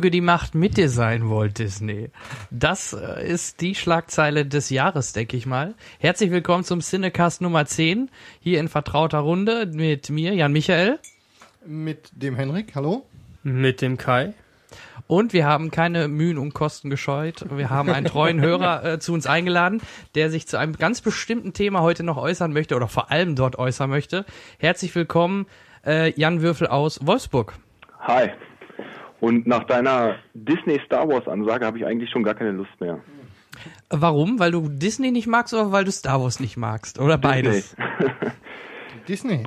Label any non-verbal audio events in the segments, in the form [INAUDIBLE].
Möge die Macht mit dir sein, Walt Disney. Das äh, ist die Schlagzeile des Jahres, denke ich mal. Herzlich willkommen zum Cinecast Nummer 10, hier in vertrauter Runde mit mir, Jan Michael. Mit dem Henrik, hallo. Mit dem Kai. Und wir haben keine Mühen und Kosten gescheut. Wir haben einen treuen [LAUGHS] Hörer äh, zu uns eingeladen, der sich zu einem ganz bestimmten Thema heute noch äußern möchte oder vor allem dort äußern möchte. Herzlich willkommen, äh, Jan Würfel aus Wolfsburg. Hi. Und nach deiner Disney Star Wars Ansage habe ich eigentlich schon gar keine Lust mehr. Warum? Weil du Disney nicht magst oder weil du Star Wars nicht magst? Oder beides? Disney. [LAUGHS] Disney.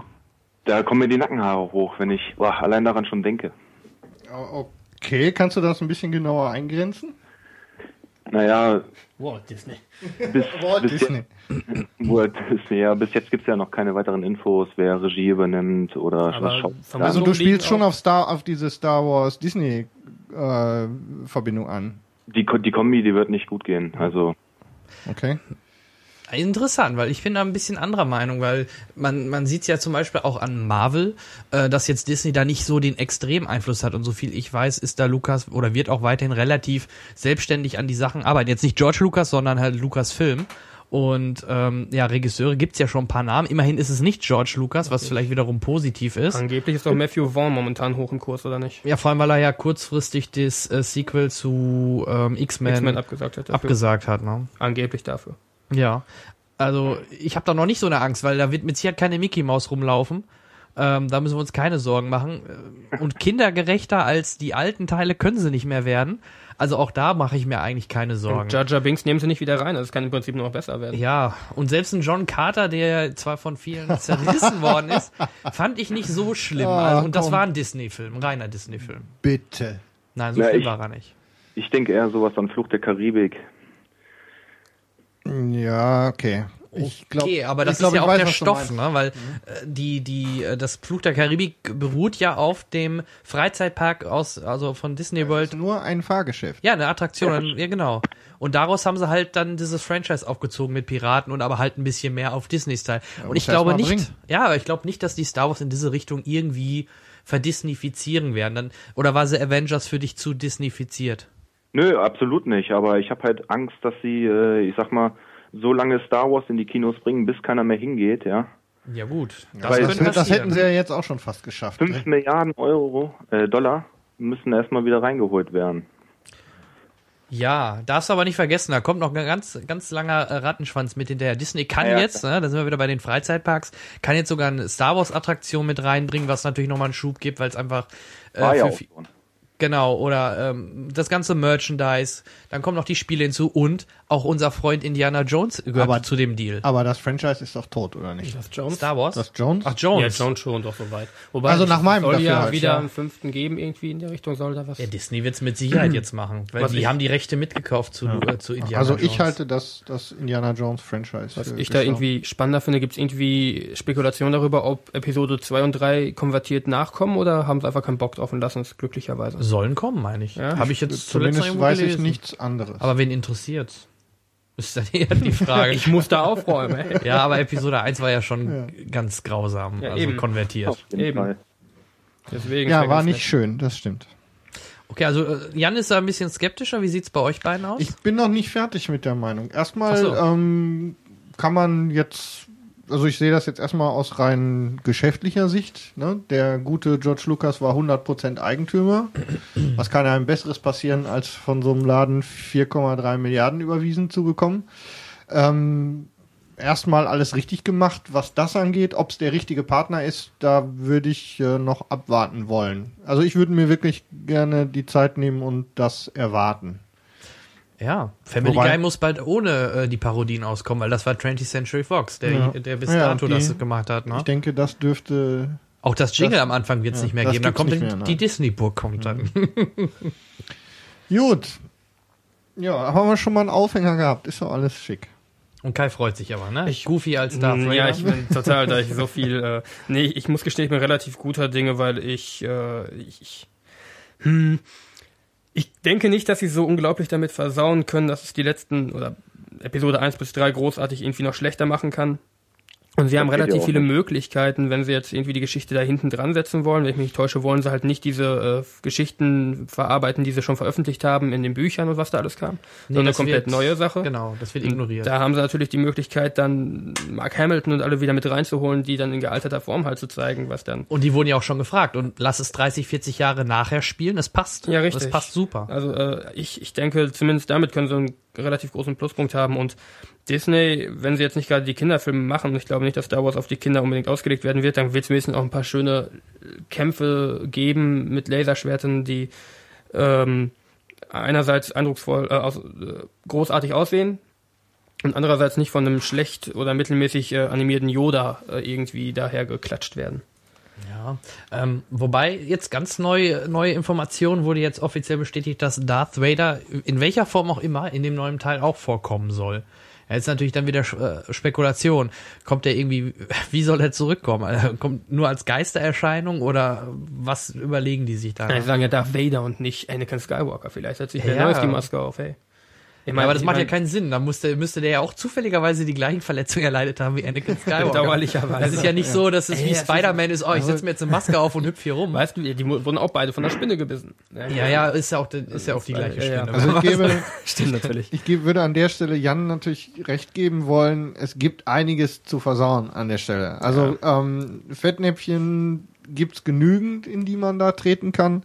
Da kommen mir die Nackenhaare hoch, wenn ich boah, allein daran schon denke. Okay, kannst du das ein bisschen genauer eingrenzen? Naja. Walt Disney. [LAUGHS] Bis, Walt bis Disney. Jetzt, [LAUGHS] Walt Disney, ja. Bis jetzt gibt es ja noch keine weiteren Infos, wer Regie übernimmt oder was schaut. Also du spielst schon auf Star, auf diese Star Wars Disney äh, Verbindung an. Die, die Kombi, die wird nicht gut gehen. Also. Okay. Interessant, weil ich bin da ein bisschen anderer Meinung, weil man, man sieht ja zum Beispiel auch an Marvel, äh, dass jetzt Disney da nicht so den extremen Einfluss hat und so viel ich weiß, ist da Lukas oder wird auch weiterhin relativ selbstständig an die Sachen arbeiten. Jetzt nicht George Lucas, sondern halt Lucas Film. Und ähm, ja, Regisseure gibt's ja schon ein paar Namen. Immerhin ist es nicht George Lucas, was vielleicht wiederum positiv ist. Angeblich ist doch Matthew Vaughn momentan hoch im Kurs, oder nicht? Ja, vor allem, weil er ja kurzfristig das äh, Sequel zu ähm, X-Men abgesagt hat. Dafür. Abgesagt hat, ne? Angeblich dafür. Ja. Also ich habe da noch nicht so eine Angst, weil da wird mit Sicherheit keine Mickey Maus rumlaufen. Ähm, da müssen wir uns keine Sorgen machen. Und kindergerechter als die alten Teile können sie nicht mehr werden. Also auch da mache ich mir eigentlich keine Sorgen. Und Jar Jar Binks nehmen sie nicht wieder rein. Also es kann im Prinzip nur noch besser werden. Ja, und selbst ein John Carter, der zwar von vielen [LAUGHS] zerrissen worden ist, fand ich nicht so schlimm. Ah, also, und das war ein Disney-Film, ein reiner Disney-Film. Bitte. Nein, so Na, schlimm ich, war er nicht. Ich denke eher sowas an Fluch der Karibik. Ja, okay. Ich glaub, okay, aber das glaub, ist ja auch weiß, der Stoff, ne? Weil mhm. Äh, die, die, äh, das Fluch der Karibik beruht ja auf dem Freizeitpark aus, also von Disney World. Das ist nur ein Fahrgeschäft. Ja, eine Attraktion, ja, genau. Und daraus haben sie halt dann dieses Franchise aufgezogen mit Piraten und aber halt ein bisschen mehr auf Disney-Style. Ja, und ich glaube nicht, bringen. ja, aber ich glaube nicht, dass die Star Wars in diese Richtung irgendwie verdisnifizieren werden. Dann, oder war sie Avengers für dich zu disneyfiziert? Nö, absolut nicht. Aber ich habe halt Angst, dass sie, äh, ich sag mal, so lange Star Wars in die Kinos bringen, bis keiner mehr hingeht, ja. Ja gut, das, das, das hätten sie ja jetzt auch schon fast geschafft. Fünf ne? Milliarden Euro, äh, Dollar müssen erstmal wieder reingeholt werden. Ja, darfst du aber nicht vergessen, da kommt noch ein ganz, ganz langer äh, Rattenschwanz mit hinterher. Disney kann ja, jetzt, ne, da sind wir wieder bei den Freizeitparks, kann jetzt sogar eine Star Wars Attraktion mit reinbringen, was natürlich nochmal einen Schub gibt, weil es einfach äh, War ja auch schon. Genau, oder ähm, das ganze Merchandise, dann kommen noch die Spiele hinzu und auch unser Freund Indiana Jones gehört aber, zu dem Deal. Aber das Franchise ist doch tot, oder nicht? Das Jones? Star Wars? Das Jones? Ach, Jones. Ja, Jones schon doch soweit. Wobei also nach meinem soll ja wieder ja. einen fünften geben, irgendwie in der Richtung soll da was. Ja, Disney wird's mit Sicherheit [CLEARS THROAT] jetzt machen, weil was die ich, haben die Rechte mitgekauft zu, ja. äh, zu Indiana also Jones. Also ich halte das, das Indiana Jones Franchise. Was ich da irgendwie spannender finde, gibt's irgendwie Spekulationen darüber, ob Episode 2 und 3 konvertiert nachkommen oder haben sie einfach keinen Bock drauf und lassen es glücklicherweise. Sollen kommen, meine ich. Ja? Habe ich jetzt zuletzt Zumindest weiß gelesen. ich nichts anderes. Aber wen interessiert's? Ist dann eher die Frage. ich muss da aufräumen. Ey. [LAUGHS] Ja, aber Episode 1 war ja schon ja. ganz grausam, ja, also eben. konvertiert. Eben. Deswegen ja, war nicht schön, das stimmt. Okay, also äh, Jan ist da ein bisschen skeptischer. Wie sieht's bei euch beiden aus? Ich bin noch nicht fertig mit der Meinung. Erstmal so. ähm, kann man jetzt also ich sehe das jetzt erstmal aus rein geschäftlicher Sicht. Ne? Der gute George Lucas war 100% Eigentümer. [CLEARS THROAT] Was kann einem Besseres passieren, als von so einem Laden 4,3 Milliarden überwiesen zu bekommen? Ähm, erstmal alles richtig gemacht, was das angeht. Ob es der richtige Partner ist, da würde ich äh, noch abwarten wollen. Also ich würde mir wirklich gerne die Zeit nehmen und das erwarten. Ja, Family Wobei, Guy muss bald ohne äh, die Parodien auskommen, weil das war 20th Century Fox, der, ja. der bis ja, dato die, das gemacht hat. Ne? Ich denke, das dürfte. Auch das Jingle das, am Anfang wird es ja, nicht mehr geben. Da kommt mehr, die Disney-Burg kommt dann. [LAUGHS] Gut. Ja, haben wir schon mal einen Aufhänger gehabt. Ist doch alles schick. Und Kai freut sich aber, ne? Ich, Goofy als Darth Vader. Ja, ich bin total, da ich so viel. Äh, nee, ich muss gestehen, ich bin relativ guter Dinge, weil ich, äh, ich hm, ich denke nicht, dass sie so unglaublich damit versauen können, dass es die letzten oder Episode 1 bis 3 großartig irgendwie noch schlechter machen kann. Und sie haben Das relativ viele. Möglichkeiten, wenn sie jetzt irgendwie die Geschichte da hinten dran setzen wollen. Wenn ich mich nicht täusche, wollen sie halt nicht diese äh, Geschichten verarbeiten, die sie schon veröffentlicht haben in den Büchern und was da alles kam, Nee, sondern eine komplett wird- neue Sache. Genau, das wird ignoriert. Da haben sie natürlich die Möglichkeit, dann Mark Hamilton und alle wieder mit reinzuholen, die dann in gealterter Form halt zu zeigen, was dann. Und die wurden ja auch schon gefragt. Und lass es 30, 40 Jahre nachher spielen. Es passt. Ja, richtig. Es passt super. Also äh, ich, ich denke, zumindest damit können sie einen relativ großen Pluspunkt haben. Und Disney, wenn sie jetzt nicht gerade die Kinderfilme machen, ich glaube nicht, dass Star Wars auf die Kinder unbedingt ausgelegt werden wird, dann wird es wenigstens auch ein paar schöne Kämpfe geben mit Laserschwertern, die ähm, einerseits eindrucksvoll, äh, aus, äh, großartig aussehen und andererseits nicht von einem schlecht oder mittelmäßig äh, animierten Yoda äh, irgendwie daher geklatscht werden. Ja, ähm, wobei jetzt ganz neu, neue Informationen wurde jetzt offiziell bestätigt, dass Darth Vader in welcher Form auch immer in dem neuen Teil auch vorkommen soll. Ja, jetzt natürlich dann wieder äh, Spekulation. Kommt er irgendwie, [LAUGHS] wie soll er zurückkommen? Also, kommt nur als Geistererscheinung oder was überlegen die sich da? Ja, sie sagen ja Darth Vader und nicht Anakin Skywalker. Vielleicht setzt sich der Ja. Neues die Maske auf, hey. Ich Ja, meine, aber das ich macht ja meine, keinen Sinn. Da musste, müsste der ja auch zufälligerweise die gleichen Verletzungen erleidet haben wie Anakin [LAUGHS] Skywalker. Bedauerlicherweise. Das ist ja nicht so, dass es Ey, wie Spider-Man ist, oh, ich setze mir jetzt eine Maske auf und hüpf hier rum. Weißt du, die wurden auch beide von der Spinne gebissen. Ja, ja, ist ja auch, die- ist ja auch die gleiche Ja, ja. Spinne. Also ich [LAUGHS] gebe, [LAUGHS] Stimmt natürlich. ich gebe, würde an der Stelle Jan natürlich recht geben wollen, es gibt einiges zu versauen an der Stelle. Also ähm, Fettnäpfchen gibt's genügend, in die man da treten kann.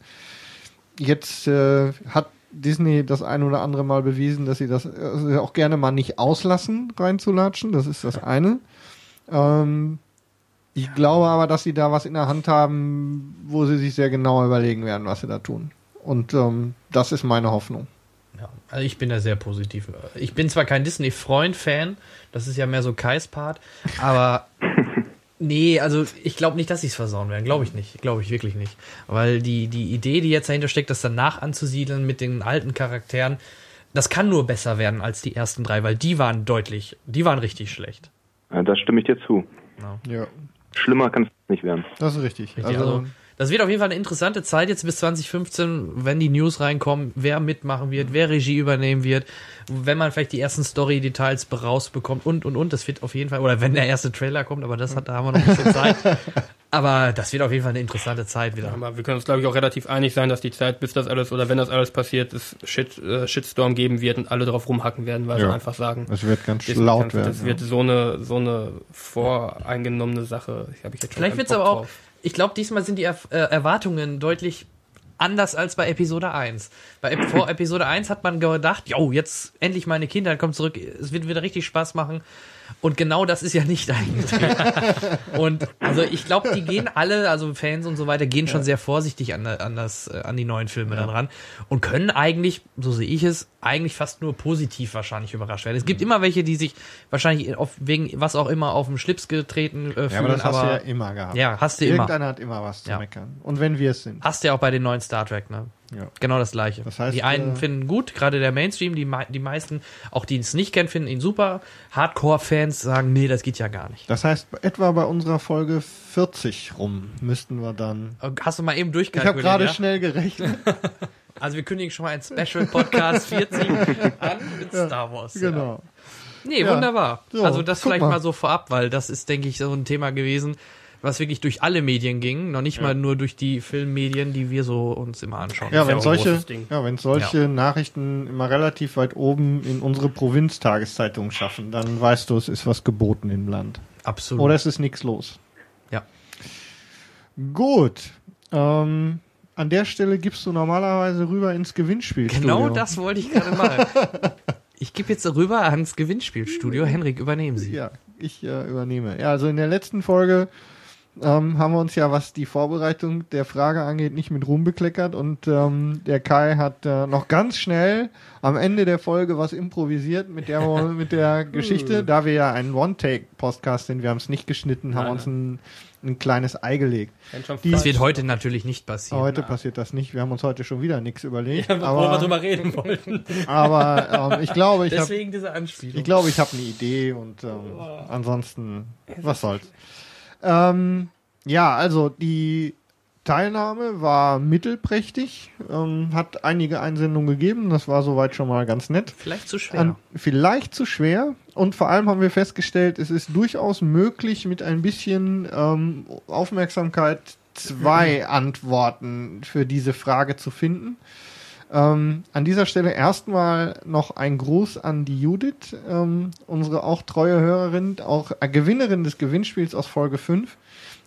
Jetzt äh, hat Disney das ein oder andere Mal bewiesen, dass sie das äh, auch gerne mal nicht auslassen, reinzulatschen. Das ist das eine. Ähm, ich glaube aber, dass sie da was in der Hand haben, wo sie sich sehr genau überlegen werden, was sie da tun. Und ähm, das ist meine Hoffnung. Ja, also ich bin da sehr positiv. Ich bin zwar kein Disney-Freund, Fan, das ist ja mehr so Kais Part, aber [LAUGHS] nee, also ich glaube nicht, dass sie es versauen werden. Glaube ich nicht. Glaube ich wirklich nicht. Weil die, die Idee, die jetzt dahinter steckt, das danach anzusiedeln mit den alten Charakteren, das kann nur besser werden als die ersten drei, weil die waren deutlich, die waren richtig schlecht. Ja, da stimme ich dir zu. Ja, Schlimmer kann es nicht werden. das ist richtig. Richtig, also, das wird auf jeden Fall eine interessante Zeit jetzt bis 2015, wenn die News reinkommen, wer mitmachen wird, wer Regie übernehmen wird, wenn man vielleicht die ersten Story-Details rausbekommt und, und, und. Das wird auf jeden Fall, oder wenn der erste Trailer kommt, aber das hat, da haben wir noch ein bisschen [LAUGHS] Zeit. Aber das wird auf jeden Fall eine interessante Zeit wieder. Aber wir können uns, glaube ich, auch relativ einig sein, dass die Zeit, bis das alles oder wenn das alles passiert, es Shit, äh, Shitstorm geben wird und alle drauf rumhacken werden, weil Ja. sie einfach sagen, Es wird ganz Disney laut kann- werden. das wird so eine so eine voreingenommene Sache. Ich habe ich jetzt schon Vielleicht wird's Bock aber auch, drauf. Ich glaube, diesmal sind die er äh, Erwartungen deutlich anders als bei Episode 1. Bei vor Episode 1 hat man gedacht, jo, jetzt endlich meine Kinder kommen zurück, es wird wieder richtig Spaß machen. Und genau das ist ja nicht eingetreten. [LAUGHS] und also ich glaube, die gehen alle, also Fans und so weiter, gehen schon sehr vorsichtig an, an, das, äh, an die neuen Filme dann ran und können eigentlich, so sehe ich es, eigentlich fast nur positiv wahrscheinlich überrascht werden. Es gibt immer welche, die sich wahrscheinlich auf, wegen was auch immer auf den Schlips getreten äh, fühlen. ja, aber das hast du ja immer gehabt. Ja, hast du immer. Irgendeiner hat immer was zu Ja. meckern. Und wenn wir es sind. Hast du ja auch bei den neuen Star Trek, ne? Ja. Genau das gleiche. Das heißt, die einen äh, finden gut, gerade der Mainstream, die, die meisten, auch die es nicht kennen, finden ihn super. Hardcore-Fans sagen, nee, das geht ja gar nicht. Das heißt, etwa bei unserer Folge 40 rum müssten wir dann. Hast du mal eben Ich durchkalkuliert? habe gerade ja? schnell gerechnet. [LAUGHS] Also wir kündigen schon mal ein Special Podcast 40 an mit Star Wars. Ja. genau. Nee, Ja. wunderbar. So, also das vielleicht mal. mal. so vorab, weil das ist, denke ich, so ein Thema gewesen, was wirklich durch alle Medien ging, noch nicht mal nur durch die Filmmedien, die wir so uns immer anschauen. Ja, ja wenn solche, ja, wenn solche Nachrichten immer relativ weit oben in unsere Provinztageszeitungen schaffen, dann weißt du, es ist was geboten im Land. Absolut. Oder es ist nichts los. ja. Gut. Ähm, an der Stelle gibst du normalerweise rüber ins Gewinnspiel. Genau das wollte ich gerade mal. [LAUGHS] Ich gebe jetzt rüber ans Gewinnspielstudio. Henrik, übernehmen Sie. Ja, ich äh, übernehme. Ja, also in der letzten Folge ähm, haben wir uns ja, was die Vorbereitung der Frage angeht, nicht mit Ruhm bekleckert und ähm, der Kai hat äh, noch ganz schnell am Ende der Folge was improvisiert mit der [LAUGHS] mit der Geschichte, da wir ja einen One-Take-Podcast sind, wir haben es nicht geschnitten, haben Nein, uns ein, ein kleines Ei gelegt. Die- Das wird heute natürlich nicht passieren. Heute passiert das nicht, wir haben uns heute schon wieder nichts überlegt, Ja, worüber wir aber, drüber reden wollten. [LAUGHS] aber ähm, ich glaube, ich habe Deswegen diese Anspielung. Ich glaube, ich habe eine Idee und ähm, ansonsten, was soll's. Ähm, ja, also die Teilnahme war mittelprächtig, ähm, hat einige Einsendungen gegeben, das war soweit schon mal ganz nett. Vielleicht zu schwer. An, vielleicht zu schwer und vor allem haben wir festgestellt, es ist durchaus möglich, mit ein bisschen ähm, Aufmerksamkeit zwei [LAUGHS] Antworten für diese Frage zu finden. Ähm, an dieser Stelle erstmal noch ein Gruß an die Judith, ähm, unsere auch treue Hörerin, auch Gewinnerin des Gewinnspiels aus Folge 5,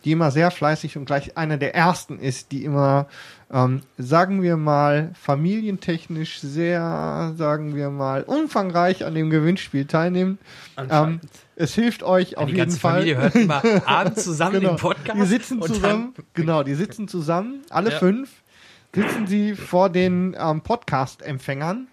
die immer sehr fleißig und gleich eine der ersten ist, die immer, ähm, sagen wir mal, familientechnisch sehr, sagen wir mal, umfangreich an dem Gewinnspiel teilnimmt. Ähm, es hilft euch auf die jeden ganze Fall. Familie hört immer [LAUGHS] abends zusammen genau. den Podcast. Die sitzen zusammen, genau, die sitzen [LAUGHS] zusammen, alle Ja. fünf, sitzen sie vor den ähm, Podcast-Empfängern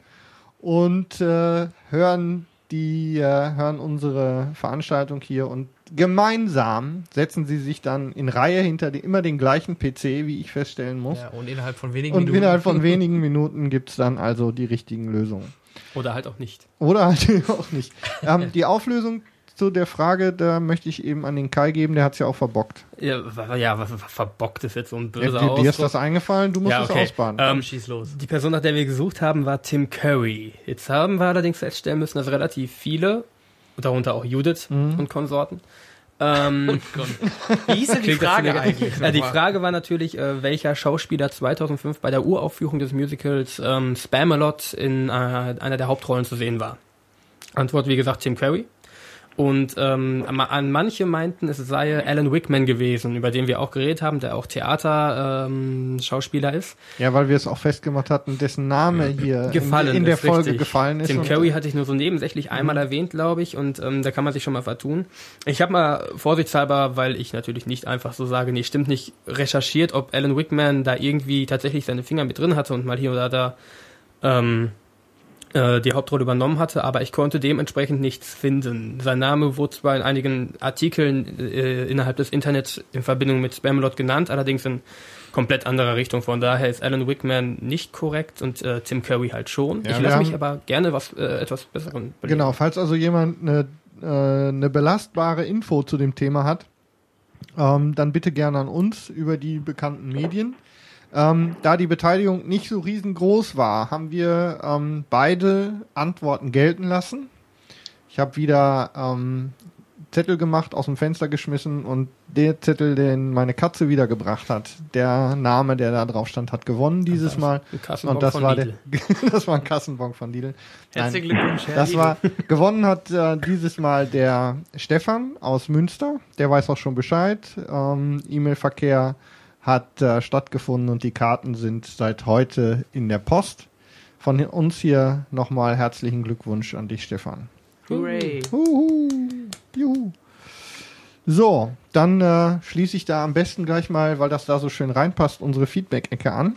und äh, hören die, äh, hören unsere Veranstaltung hier und gemeinsam setzen sie sich dann in Reihe hinter die, immer den gleichen PC, wie ich feststellen muss. ja, und innerhalb von wenigen und Minuten. innerhalb von [LAUGHS] wenigen Minuten gibt's dann also die richtigen Lösungen. Oder halt auch nicht. Oder halt [LAUGHS] auch nicht. Ähm, die Auflösung zu der Frage, da möchte ich eben an den Kai geben, der hat's ja auch verbockt. Ja, ja verbockt ist jetzt so ein Ja, böser dir, dir ist das eingefallen, du musst Ja, es okay. ausbaden. Ähm, schieß los. Die Person, nach der wir gesucht haben, war Tim Curry. Jetzt haben wir allerdings feststellen müssen, dass relativ viele, darunter auch Judith Mhm. und Konsorten, ähm, [LAUGHS] [LAUGHS] Wie hieß denn die Frage eigentlich? Ja, die? Frage war natürlich, äh, welcher Schauspieler 2005 bei der Uraufführung des Musicals ähm, Spamalot in äh, einer der Hauptrollen zu sehen war. Antwort, wie gesagt, Tim Curry. Und ähm, an an manche meinten, es sei Alan Wickman gewesen, über den wir auch geredet haben, der auch Theater-Schauspieler ähm, ist. Ja, weil wir es auch festgemacht hatten, dessen Name hier gefallen in, in der ist, Folge richtig. gefallen ist. Tim Curry hatte ich nur so nebensächlich einmal erwähnt, glaube ich, und ähm, da kann man sich schon mal vertun. Ich habe mal vorsichtshalber, weil ich natürlich nicht einfach so sage, nee, stimmt nicht, recherchiert, ob Alan Wickman da irgendwie tatsächlich seine Finger mit drin hatte und mal hier oder da ähm, äh, die Hauptrolle übernommen hatte, aber ich konnte dementsprechend nichts finden. Sein Name wurde zwar in einigen Artikeln äh, innerhalb des Internets in Verbindung mit Spamalot genannt, allerdings in komplett anderer Richtung. Von daher ist Alan Wickman nicht korrekt und äh, Tim Curry halt schon. Ja, ich lasse mich aber gerne was äh, etwas besseren belegen. Genau, falls also jemand eine, äh, eine belastbare Info zu dem Thema hat, ähm, dann bitte gerne an uns über die bekannten Medien. Ähm, da die Beteiligung nicht so riesengroß war, haben wir ähm, beide Antworten gelten lassen. Ich habe wieder ähm, Zettel gemacht, aus dem Fenster geschmissen und der Zettel, den meine Katze wiedergebracht hat, der Name, der da drauf stand, hat gewonnen dieses Mal. Ein Kassenbon Und das war, der, [LAUGHS] das war ein Kassenbon von Lidl. Herzlichen Glückwunsch, Herr Das war gewonnen hat äh, dieses Mal der Stefan aus Münster. Der weiß auch schon Bescheid. Ähm, E-Mail-Verkehr hat äh, stattgefunden und die Karten sind seit heute in der Post. Von uns hier nochmal herzlichen Glückwunsch an dich, Stefan. Hooray. Huhu. Juhu. So, dann äh, schließe ich da am besten gleich mal, weil das da so schön reinpasst, unsere Feedback-Ecke an.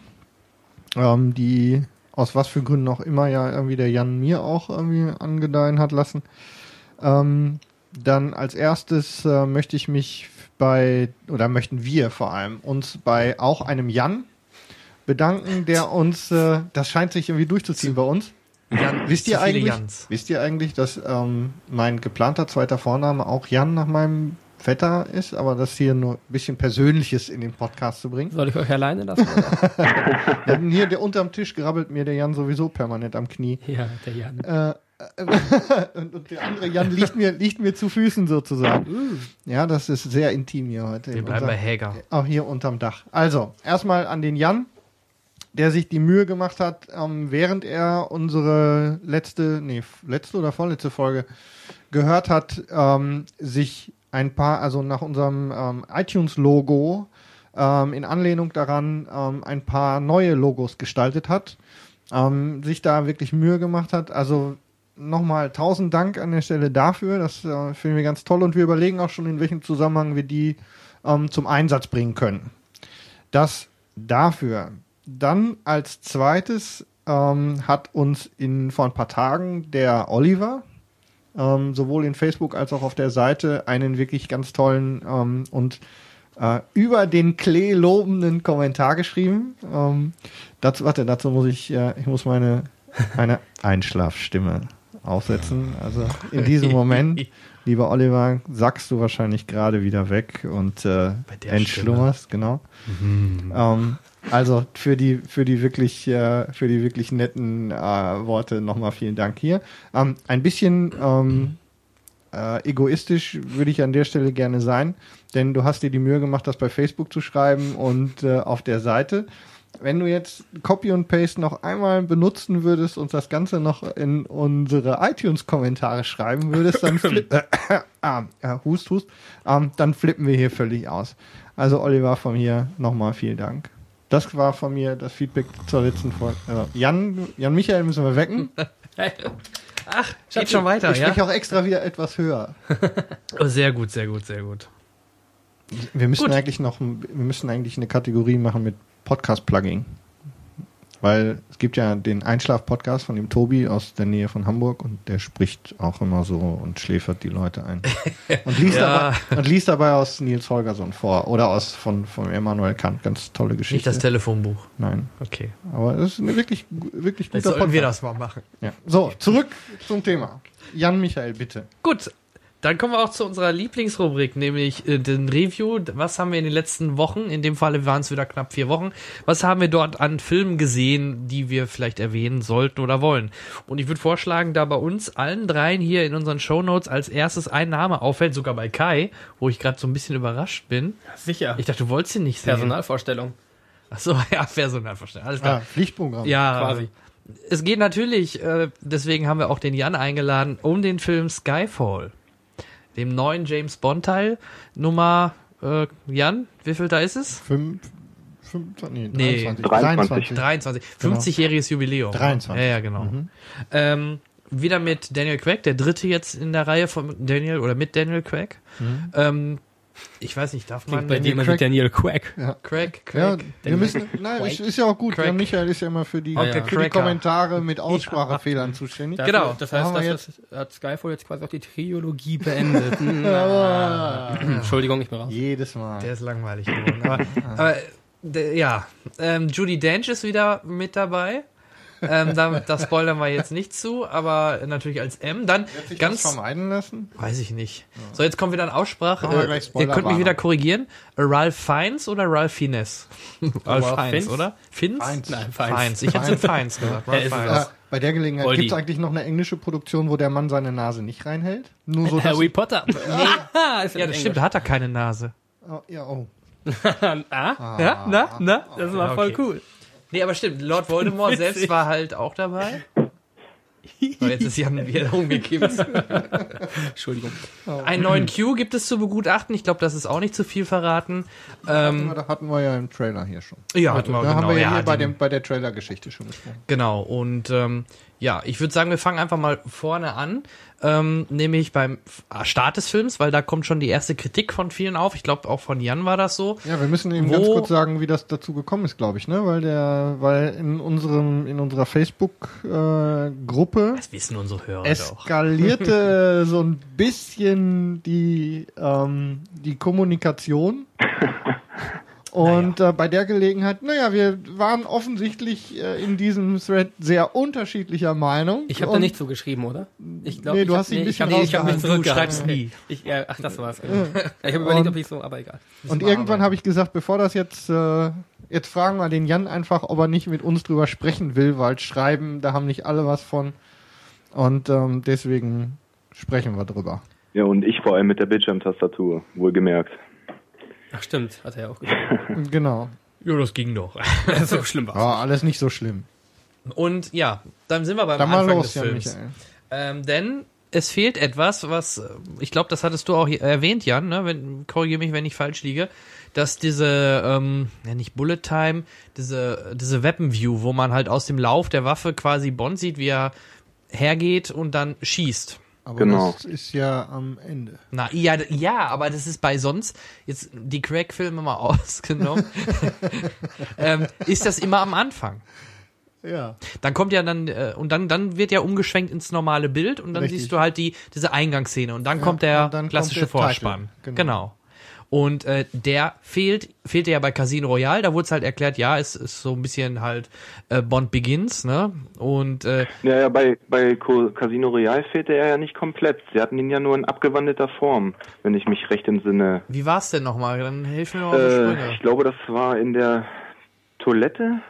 Ähm, die aus was für Gründen auch immer ja irgendwie der Jan mir auch irgendwie angedeihen hat lassen. Ähm, dann als erstes äh, möchte ich mich bei, oder möchten wir vor allem, uns bei auch einem Jan bedanken, der uns, äh, das scheint sich irgendwie durchzuziehen bei uns. Jan, Wisst ihr eigentlich, Jans. wisst ihr eigentlich, dass ähm, mein geplanter zweiter Vorname auch Jan nach meinem Vetter ist, aber das hier nur ein bisschen Persönliches in den Podcast zu bringen? Soll ich euch alleine lassen? Oder? [LAUGHS] Hier der unterm Tisch grabbelt mir der Jan sowieso permanent am Knie. ja, der Jan. Äh, [LAUGHS] und, und der andere Jan liegt mir, liegt mir zu Füßen sozusagen. Ja, das ist sehr intim hier heute. Wir bleiben unserem- bei Häger. auch hier unterm Dach. Also, erstmal an den Jan, der sich die Mühe gemacht hat, ähm, während er unsere letzte, nee, letzte oder vorletzte Folge gehört hat, ähm, sich ein paar, also nach unserem ähm, iTunes-Logo ähm, in Anlehnung daran ähm, ein paar neue Logos gestaltet hat, ähm, sich da wirklich Mühe gemacht hat. Also nochmal tausend Dank an der Stelle dafür. Das äh, finden wir ganz toll und wir überlegen auch schon, in welchem Zusammenhang wir die ähm, zum Einsatz bringen können. Das dafür. Dann als zweites ähm, hat uns in vor ein paar Tagen der Oliver ähm, sowohl in Facebook als auch auf der Seite einen wirklich ganz tollen ähm, und äh, über den Klee lobenden Kommentar geschrieben. Ähm, dazu, warte, dazu muss ich, äh, ich muss meine eine Einschlafstimme aufsetzen. Also in diesem Moment, [LAUGHS] lieber Oliver, sackst du wahrscheinlich gerade wieder weg und äh, entschlummerst, genau. Ähm, also für die für die wirklich äh, für die wirklich netten äh, Worte nochmal vielen Dank hier. Ähm, ein bisschen ähm, Äh, egoistisch würde ich an der Stelle gerne sein, denn du hast dir die Mühe gemacht, das bei Facebook zu schreiben und äh, auf der Seite. Wenn du jetzt Copy und Paste noch einmal benutzen würdest und das Ganze noch in unsere iTunes-Kommentare schreiben würdest, dann äh, äh, äh, hust, hust, ähm, dann flippen wir hier völlig aus. Also Oliver von mir nochmal vielen Dank. Das war von mir das Feedback zur letzten Folge. Also Jan, Jan Michael müssen wir wecken. [LAUGHS] Ach, geht schon weiter, ich ja? spreche auch extra wieder etwas höher. [LAUGHS] Oh, sehr gut, sehr gut, sehr gut. Wir müssen Gut. eigentlich noch, wir müssen eigentlich eine Kategorie machen mit Podcast-Plugging. Weil es gibt ja den Einschlaf-Podcast von dem Tobi aus der Nähe von Hamburg und der spricht auch immer so und schläfert die Leute ein. [LAUGHS] Und liest, Ja. dabei, und liest dabei aus Nils Holgersson vor oder aus von, von Emanuel Kant. Ganz tolle Geschichte. Nicht das Telefonbuch. Nein. Okay. Aber es ist eine wirklich, wirklich Jetzt guter sollten wir Podcast. das mal machen. Ja. So, zurück zum Thema. Jan Michael, bitte. Gut, dann kommen wir auch zu unserer Lieblingsrubrik, nämlich äh, den Review. Was haben wir in den letzten Wochen, in dem Falle waren es wieder knapp vier Wochen, was haben wir dort an Filmen gesehen, die wir vielleicht erwähnen sollten oder wollen? Und ich würde vorschlagen, da bei uns allen dreien hier in unseren Shownotes als erstes ein Name auffällt, sogar bei Kai, wo ich gerade so ein bisschen überrascht bin. Sicher. Ich dachte, du wolltest ihn nicht sehen. Personalvorstellung. Ach so, [LAUGHS] ja, Personalvorstellung. Alles klar. Ah, Pflichtprogramm. Ja, Quasi. Es geht natürlich, äh, deswegen haben wir auch den Jan eingeladen, um den Film Skyfall. Dem neuen James Bond Teil. Nummer, äh, Jan, wie viel da ist es? Fünf, fünf, nee, Nee, 23. 23. 23. Genau. 50-jähriges Jubiläum. 23. Ja, ja, genau. Mhm. Ähm, wieder mit Daniel Craig, der dritte jetzt in der Reihe von Daniel oder mit Daniel Craig. Ähm, ich weiß nicht, darf man Klingt bei dir immer wie Daniel Quack. Ja. Craig, Ja, Craig? wir müssen, nein, ist, ist ja auch gut. Jan Michael ist ja immer für die, Okay, für die. Kommentare mit Aussprachefehlern zuständig. Dafür- Genau. Das Da haben heißt, wir das hat Skyfall jetzt quasi auch die Trilogie beendet. [LAUGHS] Na. Entschuldigung, ich bin raus. Jedes Mal. Der ist langweilig geworden. Aber, aber der, ja, ähm, Judy Dench ist wieder mit dabei. Ähm, da, da spoilern wir jetzt nicht zu, aber natürlich als M. Dann Wird sich ganz, das vermeiden lassen? weiß ich nicht. So, jetzt kommt wieder eine Aussprache. Wir Äh, ihr könnt mich wieder korrigieren. Äh, Ralph Fiennes oder Ralph Fiennes? [LAUGHS] Ralph Fiennes, Fiennes? oder? Fiennes? Fiennes. Nein, Fiennes. Feins. Ich hätte Fiennes gesagt. Ja, Fiennes. Bei der Gelegenheit gibt es eigentlich noch eine englische Produktion, wo der Mann seine Nase nicht reinhält? Nur so, Harry Potter. [LAUGHS] Nee. [LAUGHS] Ja, das stimmt, da hat er keine Nase. oh, ja, oh. Ah, Ja, na, na? das war Ja, voll okay. cool. Nee, aber stimmt, Lord Voldemort Witzig. selbst war halt auch dabei. So, jetzt ist Jan wieder [LAUGHS] umgekippt. Entschuldigung. Einen neuen Q gibt es zu begutachten. Ich glaube, das ist auch nicht zu viel verraten. Ähm, Da hatten wir ja im Trailer hier schon. ja, hatten wir, Da haben wir ja, ja, hier bei, dem, bei der Trailer-Geschichte schon gesprochen. Genau, und ähm, ja, ich würde sagen, wir fangen einfach mal vorne an, ähm, nämlich beim F- Start des Films, weil da kommt schon die erste Kritik von vielen auf. Ich glaube, auch von Jan war das so. Ja, wir müssen eben ganz kurz sagen, wie das dazu gekommen ist, glaube ich, ne? Weil der, weil in unserem, in unserer Facebook-Gruppe Das wissen unsere Hörer doch. eskalierte [LAUGHS] so ein bisschen die, ähm, die Kommunikation. [LAUGHS] Und äh, bei der Gelegenheit, naja, wir waren offensichtlich äh, in diesem Thread sehr unterschiedlicher Meinung. Ich habe da nicht so geschrieben, oder? Ich glaube, Nee, du ich hast hab, dich ein nee, ich bisschen hab, ich hab mich rausgehalten. Du zurückgehalten. schreibst nie. Ich, ja, ach, das war's. Genau. Ich habe überlegt, ob ich so, aber egal. Und irgendwann habe ich gesagt, bevor das jetzt, äh, jetzt fragen wir den Jan einfach, ob er nicht mit uns drüber sprechen will, weil schreiben, da haben nicht alle was von. Und ähm, deswegen sprechen wir drüber. Ja, und ich vor allem mit der Bildschirmtastatur, wohlgemerkt. Ach, stimmt, hat er ja auch gesagt. [LAUGHS] Genau. Ja, das ging doch. [LAUGHS] so schlimm war's. Ja, alles nicht so schlimm. Und ja, dann sind wir beim Dann mal Anfang los, des Films. Michael. Ähm, denn es fehlt etwas, was, äh, ich glaube, das hattest du auch erwähnt, Jan, ne? wenn, korrigiere mich, wenn ich falsch liege, dass diese, ähm, ja nicht Bullet Time, diese, diese Weapon View, wo man halt aus dem Lauf der Waffe quasi Bond sieht, wie er hergeht und dann schießt. Aber Genau. das ist ja am Ende. Na, ja, ja, aber das ist bei sonst, jetzt die Craig-Filme mal [LAUGHS] ausgenommen, [LAUGHS] ähm, ist das immer am Anfang. Ja. Dann kommt ja dann, äh, und dann, dann wird ja umgeschwenkt ins normale Bild und dann Richtig. siehst du halt die, diese Eingangsszene und dann Ja, kommt der dann klassische kommt der Vorspann. Titel, Genau. genau. Und äh, der fehlt, fehlte ja bei Casino Royale, da wurde es halt erklärt, ja, es ist so ein bisschen halt äh, Bond Begins, ne? Und äh, Ja, ja, bei, bei Casino Royale fehlte er ja nicht komplett. Sie hatten ihn ja nur in abgewandelter Form, wenn ich mich recht entsinne. wie war's denn nochmal? Dann hilf mir noch auf die Äh, Sprünge. ich glaube, das war in der Toilette.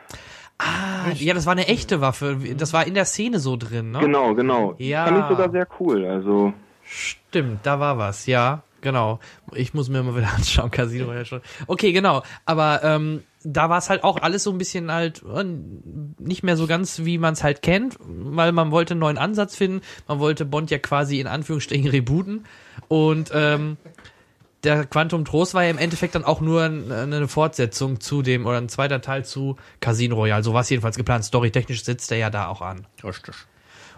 Ah, ja, das war eine echte Waffe. Das war in der Szene so drin, ne? Genau, genau. Ja. Fand ich sogar sehr cool. Also, Stimmt, da war was, ja, genau. Ich muss mir mal [LAUGHS] wieder anschauen, Casino ja schon. Okay, genau. Aber ähm, da war es halt auch alles so ein bisschen halt äh, nicht mehr so ganz, wie man es halt kennt, weil man wollte einen neuen Ansatz finden. Man wollte Bond ja quasi in Anführungsstrichen rebooten. Und ähm, der Quantum Trost war ja im Endeffekt dann auch nur eine Fortsetzung zu dem, oder ein zweiter Teil zu Casino Royale. So war es jedenfalls geplant. Storytechnisch sitzt er ja da auch an. Richtig.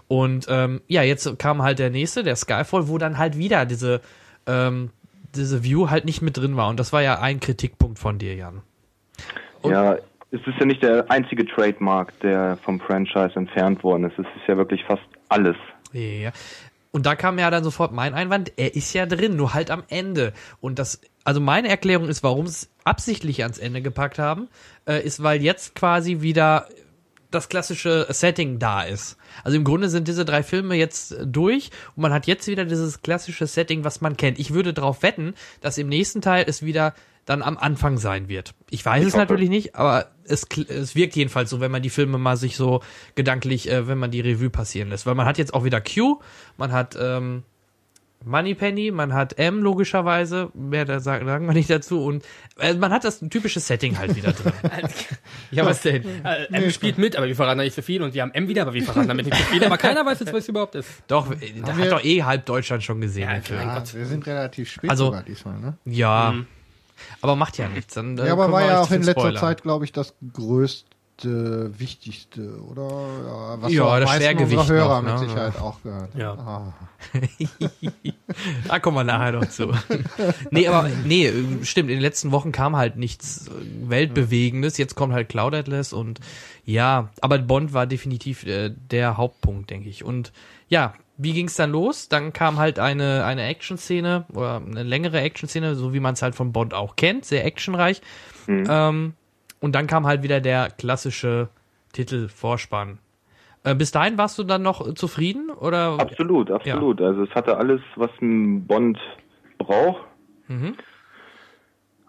Und ähm, ja, jetzt kam halt der nächste, der Skyfall, wo dann halt wieder diese, ähm, diese View halt nicht mit drin war. Und das war ja ein Kritikpunkt von dir, Jan. Und ja, es ist ja nicht der einzige Trademark, der vom Franchise entfernt worden ist. Es ist ja wirklich fast alles. Ja. Und da kam ja dann sofort mein Einwand, er ist ja drin, nur halt am Ende. Und das, also meine Erklärung ist, warum es absichtlich ans Ende gepackt haben, äh, ist, weil jetzt quasi wieder das klassische Setting da ist. Also im Grunde sind diese drei Filme jetzt durch und man hat jetzt wieder dieses klassische Setting, was man kennt. Ich würde darauf wetten, dass im nächsten Teil es wieder dann am Anfang sein wird. Ich weiß ich es hoffe. natürlich nicht, aber es, es wirkt jedenfalls so, wenn man die Filme mal sich so gedanklich, äh, wenn man die Revue passieren lässt. Weil man hat jetzt auch wieder Q, man hat ähm, Moneypenny, man hat M logischerweise, mehr da sagen, sagen wir nicht dazu und äh, man hat das typische Setting halt wieder drin. [LAUGHS] ja, was denn? Äh, M spielt mit, aber wir verraten da nicht so viel und wir haben M wieder, aber wir verraten damit nicht so viel, aber keiner weiß jetzt, was es überhaupt ist. Doch, äh, da hat doch eh halb Deutschland schon gesehen. Ja, ja wir sind relativ spät also, sogar diesmal, ne? Ja. Mhm. Aber macht ja nichts. Dann, ja, aber war ja auch in letzter. Zeit, glaube ich, das größte, wichtigste, oder? Ja, was ja das Schwergewicht Hörer noch, mit ne? Sicherheit auch gehört. Ja. Ah. da kommen wir nachher noch zu. nee, aber nee, stimmt, in den letzten Wochen kam halt nichts Weltbewegendes. Jetzt kommt halt Cloud Atlas und ja, aber Bond war definitiv äh, der Hauptpunkt, denke ich. Und ja, wie ging's dann los? Dann kam halt eine, eine Action-Szene oder eine längere Action-Szene, so wie man es halt von Bond auch kennt, sehr actionreich. Mhm. Ähm, und dann kam halt wieder der klassische Titel-Vorspann. Äh, bis dahin warst du dann noch zufrieden? Oder? Absolut, absolut. Ja. Also es hatte alles, was ein Bond braucht. Mhm.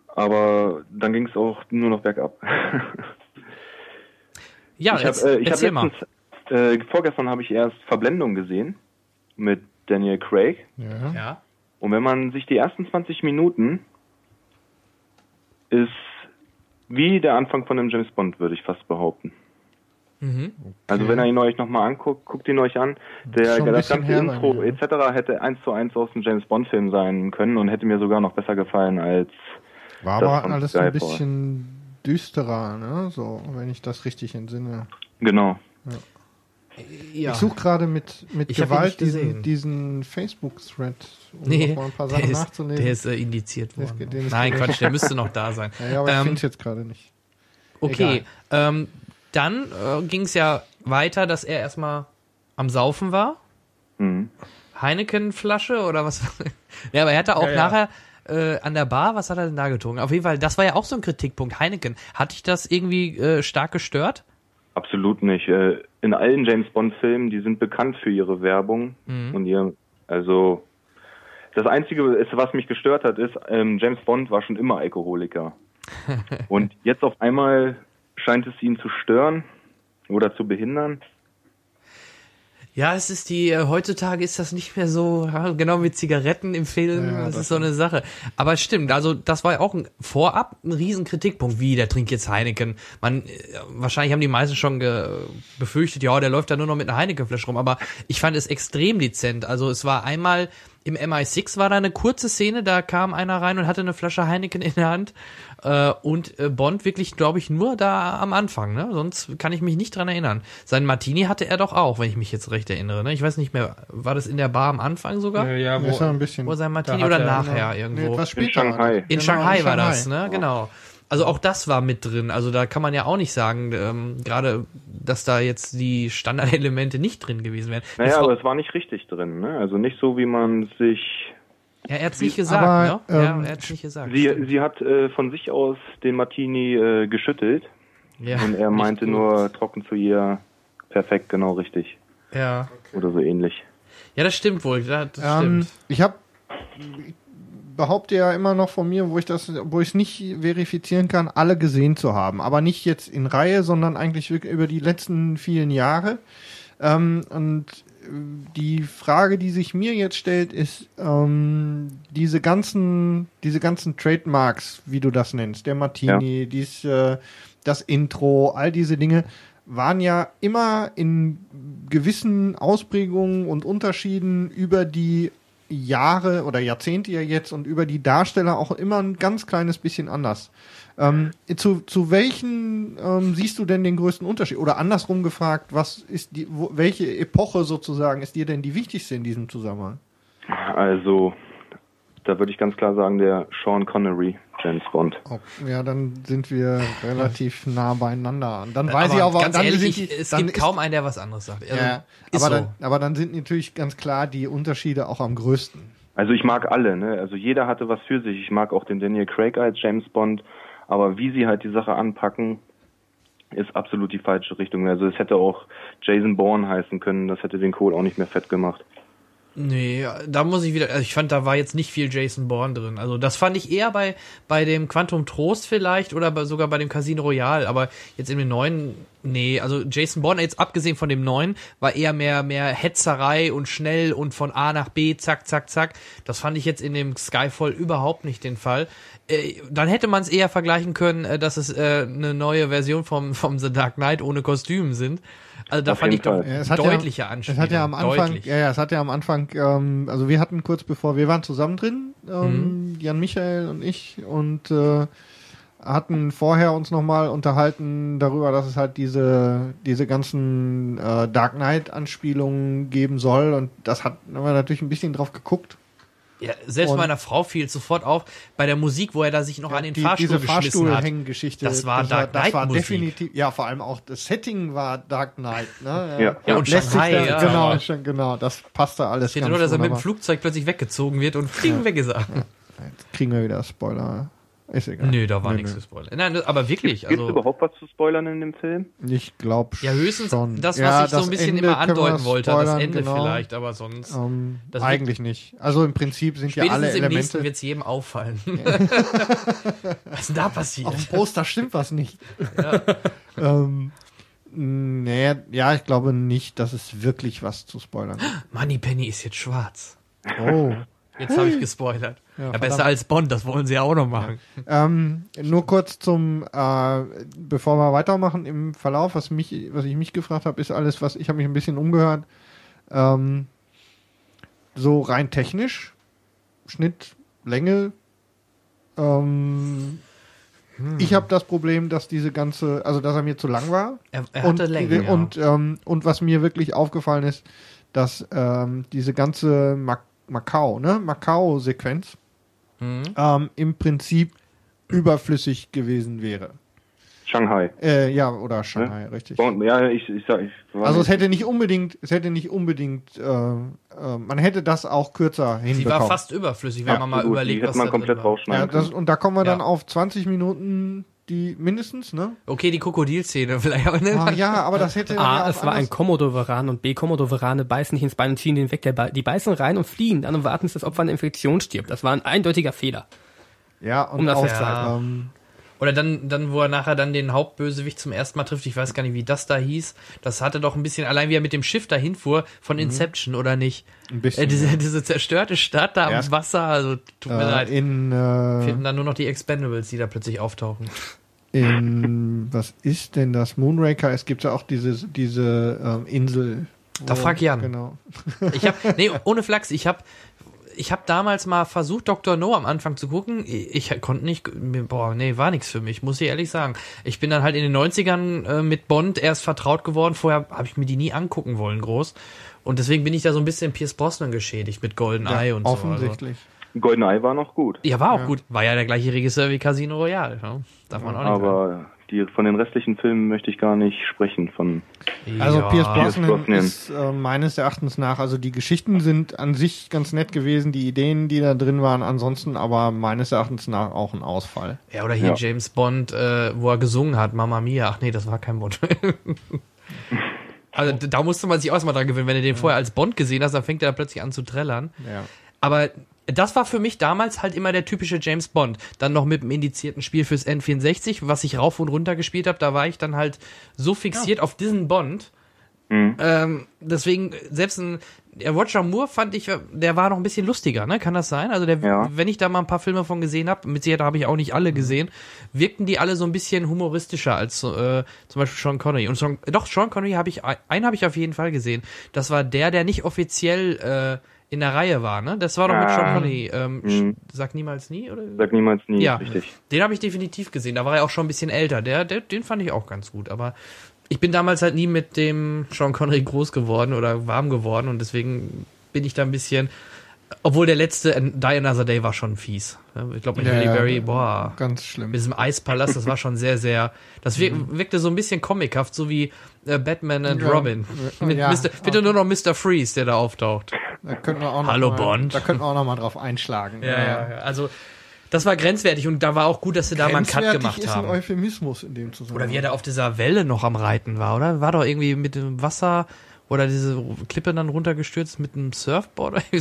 Aber dann ging es auch nur noch bergab. [LAUGHS] ja, ich habe äh, hab letztens, äh, vorgestern habe ich erst Verblendung gesehen mit Daniel Craig. Ja. ja. Und wenn man sich die ersten 20 Minuten ist wie der Anfang von einem James Bond, würde ich fast behaupten. Mhm. Okay. Also wenn ihr ihn euch nochmal anguckt, guckt ihn euch an. Der das ganze Intro etc. hätte eins zu eins aus einem James Bond Film sein können und hätte mir sogar noch besser gefallen als war aber alles Skyfall. ein bisschen düsterer, ne? So, wenn ich das richtig entsinne. Genau. Ja. Ja. Ich suche gerade mit, mit ich Gewalt diesen, diesen Facebook-Thread, um nee, noch mal ein paar Sachen der ist, nachzunehmen. Der ist äh, indiziert worden. Ist, Nein, Quatsch, der müsste noch da sein. Ja, [LAUGHS] ja aber ähm, ich finde es jetzt gerade nicht. Okay, ähm, dann äh, ging es ja weiter, dass er erstmal am Saufen war. Mhm. Heineken-Flasche oder was? [LAUGHS] ja, aber er hatte auch ja, nachher äh, an der Bar, was hat er denn da getrunken? Auf jeden Fall, das war ja auch so ein Kritikpunkt. Heineken. Hat dich das irgendwie äh, stark gestört? Absolut nicht. Äh, in allen James Bond-Filmen, die sind bekannt für ihre Werbung mhm. und ihr, also das Einzige, was mich gestört hat, ist, ähm, James Bond war schon immer Alkoholiker. [LAUGHS] und jetzt auf einmal scheint es ihn zu stören oder zu behindern. Ja, es ist die, äh, heutzutage ist das nicht mehr so, ja, genau mit Zigaretten im Film, ja, das, das, ist so eine Sache. Aber stimmt, also das war auch ein, vorab ein riesen Kritikpunkt, wie, der trinkt jetzt Heineken. Man, äh, wahrscheinlich haben die meisten schon ge, befürchtet, ja, der läuft da nur noch mit einer Heineken-Flasche rum, aber ich fand es extrem dezent. Also es war einmal, im MI6 war da eine kurze Szene, da kam einer rein und hatte eine Flasche Heineken in der Hand. Äh, und äh, Bond wirklich, glaube ich, nur da am Anfang, ne? Sonst kann ich mich nicht dran erinnern. Sein Martini hatte er doch auch, wenn ich mich jetzt recht erinnere. Ne? Ich weiß nicht mehr, war das in der Bar am Anfang sogar? Ja, wo, ist er ein bisschen, wo sein Martini oder nachher irgendwo? Nee, etwas später. In Shanghai. In genau, Shanghai in war das, ne? Genau. Also auch das war mit drin. Also da kann man ja auch nicht sagen, ähm, gerade, dass da jetzt die Standardelemente nicht drin gewesen wären. Naja, aber es war nicht richtig drin. Ne? Also nicht so, wie man sich ja, er hat es nicht gesagt, aber, ne? Ähm, ja, er hat's nicht gesagt. Sie, sie hat äh, von sich aus den Martini äh, geschüttelt. Ja, und er meinte nur trocken zu ihr, perfekt, genau richtig. Ja. Oder so ähnlich. Ja, das stimmt wohl. Das ähm, stimmt. Ich habe behaupte ja immer noch von mir, wo ich das, wo ich es nicht verifizieren kann, alle gesehen zu haben. Aber nicht jetzt in Reihe, sondern eigentlich über die letzten vielen Jahre. Ähm, und die Frage, die sich mir jetzt stellt, ist ähm, diese ganzen, diese ganzen Trademarks, wie du das nennst, der Martini, ja. dies, äh, das Intro, all diese Dinge waren ja immer in gewissen Ausprägungen und Unterschieden über die Jahre oder Jahrzehnte ja jetzt und über die Darsteller auch immer ein ganz kleines bisschen anders. Ähm, zu, zu welchen ähm, siehst du denn den größten Unterschied? Oder andersrum gefragt, was ist die, wo, welche Epoche sozusagen ist dir denn die wichtigste in diesem Zusammenhang? Also, da würde ich ganz klar sagen, der Sean Connery James Bond. Oh, ja, dann sind wir relativ nah beieinander. Dann weiß aber ich auch, ganz dann ehrlich, die, es gibt kaum einen, der was anderes sagt. Also, ja, aber, so. dann, aber dann sind natürlich ganz klar die Unterschiede auch am größten. Also ich mag alle, ne? Also jeder hatte was für sich. Ich mag auch den Daniel Craig als James Bond. Aber wie sie halt die Sache anpacken, ist absolut die falsche Richtung. Also es hätte auch Jason Bourne heißen können, das hätte den Kohl auch nicht mehr fett gemacht. Nee, da muss ich wieder, also ich fand, da war jetzt nicht viel Jason Bourne drin. Also das fand ich eher bei, bei dem Quantum Trost vielleicht oder bei, sogar bei dem Casino Royale, aber jetzt in dem neuen, nee, also Jason Bourne, jetzt abgesehen von dem neuen, war eher mehr, mehr Hetzerei und schnell und von A nach B, zack, zack, zack. Das fand ich jetzt in dem Skyfall überhaupt nicht den Fall. Äh, dann hätte man es eher vergleichen können, äh, dass es äh, eine neue Version vom, vom The Dark Knight ohne Kostüm sind. Also da Auf fand ich doch ja, deutliche ja, Anspielung. Es hat ja am Anfang, Deutlich. ja, ja, es hat ja am Anfang, ähm, also wir hatten kurz bevor, wir waren zusammen drin, ähm, mhm. Jan Michael und ich und äh, hatten vorher uns nochmal unterhalten darüber, dass es halt diese, diese ganzen äh, Dark Knight Anspielungen geben soll und das hat, haben wir natürlich ein bisschen drauf geguckt ja, selbst und meiner Frau fiel sofort auf bei der Musik, wo er da sich noch ja, an den die, Fahrstuhl diese Fahrstuhlhängengeschichte. Das war das Dark Knight das war definitiv. Ja, vor allem auch das Setting war Dark Knight. Ne? Ja, ja und Shanghai. Da, ja, genau, schon, genau. Das passte alles. Ich nur, dass er mit dem Flugzeug plötzlich weggezogen wird und fliegen ja. weg ist er. Jetzt kriegen wir wieder Spoiler. Ist egal. Nö, da war nö, nichts nö. zu spoilern. Nein, aber wirklich. Gibt es also, überhaupt was zu spoilern in dem Film? Ich glaube Ja, höchstens schon. das, was ja, ich so ein bisschen Ende immer andeuten wollte, das Ende genau. vielleicht, aber sonst. Um, ähm, eigentlich nicht. Also im Prinzip sind ja alle Elemente. im nächsten wird es jedem auffallen. [LAUGHS] was ist denn da passiert? Auf dem Poster stimmt was nicht. Ja. [LAUGHS] ähm, nee, ja, ich glaube nicht, dass es wirklich was zu spoilern gibt. [GASPS] Moneypenny ist jetzt schwarz. Oh. Jetzt habe ich gespoilert. Ja, ja besser als Bond, das wollen sie ja auch noch machen. Ähm, nur kurz zum, äh, bevor wir weitermachen im Verlauf, was mich, was ich mich gefragt habe, ist alles, was ich habe mich ein bisschen umgehört. Ähm, so rein technisch, Schnitt, Länge. Ähm, hm. Ich habe das Problem, dass diese ganze, also dass er mir zu lang war. Er, er hatte und, Länge. Und, ja. ähm, und was mir wirklich aufgefallen ist, dass ähm, diese ganze Mark Macau, ne? Macau-Sequenz mhm. ähm, im Prinzip überflüssig gewesen wäre. Shanghai. Äh, ja, oder Shanghai, ja? richtig. Ja, ich, ich, ich, also es hätte nicht unbedingt, es hätte nicht unbedingt, äh, äh, man hätte das auch kürzer hinbekommen. Sie war fast überflüssig, wenn ja, man mal gut, überlegt, die was man komplett rausschneiden. Ja, das, und da kommen wir dann auf 20 Minuten die mindestens, ne? Okay, die Krokodilszene [LAUGHS] vielleicht. Aber ne? Ah, ja, aber das hätte. A, es war ein Komodowaran und B, Komodowarane beißen nicht ins Bein und ziehen den weg. Der die beißen rein und fliehen dann und warten, dass das Opfer an Infektion stirbt. Das war ein eindeutiger Fehler. Ja, und um das auch, ja. ähm, oder dann, dann, wo er nachher dann den Hauptbösewicht zum ersten Mal trifft, ich weiß gar nicht, wie das da hieß. Das hatte doch ein bisschen, allein wie er mit dem Schiff dahin fuhr, von mhm. Inception, mhm. oder nicht? Ein bisschen. Äh, diese, ja. diese zerstörte Stadt da Erst, am Wasser, also tut mir äh, leid. In, äh, Finden dann nur noch die Expendables, die da plötzlich auftauchen. In, was ist denn das? Moonraker, es gibt ja auch diese, diese ähm, Insel. Da frag ich an. Genau. Ich hab, nee, ohne Flachs, ich habe ich habe damals mal versucht, Dr. No am Anfang zu gucken. Ich, ich konnte nicht, boah, nee, war nichts für mich, muss ich ehrlich sagen. Ich bin dann halt in den 90ern äh, mit Bond erst vertraut geworden. Vorher habe ich mir die nie angucken wollen, groß. Und deswegen bin ich da so ein bisschen Pierce Brosnan geschädigt mit Golden ja, Eye und offensichtlich. so. Also. Golden Eye war noch gut. Ja, war auch ja. gut. War ja der gleiche Regisseur wie Casino Royale. Ja? Darf man auch nicht Aber sagen. Die, von den restlichen Filmen möchte ich gar nicht sprechen. Von also ja. Pierce Brosnan, Pierce Brosnan. ist äh, meines Erachtens nach, also die Geschichten sind an sich ganz nett gewesen, die Ideen, die da drin waren, ansonsten aber meines Erachtens nach auch ein Ausfall. Ja, oder hier ja. James Bond, äh, wo er gesungen hat, Mama Mia. Ach nee, das war kein Bond. [LAUGHS] also da musste man sich auch mal dran gewöhnen. Wenn du den vorher als Bond gesehen hast, dann fängt er da plötzlich an zu trällern. Ja. Aber das war für mich damals halt immer der typische James Bond. Dann noch mit dem indizierten Spiel fürs N64, was ich rauf und runter gespielt habe. Da war ich dann halt so fixiert ja. auf diesen Bond, Mhm. Ähm, deswegen, selbst ein der Roger Moore fand ich, der war noch ein bisschen lustiger, ne? Kann das sein? Also der, ja. wenn ich da mal ein paar Filme von gesehen habe, mit Sicherheit habe ich auch nicht alle mhm. gesehen, wirkten die alle so ein bisschen humoristischer als äh, zum Beispiel Sean Connery. Und Sean, doch Sean Connery habe ich, einen habe ich auf jeden Fall gesehen. Das war der, der nicht offiziell äh, in der Reihe war, ne? Das war doch mit Sean ah. Connery. Ähm, mhm. Sag niemals nie, oder? Sag niemals nie, ja. richtig. Den habe ich definitiv gesehen. Da war er auch schon ein bisschen älter. Der, der, den fand ich auch ganz gut. Aber ich bin damals halt nie mit dem Sean Connery groß geworden oder warm geworden und deswegen bin ich da ein bisschen. Obwohl der letzte Die Another Day war schon fies. Ich glaube mit ja, Halle Berry, boah. Ganz schlimm. Mit diesem Eispalast, das war schon sehr, sehr. Das mhm. wirkte so ein bisschen comichaft, so wie äh, Batman and ja, Robin. Mit ja, Mr., bitte nur noch Mr. Freeze, der da auftaucht. Da könnten wir auch noch Hallo mal, Bond. Da könnten wir auch noch mal drauf einschlagen. Ja, ja, ja. Also das war grenzwertig und da war auch gut, dass sie da mal einen Cut gemacht ist haben. Ein Euphemismus in dem Zusammenhang. Oder wie er da auf dieser Welle noch am Reiten war, oder? War doch irgendwie mit dem Wasser oder diese Klippe dann runtergestürzt mit einem Surfboard. [LAUGHS]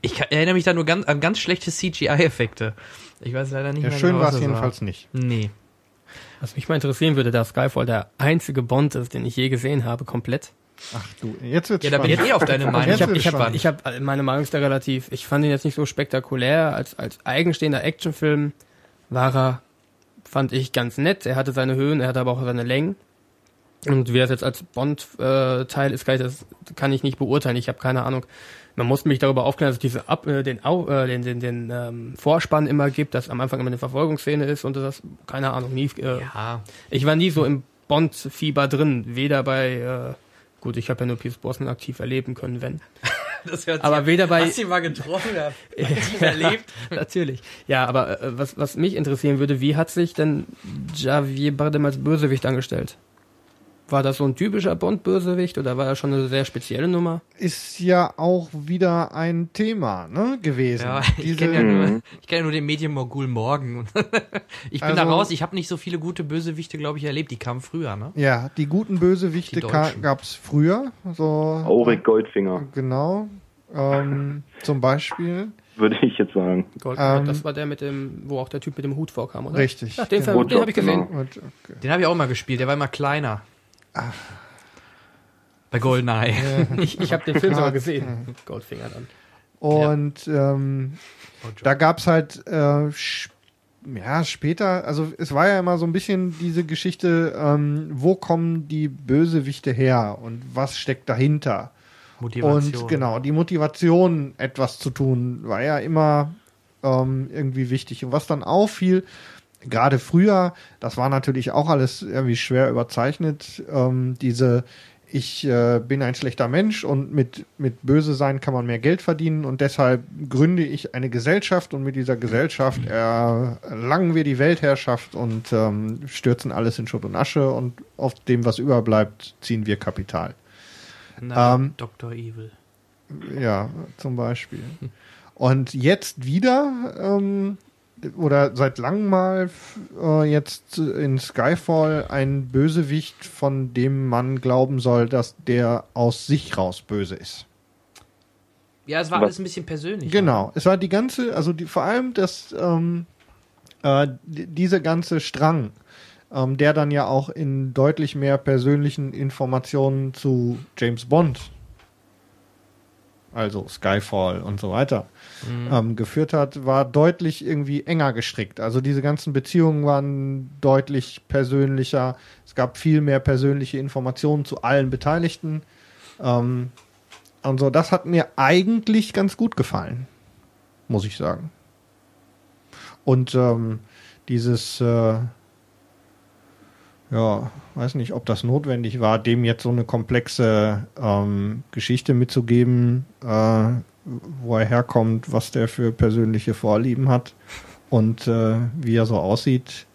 Ich erinnere mich da nur ganz, an ganz schlechte CGI-Effekte. Ich weiß leider nicht ja, mehr. Schön genau, war es jedenfalls war. nicht. Nee. Was mich mal interessieren würde, da Skyfall der einzige Bond ist, den ich je gesehen habe, komplett. Ach du, jetzt wird's Ja, da bin ich eh auf deine Meinung. Ich habe ich hab, ich hab, meine Meinung ist da relativ, ich fand ihn jetzt nicht so spektakulär. Als, als eigenstehender Actionfilm war er, fand ich, ganz nett. Er hatte seine Höhen, er hatte aber auch seine Längen. Und wie das jetzt als Bond-Teil äh, ist, kann ich, das kann ich nicht beurteilen. Ich habe keine Ahnung. Man muss mich darüber aufklären, dass es diese Ab, äh, den, äh, den, den, den ähm, Vorspann immer gibt, dass am Anfang immer eine Verfolgungsszene ist und das, keine Ahnung, nie. Äh, ja. Ich war nie so im Bond-Fieber drin, weder bei äh, Gut, ich habe ja nur Pierce Brosnan aktiv erleben können, wenn. [LAUGHS] das hört aber weder bei hast du mal getroffen, ja, [LAUGHS] aktiv erlebt. [LAUGHS] Natürlich. Ja, aber äh, was was mich interessieren würde, wie hat sich denn Javier Bardem als Bösewicht angestellt? War das so ein typischer Bond-Bösewicht oder war er schon eine sehr spezielle Nummer? Ist ja auch wieder ein Thema ne, gewesen. Ja, [LAUGHS] ich kenne ja, nur, kenn ja nur den Medienmogul Morgen. [LAUGHS] ich bin also, da raus, ich habe nicht so viele gute Bösewichte, glaube ich, erlebt. Die kamen früher, ne? Ja, die guten Bösewichte gab es früher. So, Auric Goldfinger. Genau. Ähm, [LAUGHS] zum Beispiel würde ich jetzt sagen. Goldfinger, ähm, das war der mit dem, wo auch der Typ mit dem Hut vorkam, oder? Richtig. Ach, den, genau. den habe ich gesehen. Genau. Den habe ich auch mal gespielt, der war immer kleiner. Ach. Bei Goldeneye. ich ich habe den Film sogar gesehen. [LAUGHS] Goldfinger dann. Und ja. ähm, da gab's halt äh, ja später, also es war ja immer so ein bisschen diese Geschichte, ähm, wo kommen die Bösewichte her und was steckt dahinter? Motivation. Und genau, die Motivation, etwas zu tun, war ja immer ähm, irgendwie wichtig. Und was dann auffiel, gerade früher, das war natürlich auch alles irgendwie schwer überzeichnet, ähm, diese ich äh, bin ein schlechter Mensch und mit, mit böse sein kann man mehr Geld verdienen und deshalb gründe ich eine Gesellschaft und mit dieser Gesellschaft erlangen wir die Weltherrschaft und ähm, stürzen alles in Schutt und Asche und auf dem, was überbleibt, ziehen wir Kapital. Na, ähm, Dr. Evil. Ja, zum Beispiel. Und jetzt wieder ähm, oder seit langem mal äh, jetzt in Skyfall ein Bösewicht, von dem man glauben soll, dass der aus sich raus böse ist. Ja, es war alles ein bisschen persönlich. Genau, es war die ganze, also die, vor allem das, ähm, äh, diese ganze Strang, ähm, der dann ja auch in deutlich mehr persönlichen Informationen zu James Bond, also Skyfall und so weiter, mhm. ähm, geführt hat, war deutlich irgendwie enger gestrickt. Also diese ganzen Beziehungen waren deutlich persönlicher. Es gab viel mehr persönliche Informationen zu allen Beteiligten. Ähm, und so, das hat mir eigentlich ganz gut gefallen, muss ich sagen. Und ähm, dieses, äh, ja, weiß nicht, ob das notwendig war, dem jetzt so eine komplexe ähm, Geschichte mitzugeben, äh, wo er herkommt, was der für persönliche Vorlieben hat und äh, wie er so aussieht,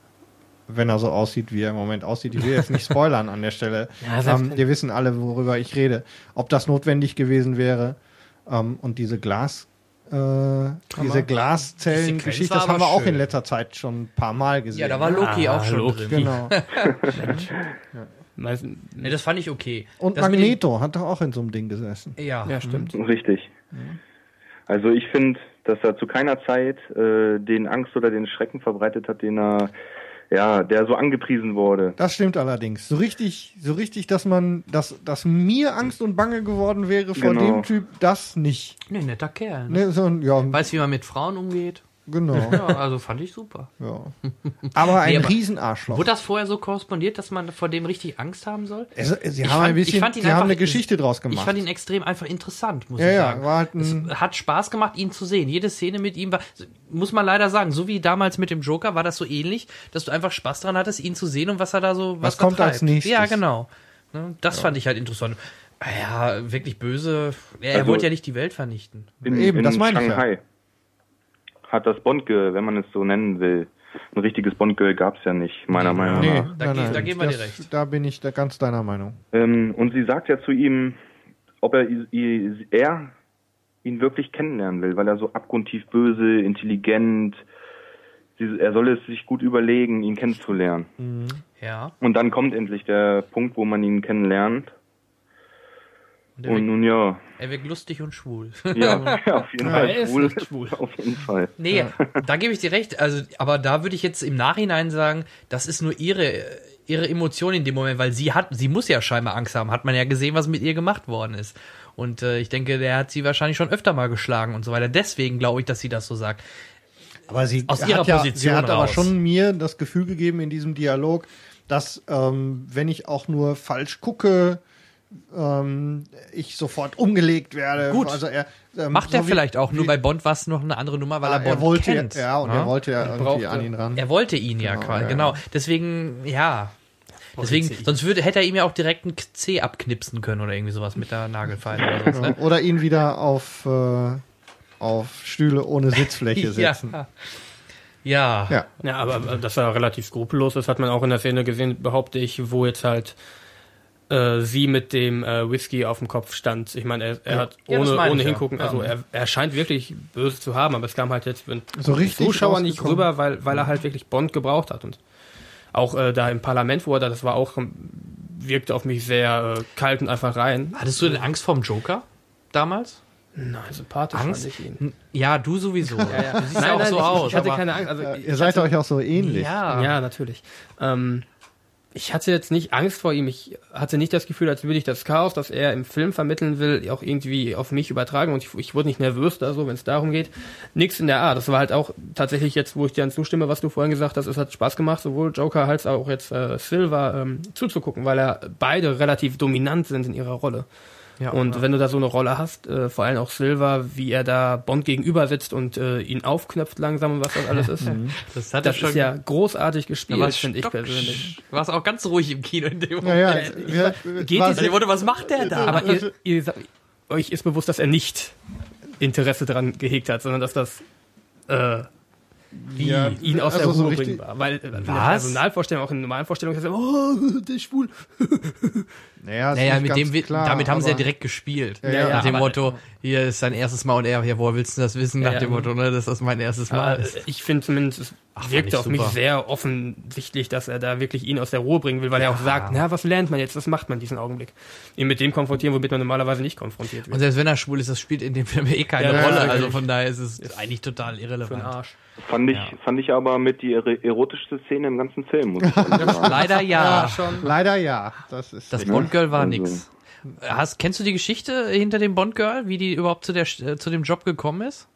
wenn er so aussieht, wie er im Moment aussieht. Ich will jetzt nicht spoilern an der Stelle. [LAUGHS] Ja, ähm, wir wissen alle, worüber ich rede. Ob das notwendig gewesen wäre ähm, und diese Glas äh, diese Glaszellen-Geschichte, das haben wir auch in letzter Zeit schon ein paar Mal gesehen. Ja, da war Loki ah, auch schon Loki. drin. Genau. [LAUGHS] ja. Nee, das fand ich okay. Und das Magneto hat doch auch in so einem Ding gesessen. Ja, ja stimmt. Richtig. Also ich finde, dass er zu keiner Zeit äh, den Angst oder den Schrecken verbreitet hat, den er ja, der so angepriesen wurde. Das stimmt allerdings. So richtig, so richtig, dass man, dass, dass mir Angst und Bange geworden wäre vor Genau. dem Typ, das nicht. Nee, netter Kerl. Ne? Ne, so, ein- ja, Weiß, wie man mit Frauen umgeht. Genau. Ja, also fand ich super. Ja. Aber ein Nee, aber- Riesenarschloch. Wurde das vorher so korrespondiert, dass man vor dem richtig Angst haben soll? Also, sie Ich haben fand- ein bisschen, ich sie haben einfach- eine Geschichte draus Ich gemacht. fand ihn extrem einfach interessant, muss Ja, ich ja, sagen. war halt es hat Spaß gemacht, ihn zu sehen. Jede Szene mit ihm war, muss man leider sagen, so wie damals mit dem Joker war das so ähnlich, dass du einfach Spaß dran hattest, ihn zu sehen und was er da so, was, Was kommt als nächstes? Ja, genau. Ne, Das fand ich halt interessant. Ja, wirklich böse. Er, er Also- wollte ja nicht die Welt vernichten. In, Eben, in das meine ich ja. Hat das Bond-Girl, wenn man es so nennen will, ein richtiges Bond-Girl gab es ja nicht, meiner Meinung Nee, nach. Da nein, nein, da geben wir das, dir recht. Da bin ich da ganz deiner Meinung. Ähm, und sie sagt ja zu ihm, ob er, er ihn wirklich kennenlernen will, weil er so abgrundtief böse, intelligent, sie, er soll es sich gut überlegen, ihn kennenzulernen. Ja. Und dann kommt endlich der Punkt, wo man ihn kennenlernt. Und er, Und wirkt, nun ja, er wirkt lustig und schwul. ja, ja [LAUGHS] auf jeden Ja, Fall er ist schwul. nicht schwul. Auf jeden Fall. Nee, da gebe ich dir recht. Also, aber da würde ich jetzt im Nachhinein sagen, das ist nur ihre, ihre Emotion in dem Moment, weil sie hat, sie muss ja scheinbar Angst haben. Hat man ja gesehen, was mit ihr gemacht worden ist. Und äh, ich denke, der hat sie wahrscheinlich schon öfter mal geschlagen und so weiter. Deswegen glaube ich, dass sie das so sagt. Aber sie Aus hat ihrer ja, Position sie hat aber schon mir das Gefühl gegeben in diesem Dialog, dass ähm, wenn ich auch nur falsch gucke, ähm, ich sofort umgelegt werde. Gut. Also er, ähm, Macht so er vielleicht auch. Nur bei Bond war es noch eine andere Nummer, weil Ah, er Bond er wollte kennt. ja, und ne? er wollte ja irgendwie brauchte- an ihn ran. Er wollte ihn ja Genau, quasi, ja. genau. Deswegen, ja. Deswegen, sonst würde, hätte er ihm ja auch direkt ein C abknipsen können oder irgendwie sowas mit der Nagelfeile oder sonst, Ja, ne? [LAUGHS] Oder ihn wieder auf, äh, auf Stühle ohne Sitzfläche [LAUGHS] setzen. Ja. Ja. Ja. Ja, aber äh, dass er relativ skrupellos ist, hat man auch in der Szene gesehen, behaupte ich, wo jetzt halt äh, sie mit dem äh, Whisky auf dem Kopf stand. Ich meine, er, er hat Ja, das ohne, meine ohne ich ja. hingucken, Ja. also er, er scheint wirklich böse zu haben, aber es kam halt jetzt mit So richtig Zuschauer nicht rüber, weil, weil er halt wirklich Bond gebraucht hat. Und auch äh, da im Parlament, wo er da, das war auch, ähm, wirkte auf mich sehr äh, kalt und einfach rein. Hattest du denn Angst vorm Joker damals? Nein, sympathisch Angst? fand ich ihn. Ja, du sowieso. [LAUGHS] Du siehst ja Nein, auch nein, so ich, aus. ich hatte keine Angst. Also, ihr seid hatte, euch auch so ähnlich. Ja. Ja, natürlich. Ähm, ich hatte jetzt nicht Angst vor ihm. Ich hatte nicht das Gefühl, als würde ich das Chaos, das er im Film vermitteln will, auch irgendwie auf mich übertragen. Und ich, ich wurde nicht nervös da so, wenn es darum geht. Nix in der Art. Das war halt auch tatsächlich jetzt, wo ich dir dann zustimme, was du vorhin gesagt hast, es hat Spaß gemacht, sowohl Joker als auch jetzt äh, Silver ähm, zuzugucken, weil er beide relativ dominant sind in ihrer Rolle. Ja, und ja. wenn du da so eine Rolle hast, äh, vor allem auch Silver, wie er da Bond gegenüber sitzt und äh, ihn aufknöpft langsam und was das alles ist. [LAUGHS] das hat Das er schon. ist ja großartig gespielt, finde ich persönlich. War es auch ganz ruhig im Kino in dem Ja, ja, Äh, wir, geht war- diese- Also, wurde, was macht der da? Aber ihr, ihr, euch ist bewusst, dass er nicht Interesse daran gehegt hat, sondern dass das äh, wie Ja, ihn aus also der so Ruhe richtig- bringen war. Weil äh, in der Was? Personalvorstellung, auch in normalen Vorstellungen, heißt er, oh, der ist schwul. [LAUGHS] naja, Naja, mit dem, klar, damit haben sie ja direkt gespielt. Ja, ja, Nach dem Motto, hier ist sein erstes Mal und er, ja, woher willst du das wissen? Nach Ja, dem ja. Motto, ne, dass das mein erstes Mal ist. ich finde zumindest, es fand wirkt ich auf mich super. sehr offensichtlich, dass er da wirklich ihn aus der Ruhe bringen will, weil er auch sagt, na, was lernt man jetzt, was macht man diesen Augenblick? Ihn mit dem konfrontieren, womit man normalerweise nicht konfrontiert Und wird. selbst wenn er schwul ist, das spielt in dem Film eh keine Ja, ja, Rolle. Also von daher ist es Ist eigentlich total irrelevant. Arsch. Fand ich, Ja. fand ich aber mit die ero- erotischste Szene im ganzen Film, muss ich [LAUGHS] sagen. Leider ja. Leider ja. Das ist Das richtig. Bond-Girl war Also- nix. Hast, kennst du die Geschichte hinter dem Bond-Girl, wie die überhaupt zu, der, äh, zu dem Job gekommen ist?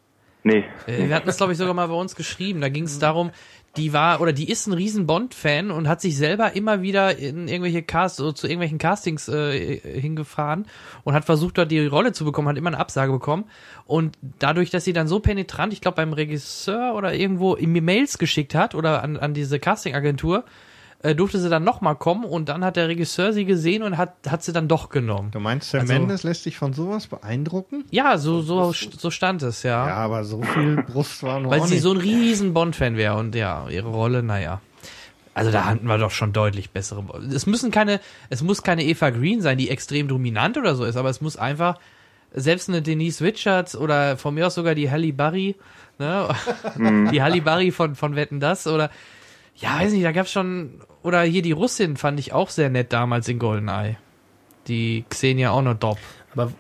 Nee, Äh, Wir hatten es, glaube ich, sogar mal bei uns geschrieben. Da ging es darum, die war oder die ist ein riesen Bond-Fan und hat sich selber immer wieder in irgendwelche Cast so zu irgendwelchen Castings äh, hingefahren und hat versucht, dort die Rolle zu bekommen, hat immer eine Absage bekommen. Und dadurch, dass sie dann so penetrant, ich glaube beim Regisseur oder irgendwo in mir Mails geschickt hat oder an, an diese Casting-Agentur, äh, durfte sie dann nochmal kommen und dann hat der Regisseur sie gesehen und hat, hat sie dann doch genommen. Du meinst, Sam Also- Mendes lässt sich von sowas beeindrucken? Ja, so, so, so stand es, Ja, aber so viel Brust war nur Weil sie nicht. so ein riesen Bond-Fan wäre und ja, ihre Rolle, naja. Also da hatten wir doch schon deutlich bessere. Es müssen keine, es muss keine Eva Green sein, die extrem dominant oder so ist, aber es muss einfach selbst eine Denise Richards oder von mir aus sogar die Halle Berry, ne? [LAUGHS] die Halle Berry von von Wetten das oder ja, weiß nicht, da gab's schon oder hier die Russin fand ich auch sehr nett damals in Goldeneye. Die Xenia top. Aber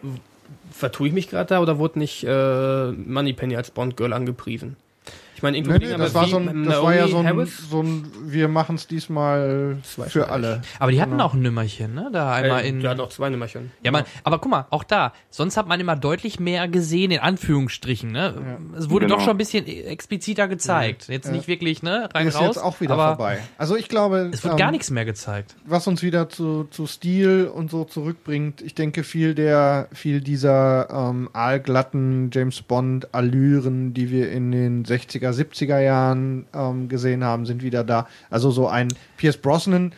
vertue ich mich gerade da oder wurde nicht äh, Moneypenny als Bond-Girl angepriesen? Ich meine, Nee, nee, das war, so ein, das war ja so ein, so ein wir machen es diesmal für alle. Aber die hatten auch ein Nummerchen, ne? Da einmal äh, in. Ja, doch zwei Nummerchen. Ja, man, aber guck mal, auch da, sonst hat man immer deutlich mehr gesehen, in Anführungsstrichen, ne? Es wurde Genau. doch schon ein bisschen expliziter gezeigt. Jetzt nicht wirklich, ne, rein Ist raus. jetzt auch wieder aber vorbei. Also ich glaube, Es wird ähm, gar nichts mehr gezeigt. was uns wieder zu, zu Stil und so zurückbringt. Ich denke, viel der, viel dieser ähm, aalglatten James Bond Allüren, die wir in den 60er, 70er Jahren ähm, gesehen haben, sind wieder da. Also so ein Pierce Brosnan,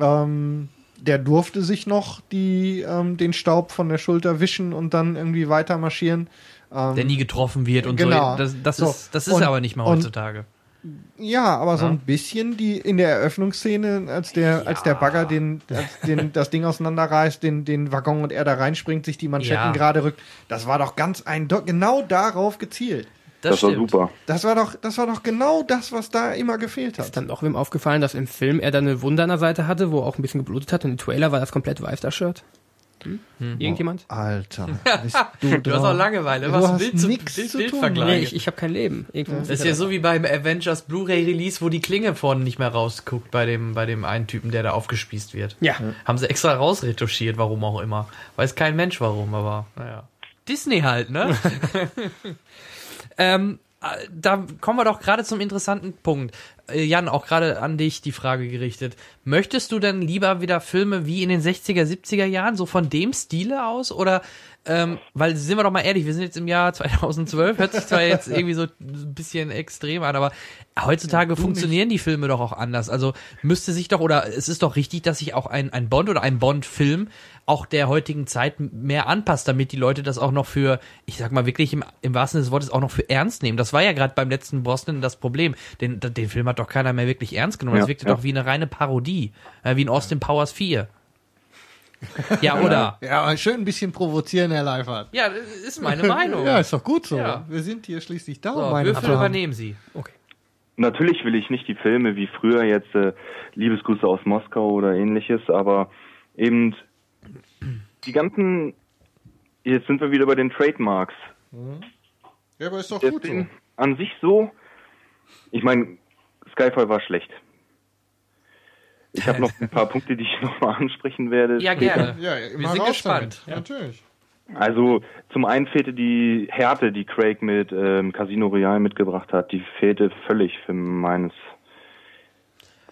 ähm, der durfte sich noch die, ähm, den Staub von der Schulter wischen und dann irgendwie weiter marschieren. Ähm, Der nie getroffen wird und genau. so. Das, das So. ist, das ist Und- aber nicht mehr heutzutage. Ja, aber so Ja. ein bisschen die in der Eröffnungsszene, als der, als der Bagger den, den, das Ding auseinanderreißt, den, den Waggon und er da reinspringt, sich die Manschetten Ja. gerade rückt, das war doch ganz eindeutig genau darauf gezielt. Das, war stimmt. super. Das war doch, das war doch genau das, was da immer gefehlt Ist hat. dann auch wem aufgefallen, dass im Film er dann eine Wunde an der Seite hatte, wo auch ein bisschen geblutet hat und im Trailer war das komplett weiß, das Shirt? Hm? Irgendjemand? Alter, [LAUGHS] bist du, Du hast auch Langeweile. Du Was hast willst du? nix Bild, zu Bild tun. vergleichen. Nee, ich, ich habe kein Leben. Irgendwo Das ist ja so wie beim Avengers Blu-ray Release, wo die Klinge vorne nicht mehr rausguckt bei dem, bei dem einen Typen, der da aufgespießt wird. Ja. Haben sie extra rausretuschiert, warum auch immer. Weiß kein Mensch warum, aber naja. Disney halt, ne? [LAUGHS] [LAUGHS] ähm, äh, da kommen wir doch gerade zum interessanten Punkt. Äh, Jan, auch gerade an dich die Frage gerichtet. Möchtest du denn lieber wieder Filme wie in den 60er, 70er Jahren, so von dem Stile aus? Oder, ähm, weil sind wir doch mal ehrlich, wir sind jetzt im Jahr 2012, hört sich zwar jetzt irgendwie so ein bisschen extrem an, aber heutzutage funktionieren die Filme doch auch anders. Also müsste sich doch, oder es ist doch richtig, dass sich auch ein, ein Bond oder ein Bond-Film auch der heutigen Zeit mehr anpasst, damit die Leute das auch noch für, ich sag mal wirklich im, im wahrsten Sinne des Wortes auch noch für ernst nehmen. Das war ja gerade beim letzten Brosnan das Problem. Den, den Film hat doch keiner mehr wirklich ernst genommen. Das Ja, wirkte ja. doch wie eine reine Parodie. Äh, wie in Austin Powers 4. [LAUGHS] Ja, oder? Ja, aber schön ein bisschen provozieren, Herr Leifert. Ja, das ist meine [LAUGHS] Meinung. Ja, ist doch gut so. Ja. Wir sind hier schließlich da, so, Meinung Würfel haben. übernehmen Sie. Okay. Natürlich will ich nicht die Filme wie früher jetzt äh, Liebesgrüße aus Moskau oder ähnliches, aber eben die ganzen, jetzt sind wir wieder bei den Trademarks. Ja, aber ist doch Der gut so. An sich so, ich meine, Skyfall war schlecht. Ich habe noch ein paar Punkte, die ich [LAUGHS] noch mal ansprechen werde. Ja, gerne. Ja, Wir sind gespannt. damit. Natürlich. Also zum einen fehlte die Härte, die Craig mit ähm, Casino Royale mitgebracht hat, die fehlte völlig für meines.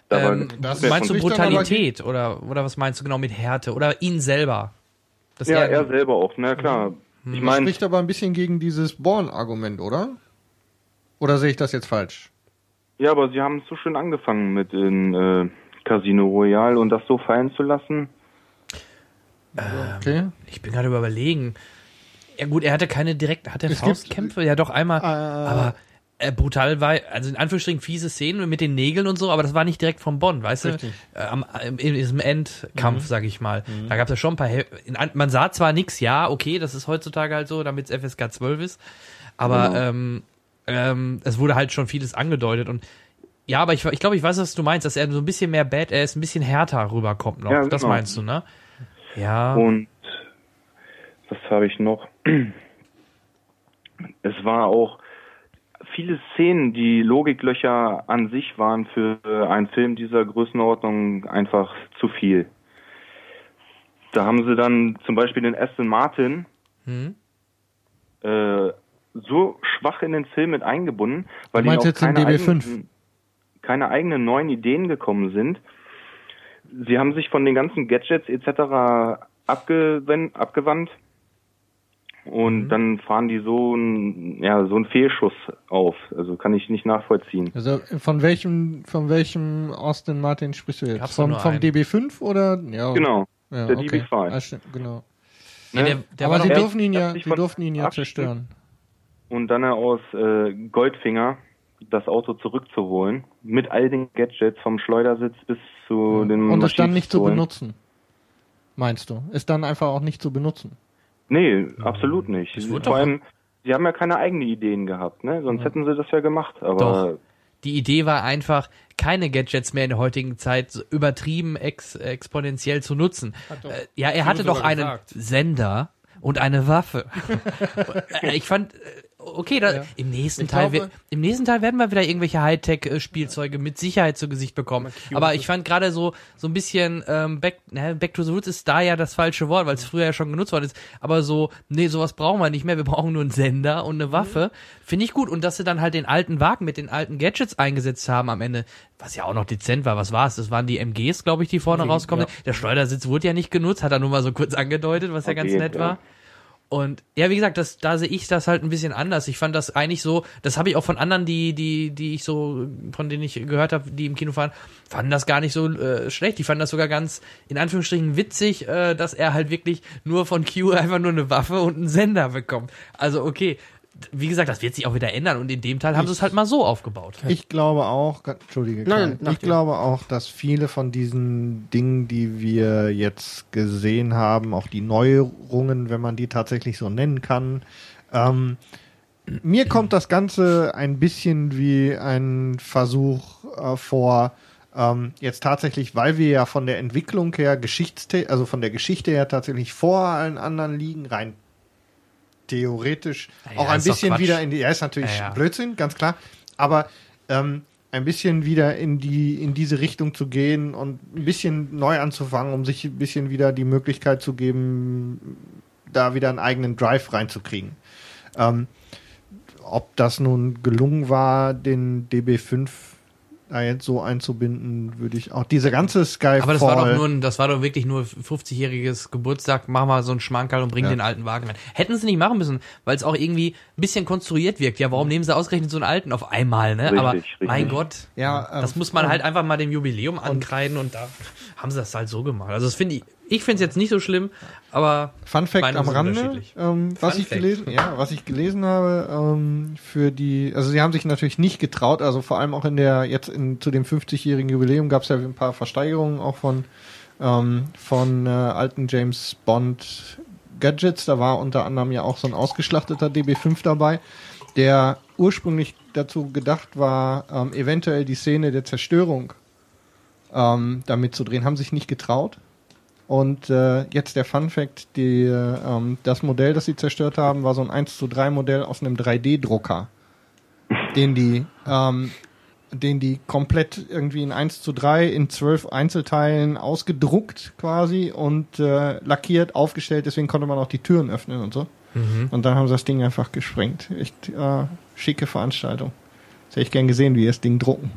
Ähm, das meinst du Brutalität oder, oder was meinst du genau mit Härte? Oder ihn selber? Dass ja, er selber auch, na klar. Ich meine, Spricht aber ein bisschen gegen dieses Born-Argument, oder? Oder sehe ich das jetzt falsch? ja, aber sie haben so schön angefangen mit in äh, Casino Royale und das so fallen zu lassen. Okay. Ich bin gerade überlegen. Ja gut, er hatte keine direkten, hat er Es gibt- Faustkämpfe? Ja doch einmal, Äh, aber äh, brutal war, also in Anführungsstrichen fiese Szenen mit den Nägeln und so, aber das war nicht direkt vom Bond, weißt Richtig. du? Äh, am, in diesem Endkampf, Mhm. sag ich mal. Da gab es ja schon ein paar, in, an- man sah zwar nix, ja, okay, das ist heutzutage halt so, damit es FSK 12 ist, aber Genau. ähm, ähm, es wurde halt schon vieles angedeutet und ja, aber ich, ich glaube, ich weiß, was du meinst, dass er so ein bisschen mehr Bad, er ist ein bisschen härter rüberkommt noch. Ja, Das genau. meinst du, ne? Ja. Und was habe ich noch? [CLEARS THROAT] Es war auch viele Szenen, die Logiklöcher an sich waren für einen Film dieser Größenordnung einfach zu viel. Da haben sie dann zum Beispiel den Aston Martin Hm? äh, so schwach in den Film mit eingebunden, weil Du meinst ihnen jetzt den keine DB5? Keine eigenen neuen Ideen gekommen sind. Sie haben sich von den ganzen Gadgets etc. Abgewandt und dann fahren die so ein, ja, so einen Fehlschuss auf. Also kann ich nicht nachvollziehen. Also von welchem von welchem Austin Martin sprichst du jetzt? Gab's vom vom einen. DB5 oder? Ja. Genau, Ja, der okay. DB5. Ah, stimmt, genau. Ja, der, der Aber sie durften ihn ja, sie durften ihn ja zerstören. Und dann aus äh, Goldfinger das Auto zurückzuholen mit all den Gadgets vom Schleudersitz bis zu den Und es dann nicht zu benutzen. Meinst du? Ist dann einfach auch nicht zu benutzen. Nee, absolut nicht. Vor doch- allem, sie haben ja keine eigenen Ideen gehabt, ne? Sonst hätten sie das ja gemacht. Aber Doch. die Idee war einfach, keine Gadgets mehr in der heutigen Zeit so übertrieben ex exponentiell zu nutzen. doch Äh, ja, er hatte doch einen gesagt. Sender und eine Waffe. [LAUGHS] Äh, ich fand, äh, okay, da, ja. im nächsten ich Teil, glaube, im nächsten Teil werden wir wieder irgendwelche Hightech-Spielzeuge mit Sicherheit zu Gesicht bekommen. Aber ich fand gerade so, so ein bisschen, ähm, Back, ne, Back to the Roots ist da ja das falsche Wort, weil es früher ja schon genutzt worden ist. Aber so, nee, sowas brauchen wir nicht mehr. Wir brauchen nur einen Sender und eine Waffe. Mhm. Finde ich gut. Und dass sie dann halt den alten Wagen mit den alten Gadgets eingesetzt haben am Ende, was ja auch noch dezent war. Was war es? Das waren die MGs, glaube ich, die vorne okay, rauskommen. Ja. Der Schleudersitz wurde ja nicht genutzt, hat er nur mal so kurz angedeutet, was okay, ja ganz nett ja. war. Und ja, wie gesagt, das, da sehe ich das halt ein bisschen anders. Ich fand das eigentlich so, das habe ich auch von anderen, die, die, die ich so, von denen ich gehört habe, die im Kino fahren, fanden das gar nicht so äh, schlecht. Die fanden das sogar ganz, in Anführungsstrichen, witzig, äh, dass er halt wirklich nur von Q [LAUGHS] einfach nur eine Waffe und einen Sender bekommt. Also okay, wie gesagt, das wird sich auch wieder ändern und in dem Teil haben sie es halt mal so aufgebaut. Ich glaube auch, entschuldige, Nein, ich glaube auch, dass viele von diesen Dingen, die wir jetzt gesehen haben, auch die Neuerungen, wenn man die tatsächlich so nennen kann, ähm, mir kommt das Ganze ein bisschen wie ein Versuch äh, vor, ähm, jetzt tatsächlich, weil wir ja von der Entwicklung her, Geschichte, also von der Geschichte her tatsächlich vor allen anderen liegen, rein theoretisch ja, auch ein bisschen wieder in die, ja, ist natürlich ja, Blödsinn, ganz klar, aber ähm, ein bisschen wieder in die in diese Richtung zu gehen und ein bisschen neu anzufangen, um sich ein bisschen wieder die Möglichkeit zu geben, da wieder einen eigenen Drive reinzukriegen. Ähm, ob das nun gelungen war, den DB5 da jetzt so einzubinden, würde ich auch diese ganze Skyfall. Aber das war doch nur, das war doch wirklich nur 50-jähriges Geburtstag. Mach mal so einen Schmankerl und bring ja. den alten Wagen rein. Hätten sie nicht machen müssen, weil es auch irgendwie ein bisschen konstruiert wirkt. Ja, warum nehmen sie ausgerechnet so einen alten auf einmal, ne? Richtig, Aber richtig. mein Gott, ja, das ähm, muss man halt einfach mal dem Jubiläum ankreiden und, und da haben sie das halt so gemacht. Also das finde ich, ich finde es jetzt nicht so schlimm, aber Fun Fact am Rande, ähm, was ich gelesen, ja, was ich gelesen habe ähm, für die, also sie haben sich natürlich nicht getraut, also vor allem auch in der jetzt in, zu dem 50-jährigen Jubiläum gab es ja ein paar Versteigerungen auch von ähm, von äh, alten James Bond Gadgets. Da war unter anderem ja auch so ein ausgeschlachteter DB5 dabei, der ursprünglich dazu gedacht war, ähm, eventuell die Szene der Zerstörung ähm, damit zu drehen, haben sich nicht getraut und äh, jetzt der Fun Fact, die, ähm, das Modell, das sie zerstört haben, war so ein 1 zu 3 Modell aus einem 3D-Drucker, den die, ähm, den die komplett irgendwie in 1 zu 3 in 12 Einzelteilen ausgedruckt quasi und äh, lackiert, aufgestellt, deswegen konnte man auch die Türen öffnen und so. Mhm. Und dann haben sie das Ding einfach gesprengt. Echt äh, schicke Veranstaltung. Das hätte ich gern gesehen, wie die das Ding drucken.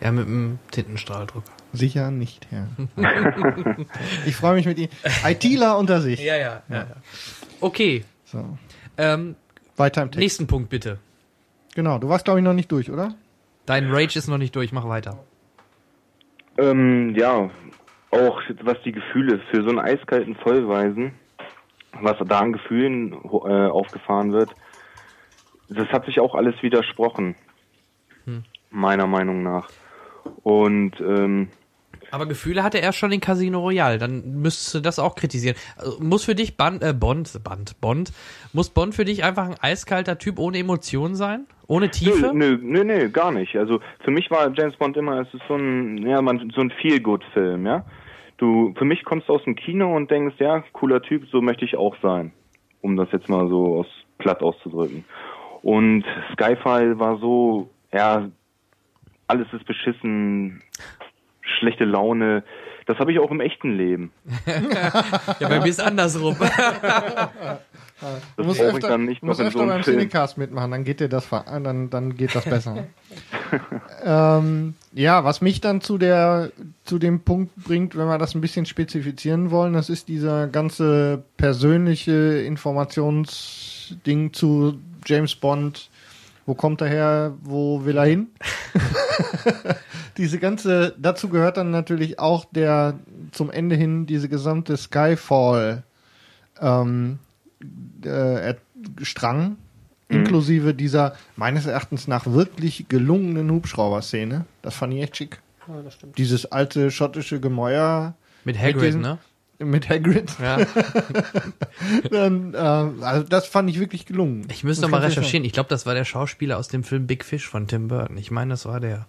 Ja, mit einem Tintenstrahldrucker. Sicher nicht, Herr. [LAUGHS] ich freue mich mit Ihnen. ITler unter sich. Ja, ja, ja. ja. Okay. So. Ähm, weiter im Text. Nächsten Punkt bitte. Genau, du warst glaube ich noch nicht durch, oder? Dein Rage ist noch nicht durch, mach weiter. Ähm, ja, auch was die Gefühle für so einen eiskalten Vollweisen, was da an Gefühlen äh, aufgefahren wird, das hat sich auch alles widersprochen. Hm. Meiner Meinung nach. Und ähm, aber Gefühle hatte er schon in Casino Royale, dann müsstest du das auch kritisieren. Also muss für dich Band, äh, Bond, Band, Bond, muss Bond für dich einfach ein eiskalter Typ ohne Emotionen sein? Ohne Tiefe? Nö, nö, nö, gar nicht. Also für mich war James Bond immer, es ist so ein, ja, man, so ein Feel-Good-Film, ja. Du, für mich kommst du aus dem Kino und denkst, ja, cooler Typ, so möchte ich auch sein. Um das jetzt mal so aus, platt auszudrücken. Und Skyfall war so, ja, alles ist beschissen, schlechte Laune. Das habe ich auch im echten Leben. [LAUGHS] ja, bei mir ist andersrum. [LAUGHS] du musst öfter, dann nicht musst öfter so beim Cinecast mitmachen, dann geht dir das, dann, dann geht das besser. [LAUGHS] ähm, ja, was mich dann zu der, zu dem Punkt bringt, wenn wir das ein bisschen spezifizieren wollen, das ist dieser ganze persönliche Informationsding zu James Bond, wo kommt er her? Wo will er hin? Diese ganze, dazu gehört dann natürlich auch der zum Ende hin diese gesamte Skyfall ähm, äh, Strang, mhm. inklusive dieser meines Erachtens nach wirklich gelungenen Hubschrauber-Szene. Das fand ich echt schick. Ja, Dieses alte schottische Gemäuer. Mit Hagrid, mit diesen, ne? mit Hagrid. Ja. [LAUGHS] Dann, äh, also das fand ich wirklich gelungen. Ich müsste noch mal recherchieren. Ich glaube, das war der Schauspieler aus dem Film Big Fish von Tim Burton. Ich meine, das war der.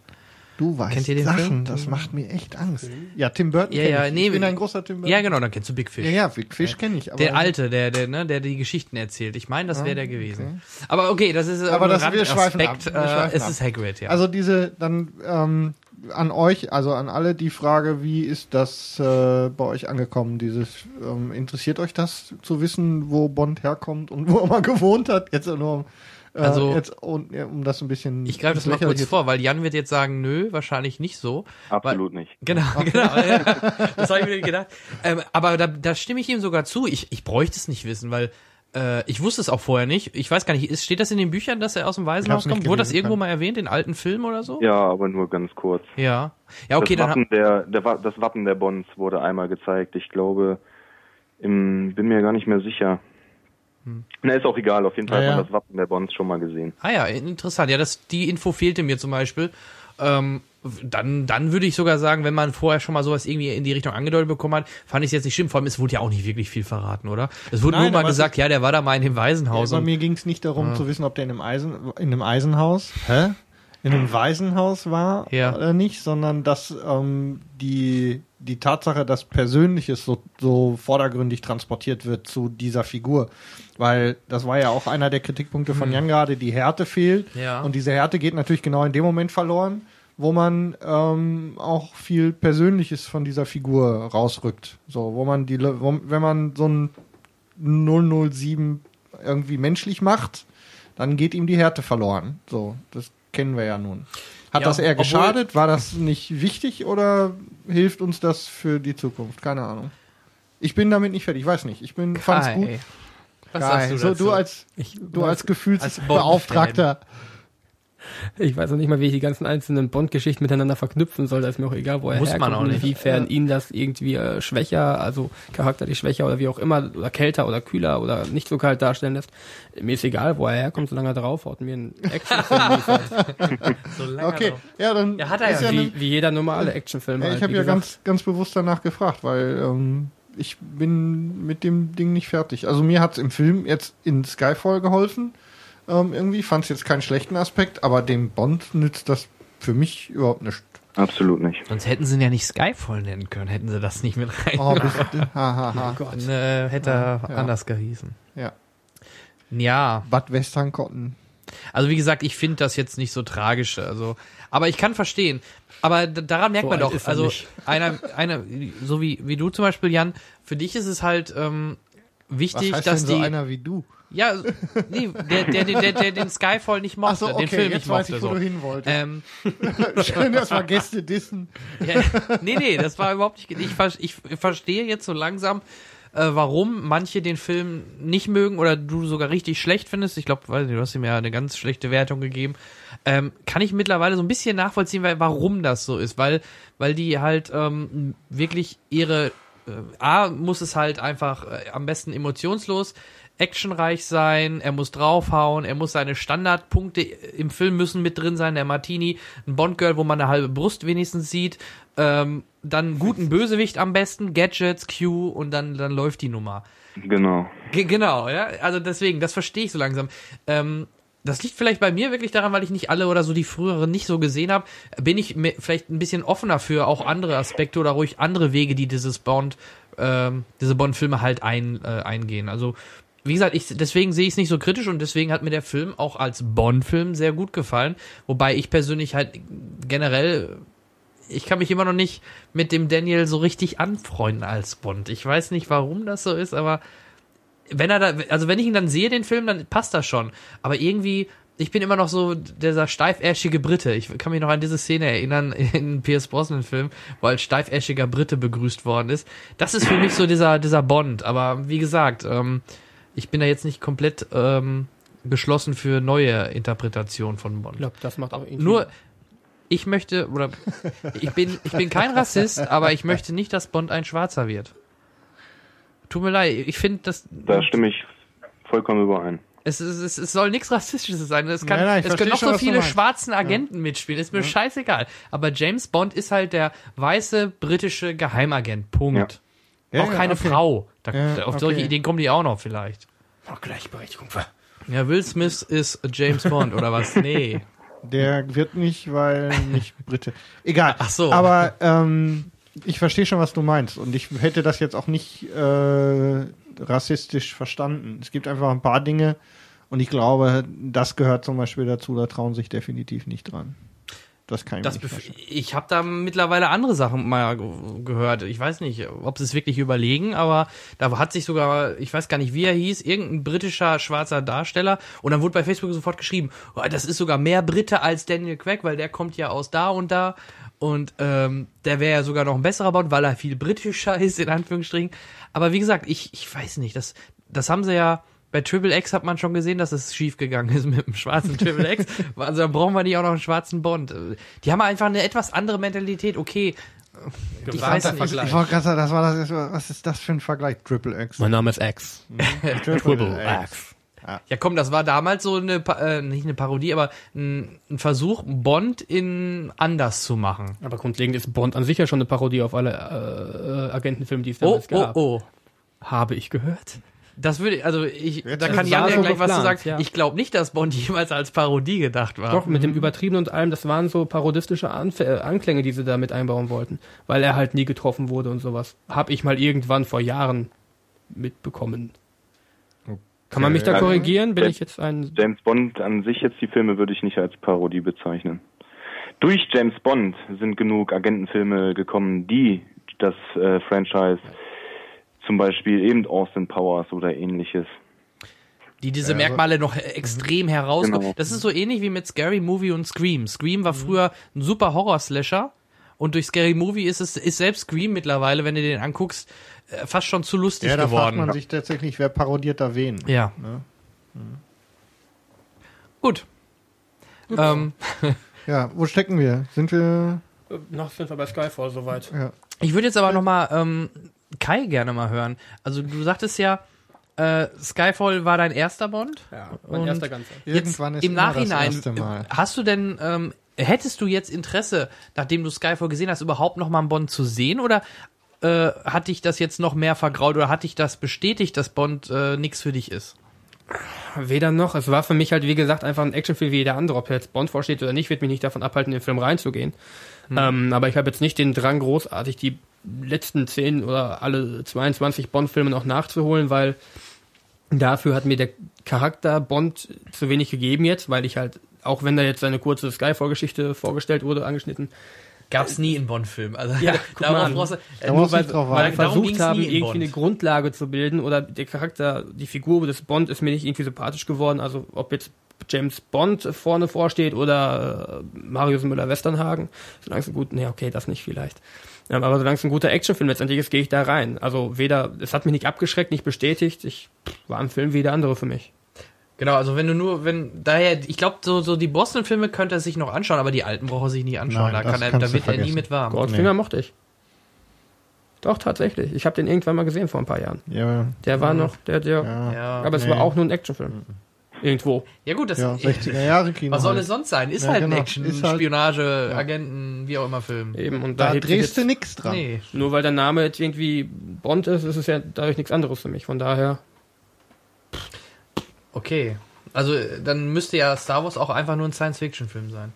Du weißt Kennt ihr den Sachen, Film? das macht mir echt Angst. Ja, Tim Burton Ja, kenn ja, ich. nee, ich bin ein großer Tim Burton. Ja, genau, dann kennst du Big Fish. Ja, ja, Big Fish kenne ich. Aber Der alte, der, der, ne, der die Geschichten erzählt. Ich meine, das wäre der gewesen. Aber okay, das ist Aber ein das- wir schweifen ab. Wir Äh, schweifen es ab. ist Hagrid, ja. Also diese, dann ähm, an euch, also an alle die Frage, wie ist das äh, bei euch angekommen? Dieses, ähm, interessiert euch das zu wissen, wo Bond herkommt und [LAUGHS] wo er mal gewohnt hat? Jetzt nur äh, Also- jetzt, um, ja, um das ein bisschen. ich greife das mal kurz vor, weil Jan wird jetzt sagen, nö, wahrscheinlich nicht so. Absolut nicht. Genau, genau. ja. Das habe ich mir gedacht. Ähm, aber da, da stimme ich ihm sogar zu. Ich, ich bräuchte es nicht wissen, weil äh, ich wusste es auch vorher nicht. Ich weiß gar nicht, ist, steht das in den Büchern, dass er aus dem Waisenhaus kommt? Wurde das irgendwo kann- mal erwähnt, in alten Filmen oder so? Ja, aber nur ganz kurz. Ja. Ja, okay, das, dann Wappen der, der, das Wappen der Bonds wurde einmal gezeigt. Ich glaube, im, bin mir gar nicht mehr sicher. Na, ist auch egal. Auf jeden Fall Ja, hat man ja. das Wappen der Bonds schon mal gesehen. Ah ja, interessant. Ja, das, die Info fehlte mir zum Beispiel. Ähm, dann, dann würde ich sogar sagen, wenn man vorher schon mal sowas irgendwie in die Richtung angedeutet bekommen hat, fand ich es jetzt nicht schlimm. Vor allem, es wurde ja auch nicht wirklich viel verraten, oder? Es wurde Nein, nur mal gesagt, ja, der war da mal in dem Ja, Waisenhaus. bei und, mir ging es nicht darum zu wissen, ob der in einem, Eisen, in einem Eisenhaus, hä? In einem Waisenhaus war Ja. oder nicht, sondern dass ähm, die, die Tatsache, dass Persönliches so, so vordergründig transportiert wird zu dieser Figur. Weil das war ja auch einer der Kritikpunkte von Jan gerade, die Härte fehlt. Hm. Ja. Und diese Härte geht natürlich genau in dem Moment verloren, wo man ähm, auch viel Persönliches von dieser Figur rausrückt. So, wo man die, wo, wenn man so ein 007 irgendwie menschlich macht, dann geht ihm die Härte verloren. So, das kennen wir ja nun. Hat Ja, das eher geschadet? War das nicht wichtig oder hilft uns das für die Zukunft? Keine Ahnung. Ich bin damit nicht fertig, ich weiß nicht. Ich bin fand's Kai, gut. Was Geil. sagst du so, dazu? du als Ich, du als als Gefühlsbeauftragter. Ich weiß noch nicht mal, wie ich die ganzen einzelnen Bond-Geschichten miteinander verknüpfen soll. Da ist mir auch egal, wo er Muss man herkommt auch und nicht. inwiefern ihn das irgendwie äh, schwächer, also charakterlich schwächer oder wie auch immer, oder kälter oder kühler oder nicht so kalt darstellen lässt. Mir ist egal, wo er herkommt, solange er draufhaut und mir einen Actionfilm liefert. [LAUGHS] So lange Okay, noch. ja, dann Ja, hat er ist ja, ja wie, wie jeder normale Actionfilm. ja, halt, ich habe wie ja gesagt. ganz ganz bewusst danach gefragt, weil ähm, ich bin mit dem Ding nicht fertig. Also mir hat's im Film jetzt in Skyfall geholfen. Ähm, irgendwie fand es jetzt keinen schlechten Aspekt, aber dem Bond nützt das für mich überhaupt nicht. Absolut nicht. Sonst hätten sie ihn ja nicht Skyfall nennen können, hätten sie das nicht mit rein. Oh, bist, ha, ha, ha. Gott. Dann, äh, hätte er Ja. anders gehießen. Ja. Ja, Bad Western Cotton. also wie gesagt, ich finde das jetzt nicht so tragisch. Also, aber ich kann verstehen. Aber daran merkt So man doch, also nicht. [LAUGHS] einer, einer, so wie wie du zum Beispiel, Jan, für dich ist es halt ähm, Was wichtig, heißt dass denn so die, einer wie du? Ja, nee, der, der, der, der, den Skyfall nicht mochte, Ach so, den okay, Film jetzt nicht weiß mochte. ich, wo so. du hin wolltest. Ähm, [LAUGHS] Schön, dass wir Gäste dissen. Ja, nee, nee, das war überhaupt nicht. Ich, ich verstehe jetzt so langsam, äh, warum manche den Film nicht mögen oder du sogar richtig schlecht findest. Ich glaube, weiß nicht, du hast ihm ja eine ganz schlechte Wertung gegeben. Ähm, kann ich mittlerweile so ein bisschen nachvollziehen, weil, warum das so ist. Weil, weil die halt ähm, wirklich ihre. Äh, A, muss es halt einfach äh, am besten emotionslos actionreich sein, er muss draufhauen, er muss seine Standardpunkte im Film müssen mit drin sein, der Martini, ein Bond-Girl, wo man eine halbe Brust wenigstens sieht, ähm, dann guten Bösewicht am besten, Gadgets, Q und dann, dann läuft die Nummer. Genau. Ge genau, ja, also deswegen, das verstehe ich so langsam. Ähm, das liegt vielleicht bei mir wirklich daran, weil ich nicht alle oder so die früheren nicht so gesehen habe, bin ich vielleicht ein bisschen offener für auch andere Aspekte oder ruhig andere Wege, die dieses Bond, ähm, diese Bond-Filme halt ein, äh, eingehen. Also wie gesagt, ich, deswegen sehe ich es nicht so kritisch und deswegen hat mir der Film auch als Bond-Film sehr gut gefallen. Wobei ich persönlich halt generell, ich kann mich immer noch nicht mit dem Daniel so richtig anfreunden als Bond. Ich weiß nicht, warum das so ist, aber wenn er da, also wenn ich ihn dann sehe, den Film, dann passt das schon. Aber irgendwie, ich bin immer noch so dieser steifäschige Brite. Ich kann mich noch an diese Szene erinnern [LAUGHS] in Pierce Brosnan Film, wo als steifäschiger Brite begrüßt worden ist. Das ist für mich so dieser, dieser Bond. Aber wie gesagt, ähm, ich bin da jetzt nicht komplett ähm, geschlossen für neue Interpretationen von Bond. Ich glaube, das macht auch irgendwie. Nur, ich möchte, oder [LAUGHS] ich bin, ich bin kein Rassist, aber ich möchte nicht, dass Bond ein Schwarzer wird. Tut mir leid, ich finde, dass Da stimme ich vollkommen überein. es, es, es, es soll nichts Rassistisches sein. Es, kann, Nein, nein, es können noch schon, so viele schwarzen Agenten mitspielen. Ist mir scheißegal. Aber James Bond ist halt der weiße britische Geheimagent. Punkt. Ja, auch ja, keine okay. Frau. Da, Ja, auf solche okay. Ideen kommen die auch noch vielleicht. Oh, Gleichberechtigung. Ja, Will Smith ist James Bond oder was? Nee. Der wird nicht, weil nicht Brite. Egal. Ach so. Aber ähm, ich verstehe schon, was du meinst. Und ich hätte das jetzt auch nicht äh, rassistisch verstanden. Es gibt einfach ein paar Dinge und ich glaube, das gehört zum Beispiel dazu, da trauen sich definitiv nicht dran. Das kann ich das nicht. Ich habe da mittlerweile andere Sachen mal gehört. Ich weiß nicht, ob sie es wirklich überlegen, aber da hat sich sogar, ich weiß gar nicht, wie er hieß, irgendein britischer schwarzer Darsteller und dann wurde bei Facebook sofort geschrieben, oh, das ist sogar mehr Brite als Daniel Craig, weil der kommt ja aus da und da und ähm, der wäre ja sogar noch ein besserer Bond, weil er viel britischer [LAUGHS] ist, in Anführungsstrichen. Aber wie gesagt, ich, ich weiß nicht, das, das haben sie ja, bei Triple X hat man schon gesehen, dass es schief gegangen ist [LAUGHS] mit dem schwarzen Triple X. Also dann brauchen wir nicht auch noch einen schwarzen Bond. Die haben einfach eine etwas andere Mentalität. Okay, ich weiß nicht. Ich, ich wollte gerade sagen, das war das, was ist das für ein Vergleich? Triple X. Mein Name ist X. [LAUGHS] Triple X. Ja. komm, das war damals so eine, äh, nicht eine Parodie, aber ein, ein, Versuch, Bond in anders zu machen. Aber grundlegend ist Bond an sich ja schon eine Parodie auf alle äh, äh Agentenfilme, die es damals oh, gab. Oh, oh, Habe ich gehört. Das würde, also ich, Jetzt da kann Jan ja so gleich geplant, was zu sagen. Ja. Ich glaube nicht, dass Bond [LAUGHS] jemals als Parodie gedacht war. Doch, mit dem Übertrieben und allem, das waren so parodistische Anf äh, Anklänge, die sie da mit einbauen wollten. Weil er halt nie getroffen wurde und sowas. Hab ich mal irgendwann vor Jahren mitbekommen. Kann man mich da korrigieren? Bin James, ich jetzt ein. James Bond an sich jetzt die Filme würde ich nicht als Parodie bezeichnen. Durch James Bond sind genug Agentenfilme gekommen, die das äh, Franchise, zum Beispiel eben Austin Powers oder ähnliches. Die diese Merkmale noch extrem herauskommen. Genau. Das ist so ähnlich wie mit Scary Movie und Scream. Scream war früher ein super Horror-Slasher und durch Scary Movie ist es ist selbst Scream mittlerweile, wenn du den anguckst, äh, fast schon zu lustig ja, da geworden. fragt man sich tatsächlich, wer parodiert da wen. Ja. Ne? Mhm. Gut. Gut. Ähm. [LAUGHS] ja, wo stecken wir? Sind wir äh, noch sind wir bei Skyfall soweit. Ja. Ich würde jetzt aber noch mal ähm, Kai gerne mal hören. Also du sagtest ja, äh, Skyfall war dein erster Bond. Ja, mein erster ganzer. Irgendwann ist im Nachhinein hast du denn ähm, hättest du jetzt Interesse, nachdem du Skyfall gesehen hast, überhaupt noch mal einen Bond zu sehen oder äh, hat dich das jetzt noch mehr vergraut oder hat dich das bestätigt, dass Bond äh, nichts für dich ist? Weder noch. Es war für mich halt, wie gesagt, einfach ein Actionfilm wie jeder andere. Ob jetzt Bond vorsteht oder nicht, wird mich nicht davon abhalten, in den Film reinzugehen. Hm. Ähm, aber ich habe jetzt nicht den Drang, großartig die letzten 10 oder alle 22 Bond-Filme noch nachzuholen, weil dafür hat mir der Charakter Bond zu wenig gegeben jetzt, weil ich halt auch wenn da jetzt eine kurze Skyfall-Geschichte vorgestellt wurde, angeschnitten, Gab's nie in Bond-Filmen. Also ja, [LAUGHS] darauf brauchst du, äh, nur weil, weil versucht haben, irgendwie eine Grundlage zu bilden oder der Charakter, die Figur des Bond ist mir nicht irgendwie sympathisch geworden. Also ob jetzt James Bond vorne vorsteht oder äh, Marius Müller-Westernhagen, solange es ein gut, nee, okay, das nicht vielleicht. Ja, aber solange es ein guter Actionfilm letztendlich ist, gehe ich da rein. Also weder, es hat mich nicht abgeschreckt, nicht bestätigt. Ich war ein Film wie der andere für mich. Genau, also wenn du nur, wenn, daher, ich glaube, so, so die Boston-Filme könnte er sich noch anschauen, aber die alten braucht er sich nie anschauen. Nein, da, kann er, da wird er nie mit warm. Goldfinger nee. mochte ich. Doch, tatsächlich. Ich habe den irgendwann mal gesehen vor ein paar Jahren. Ja. Der war noch, der, der, ja. aber es nee. war auch nur ein Actionfilm. Mhm. Irgendwo. Ja gut, das ja, 60er Jahre Kino. Was soll halt. es sonst sein? Ist ja, halt genau. ein Action, halt, Spionage, ja. Agenten, wie auch immer Film. Eben und da, da drehst du nix dran. Nee. Nur weil der Name jetzt irgendwie Bond ist, ist es ja dadurch nichts anderes für mich. Von daher. Okay. Also dann müsste ja Star Wars auch einfach nur ein Science-Fiction-Film sein.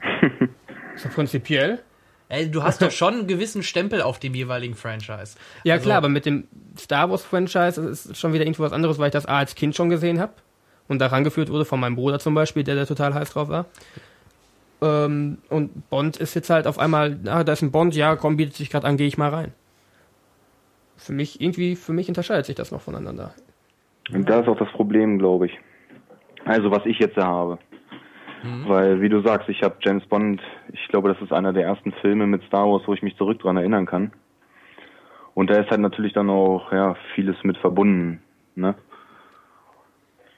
[LAUGHS] so prinzipiell? Ey, du hast doch schon einen gewissen Stempel auf dem jeweiligen Franchise. Ja also, klar, aber mit dem Star Wars-Franchise ist es schon wieder irgendwo was anderes, weil ich das A als Kind schon gesehen habe und da rangeführt wurde von meinem Bruder zum Beispiel, der da total heiß drauf war. Ähm, und Bond ist jetzt halt auf einmal, ah, da ist ein Bond, ja, komm, bietet sich gerade an, gehe ich mal rein. Für mich, irgendwie, für mich unterscheidet sich das noch voneinander. Und da ist auch das Problem, glaube ich. Also was ich jetzt habe. Mhm. Weil, wie du sagst, ich habe James Bond, ich glaube, das ist einer der ersten Filme mit Star Wars, wo ich mich zurück dran erinnern kann. Und da ist halt natürlich dann auch, ja, vieles mit verbunden, ne?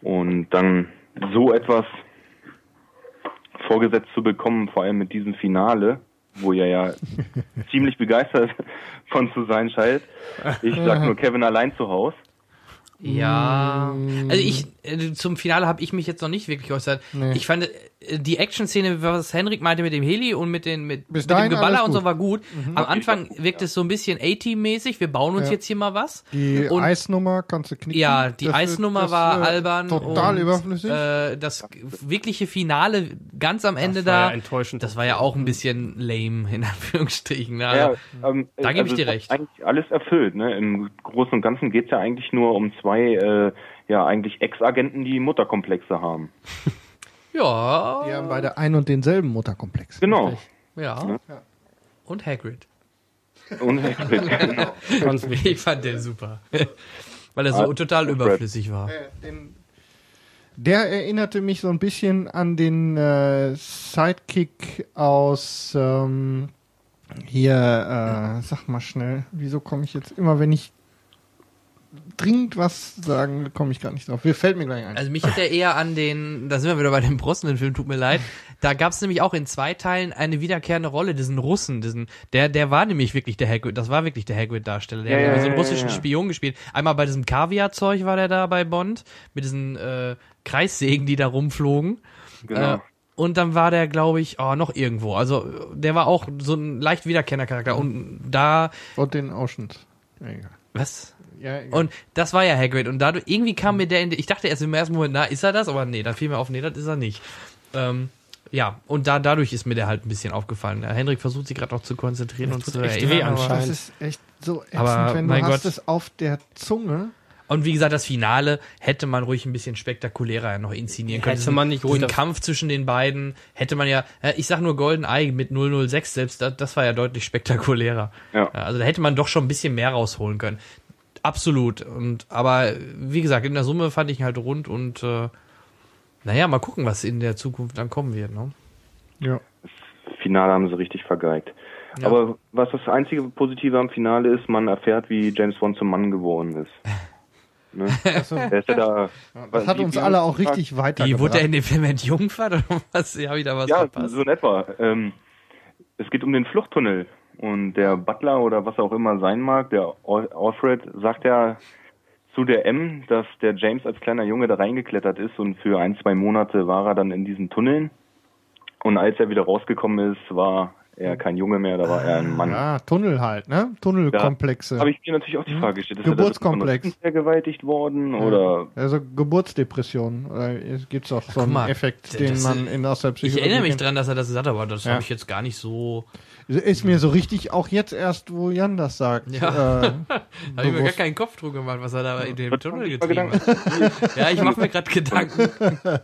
Und dann so etwas vorgesetzt zu bekommen, vor allem mit diesem Finale, wo ihr ja [LAUGHS] ziemlich begeistert von zu sein scheint. Ich sag [LAUGHS] nur Kevin allein zu Hause. Ja, also ich äh, zum Finale habe ich mich jetzt noch nicht wirklich geäußert. Nee. Ich fand äh, die Action-Szene, was Henrik meinte mit dem Heli und mit den mit, mit dem Geballer und so war gut. Am Anfang wirkt es so ein bisschen A-Team-mäßig. Wir bauen uns Ja. jetzt hier mal was. Die Und- Eisnummer kannst du knicken. Ja, die Das- Eisnummer das, war äh, albern. Total und, überflüssig. Äh, das wirkliche Finale ganz am Ende war da, ja enttäuschend. das war ja auch ein bisschen lame, in Anführungsstrichen. Ja, ähm, da gebe ich also dir es hat recht. Eigentlich alles erfüllt. Ne? Im Großen und Ganzen geht's ja eigentlich nur um zwei, äh, ja eigentlich Ex-Agenten, die Mutterkomplexe haben. [LAUGHS] ja, die haben beide ein und denselben Mutterkomplex. Genau. ja. Und Hagrid. Und [LAUGHS] genau. Ganz wichtig. Ich fand den super. [LAUGHS] Weil er so Ah, total Fred. überflüssig war. Äh, den, der erinnerte mich so ein bisschen an den äh, Sidekick aus ähm, hier, äh, sag mal schnell, wieso komme ich jetzt immer, wenn ich dringend was sagen, komme ich gar nicht drauf. Mir fällt mir gleich ein. Also mich hat er eher an den, da sind wir wieder bei dem Brosnan-Film, tut mir leid. Da gab es nämlich auch in zwei Teilen eine wiederkehrende Rolle, diesen Russen, diesen, der, der war nämlich wirklich der Hagrid, das war wirklich der Hagrid-Darsteller. Der Ja, hat ja, so einen ja, russischen ja. Spion gespielt. Einmal bei diesem Kaviar-Zeug war der da bei Bond, mit diesen äh, Kreissägen, die da rumflogen. genau. Äh, und dann war der, glaube ich, oh, noch irgendwo. Also der war auch so ein leicht wiederkehrender Charakter. Und da, und den Oceans. Ja, egal. was? Ja. Und das war ja Hagrid. Und dadurch, irgendwie kam mir der in, ich dachte erst im ersten Moment, na, ist er das? Aber nee, dann fiel mir auf, nee, das ist er nicht. Ähm, ja, und da, dadurch ist mir der halt ein bisschen aufgefallen. Der Henrik versucht sich gerade noch zu konzentrieren und tut zu echt erinnern. weh anscheinend. das ist echt so ätzend, Aber, wenn du mein hast Gott. es auf der Zunge. Und wie gesagt, das Finale hätte man ruhig ein bisschen spektakulärer noch inszenieren können. Hätte man nicht ruhig- Kampf zwischen den beiden hätte man ja, äh, ich sag nur Golden Eye mit 006 selbst, das, das war ja deutlich spektakulärer. Ja. Also da hätte man doch schon ein bisschen mehr rausholen können. Absolut. Und aber wie gesagt, in der Summe fand ich ihn halt rund und äh, naja, mal gucken, was in der Zukunft dann kommen wird. Ne? Ja. Finale haben sie richtig vergeigt. Ja. Aber was das einzige Positive am Finale ist, man erfährt, wie James Bond zum Mann geworden ist. [LAUGHS] Ne? Ist ja da. das hat uns alle auch richtig weitergebracht. Wie wurde er in dem Film entjungfert oder was? [LAUGHS] Ja, wieder was Ja, verpasst. so in etwa. Ähm, es geht um den Fluchttunnel. Und der Butler oder was auch immer sein mag, der Al- Alfred, sagt ja zu der M, dass der James als kleiner Junge da reingeklettert ist und für ein, zwei Monate war er dann in diesen Tunneln. Und als er wieder rausgekommen ist, war er kein Junge mehr, da war er ein Mann. Ja, Tunnel halt, ne? Tunnelkomplexe. Habe ich mir natürlich auch die Frage gestellt. Ist Geburtskomplex. er da vergewaltigt worden oder Also Geburtsdepression. Oder gibt es auch so einen mal, Effekt, den ist- man in aus der Ich Psychologie erinnere mich dran, dass er das gesagt hat, aber das Ja. habe ich jetzt gar nicht so. Ist mir so richtig, auch jetzt erst, wo Jan das sagt. Ja. [LAUGHS] Äh, Habe ich mir gar keinen Kopf drum gemacht, was er da in dem Tunnel getrieben hat. Ja, ich mache mir gerade Gedanken. [LAUGHS]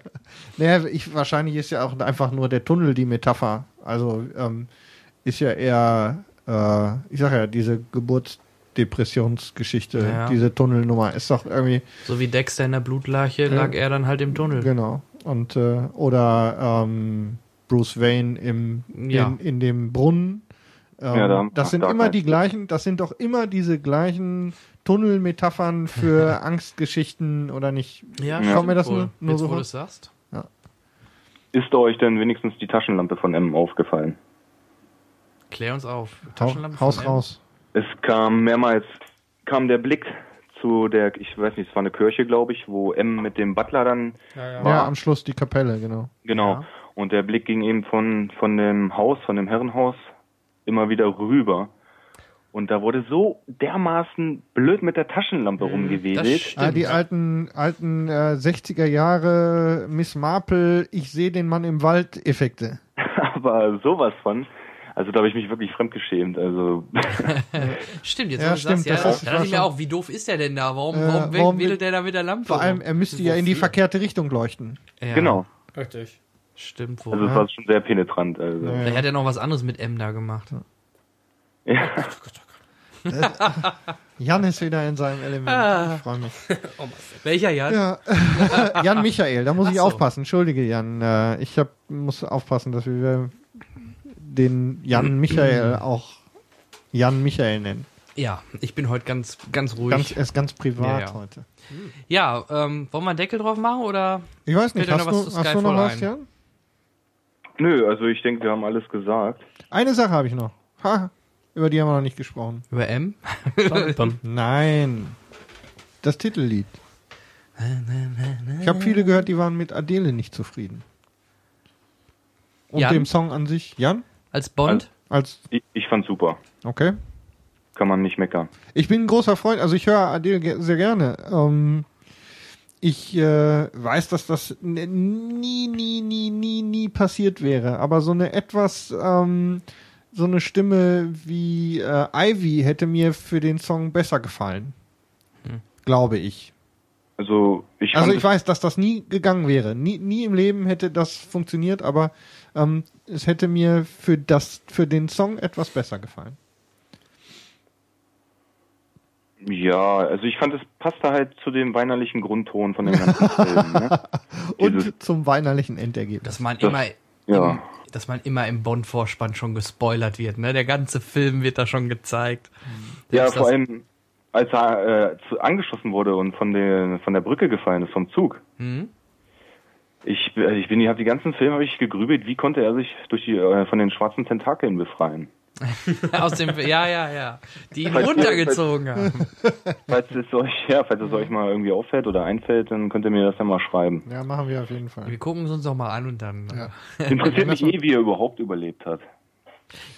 Naja, ich, wahrscheinlich ist ja auch einfach nur der Tunnel die Metapher. Also ähm, ist ja eher, äh, ich sag ja, diese Geburtsdepressionsgeschichte, Ja. diese Tunnelnummer ist doch irgendwie, So wie Dexter in der Blutlache lag er dann halt im Tunnel. genau. Und, äh, oder ähm, Bruce Wayne im, Ja. in, in dem Brunnen. Ähm, Ja, da- das sind immer die gleichen, das sind doch immer diese gleichen Tunnelmetaphern für [LAUGHS] Angstgeschichten oder nicht. Ja, Ja. Kommt mir das wohl. nur, nur Jetzt, so wo vor? du es sagst. ist euch denn wenigstens die Taschenlampe von M aufgefallen? Klär uns auf. Taschenlampe Haus von M. raus. Es kam mehrmals, kam der Blick zu der, ich weiß nicht, es war eine Kirche, glaube ich, wo M mit dem Butler dann, Ja, Ja, am Schluss die Kapelle, genau. genau, Ja. Und der Blick ging eben von, von dem Haus, von dem Herrenhaus, immer wieder rüber. Und da wurde so dermaßen blöd mit der Taschenlampe das rumgewedelt. stimmt. Ah, die alten, alten äh, 60er Jahre Miss Marple, ich sehe den Mann im Wald Effekte. [LAUGHS] Aber sowas von, also da habe ich mich wirklich fremdgeschämt. Also [LAUGHS] Stimmt, jetzt Ja, stimmt, sagst, ja, das da dachte ich mir auch, wie doof ist der denn da? Warum, Äh, warum, warum wedelt der da mit der Lampe? Vor allem, er müsste ja in die verkehrte Richtung leuchten. Ja, genau, Richtig. Stimmt wohl. also es war schon sehr penetrant. Also. Ja. Vielleicht hat er noch was anderes mit M da gemacht. Ja. Jan ist wieder in seinem Element. Ah. Ich freue mich. [LAUGHS] Welcher Jan? Ja. [LAUGHS] Jan Michael, da muss ich Ach so. aufpassen. Entschuldige, Jan. Äh, Ich hab, muss aufpassen, dass wir den Jan [CLEARS THROAT] Michael auch Jan Michael nennen. Ja, ich bin heute ganz, ganz ruhig. Ganz, er ist ganz privat Ja, ja. heute. ja, ähm, wollen wir einen Deckel drauf machen oder? Ich weiß nicht, hast noch du, was zu hast du noch was? Jan? Nö, also ich denke, wir haben alles gesagt. Eine Sache habe ich noch. Ha, über die haben wir noch nicht gesprochen. Über M? [LAUGHS] Nein. Das Titellied. Ich habe viele gehört, die waren mit Adele nicht zufrieden. Und Jan? dem Song an sich, Jan? Als Bond? Als, Ich, ich fand super. okay. Kann man nicht meckern. Ich bin ein großer Freund, also ich höre Adele sehr gerne. Ähm, ich äh, weiß, dass das nie, nie, nie, nie, nie passiert wäre. Aber so eine etwas, ähm, so eine Stimme wie äh, Ivy hätte mir für den Song besser gefallen. Glaube ich. Also ich Also ich weiß, dass das nie gegangen wäre. Nie, nie im Leben hätte das funktioniert, aber ähm, es hätte mir für das, für den Song etwas besser gefallen. Ja, also ich fand, es passte halt zu dem weinerlichen Grundton von dem ganzen [LAUGHS] Film. Ne? Dieses- Und zum weinerlichen Endergebnis. Dass man Das- immer, ja. im, dass man immer im Bond-Vorspann schon gespoilert wird, ne? Der ganze Film wird da schon gezeigt. Ja, vor allem, als er äh, zu, angeschossen wurde und von der, von der Brücke gefallen ist, vom Zug. Hm? Ich, äh, ich bin, ich habe die ganzen Filme habe ich gegrübelt, wie konnte er sich durch die äh, von den schwarzen Tentakeln befreien? [LAUGHS] Aus dem, ja, ja, ja. Die ihn Falls- runtergezogen haben. [LAUGHS] Falls es euch, ja, falls es euch mal irgendwie auffällt oder einfällt, dann könnt ihr mir das ja mal schreiben. Ja, machen wir auf jeden Fall. Wir gucken es uns doch mal an und dann. Ja. Ja, Interessiert [LAUGHS] mich eh, wie er überhaupt überlebt hat.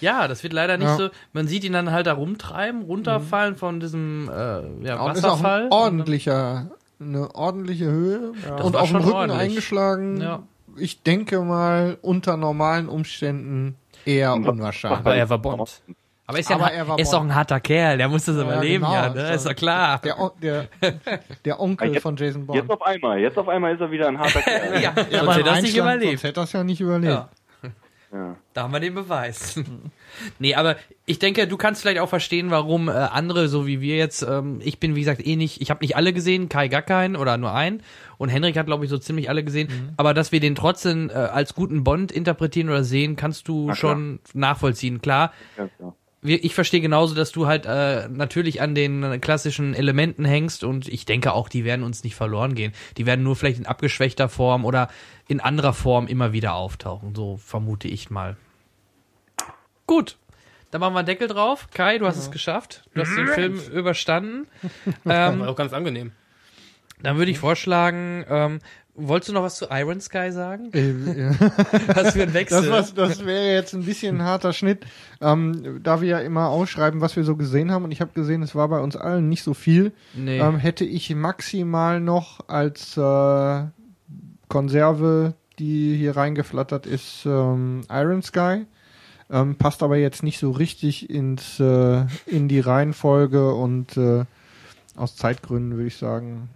das wird leider nicht Ja. so. Man sieht ihn dann halt da rumtreiben, runterfallen von diesem äh, ja, Und ist auch Wasserfall. ein ordentlicher, eine ordentliche Höhe Das und auf dem schon Rücken ordentlich. eingeschlagen. Ja. Ich denke mal unter normalen Umständen eher unwahrscheinlich. Aber er war Bond. Aber ist ja Aber ein, er war ist doch ein harter Kerl, der muss das überleben, genau. ja, ne? Ist doch klar. Der, der, [LAUGHS] der Onkel Jetzt- von Jason Jetzt Bond. auf einmal, jetzt auf einmal ist er wieder ein harter [LAUGHS] Kerl. ja, Ja, sonst beim hätte er das nicht überlebt. Sonst hätte es ja nicht überlebt. Ja. Ja. Da haben wir den Beweis. [LAUGHS] nee, aber ich denke, du kannst vielleicht auch verstehen, warum äh, andere, so wie wir jetzt, ähm, ich bin wie gesagt eh nicht, ich habe nicht alle gesehen, Kai gar keinen oder nur einen und Henrik hat glaube ich so ziemlich alle gesehen, Mhm. aber dass wir den trotzdem äh, als guten Bond interpretieren oder sehen, kannst du Na klar. schon nachvollziehen. Klar, Ja, klar. Ich verstehe genauso, dass du halt äh, natürlich an den klassischen Elementen hängst und ich denke auch, die werden uns nicht verloren gehen. Die werden nur vielleicht in abgeschwächter Form oder in anderer Form immer wieder auftauchen. So vermute ich mal. Gut. Dann machen wir einen Deckel drauf. Kai, du hast es geschafft. Du hast den Film überstanden. [LAUGHS] War ähm, auch ganz angenehm. dann würde ich vorschlagen, ähm, wolltest du noch was zu Iron Sky sagen? Äh, ja. [LAUGHS] Was für ein Wechsel. Das, das wäre jetzt ein bisschen ein harter Schnitt, ähm, da wir ja immer ausschreiben, was wir so gesehen haben, und ich habe gesehen, es war bei uns allen nicht so viel, nee. ähm, hätte ich maximal noch als äh, Konserve, die hier reingeflattert ist, ähm, Iron Sky. Ähm, passt aber jetzt nicht so richtig ins, äh, in die Reihenfolge und äh, aus Zeitgründen würde ich sagen,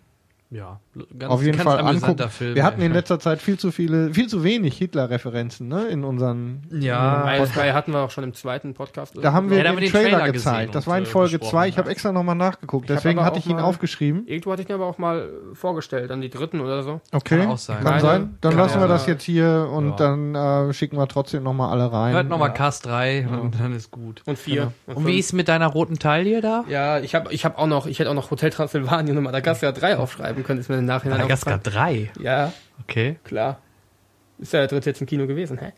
ja, ganz, auf jeden ganz Fall amüsanter angucken. Film. Wir hatten in letzter Zeit viel zu viele, viel zu wenig Hitler-Referenzen, ne, in unseren. Ja, Sky hatten wir auch schon im zweiten Podcast. Da haben wir Ja, den, haben wir den Trailer, Trailer gezeigt. Das war in äh, Folge besprochen, 2. Ich habe ja. extra nochmal nachgeguckt. Ich Deswegen hatte ich ihn mal- aufgeschrieben. Irgendwo hatte ich mir aber auch mal vorgestellt, an die dritten oder so. Okay. Kann auch sein. Kann sein. Dann keine lassen wir das jetzt hier und Ja. dann äh, schicken wir trotzdem nochmal alle rein. Hört nochmal Cast 3 und dann ist gut. Und vier. Und wie ist mit deiner roten Taille da? Ja, ich habe ich hab auch noch, ich hätte auch noch Hotel Transylvanien und Madagaskar 3 aufschreiben können, ist mir im Nachhinein Madagaskar aufgefallen. 3. Ja, Okay. klar. Ist ja der dritte jetzt im Kino gewesen, hä?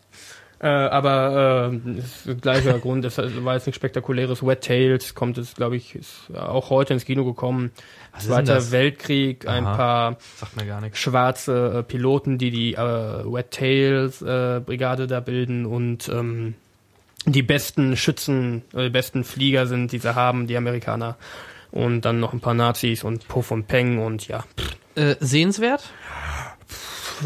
Äh, aber äh, ist der gleiche [LAUGHS] Grund, das war jetzt nichts Spektakuläres. Wet Tales kommt es, glaube ich, ist auch heute ins Kino gekommen. Was Zweiter? Weltkrieg, ein Aha. paar gar nichts. schwarze äh, Piloten, die die äh, Wet Tails äh, Brigade da bilden und ähm, die besten Schützen, äh, die besten Flieger sind, die sie haben, die Amerikaner. Und dann noch ein paar Nazis und Puff und Peng und ja, Äh, sehenswert?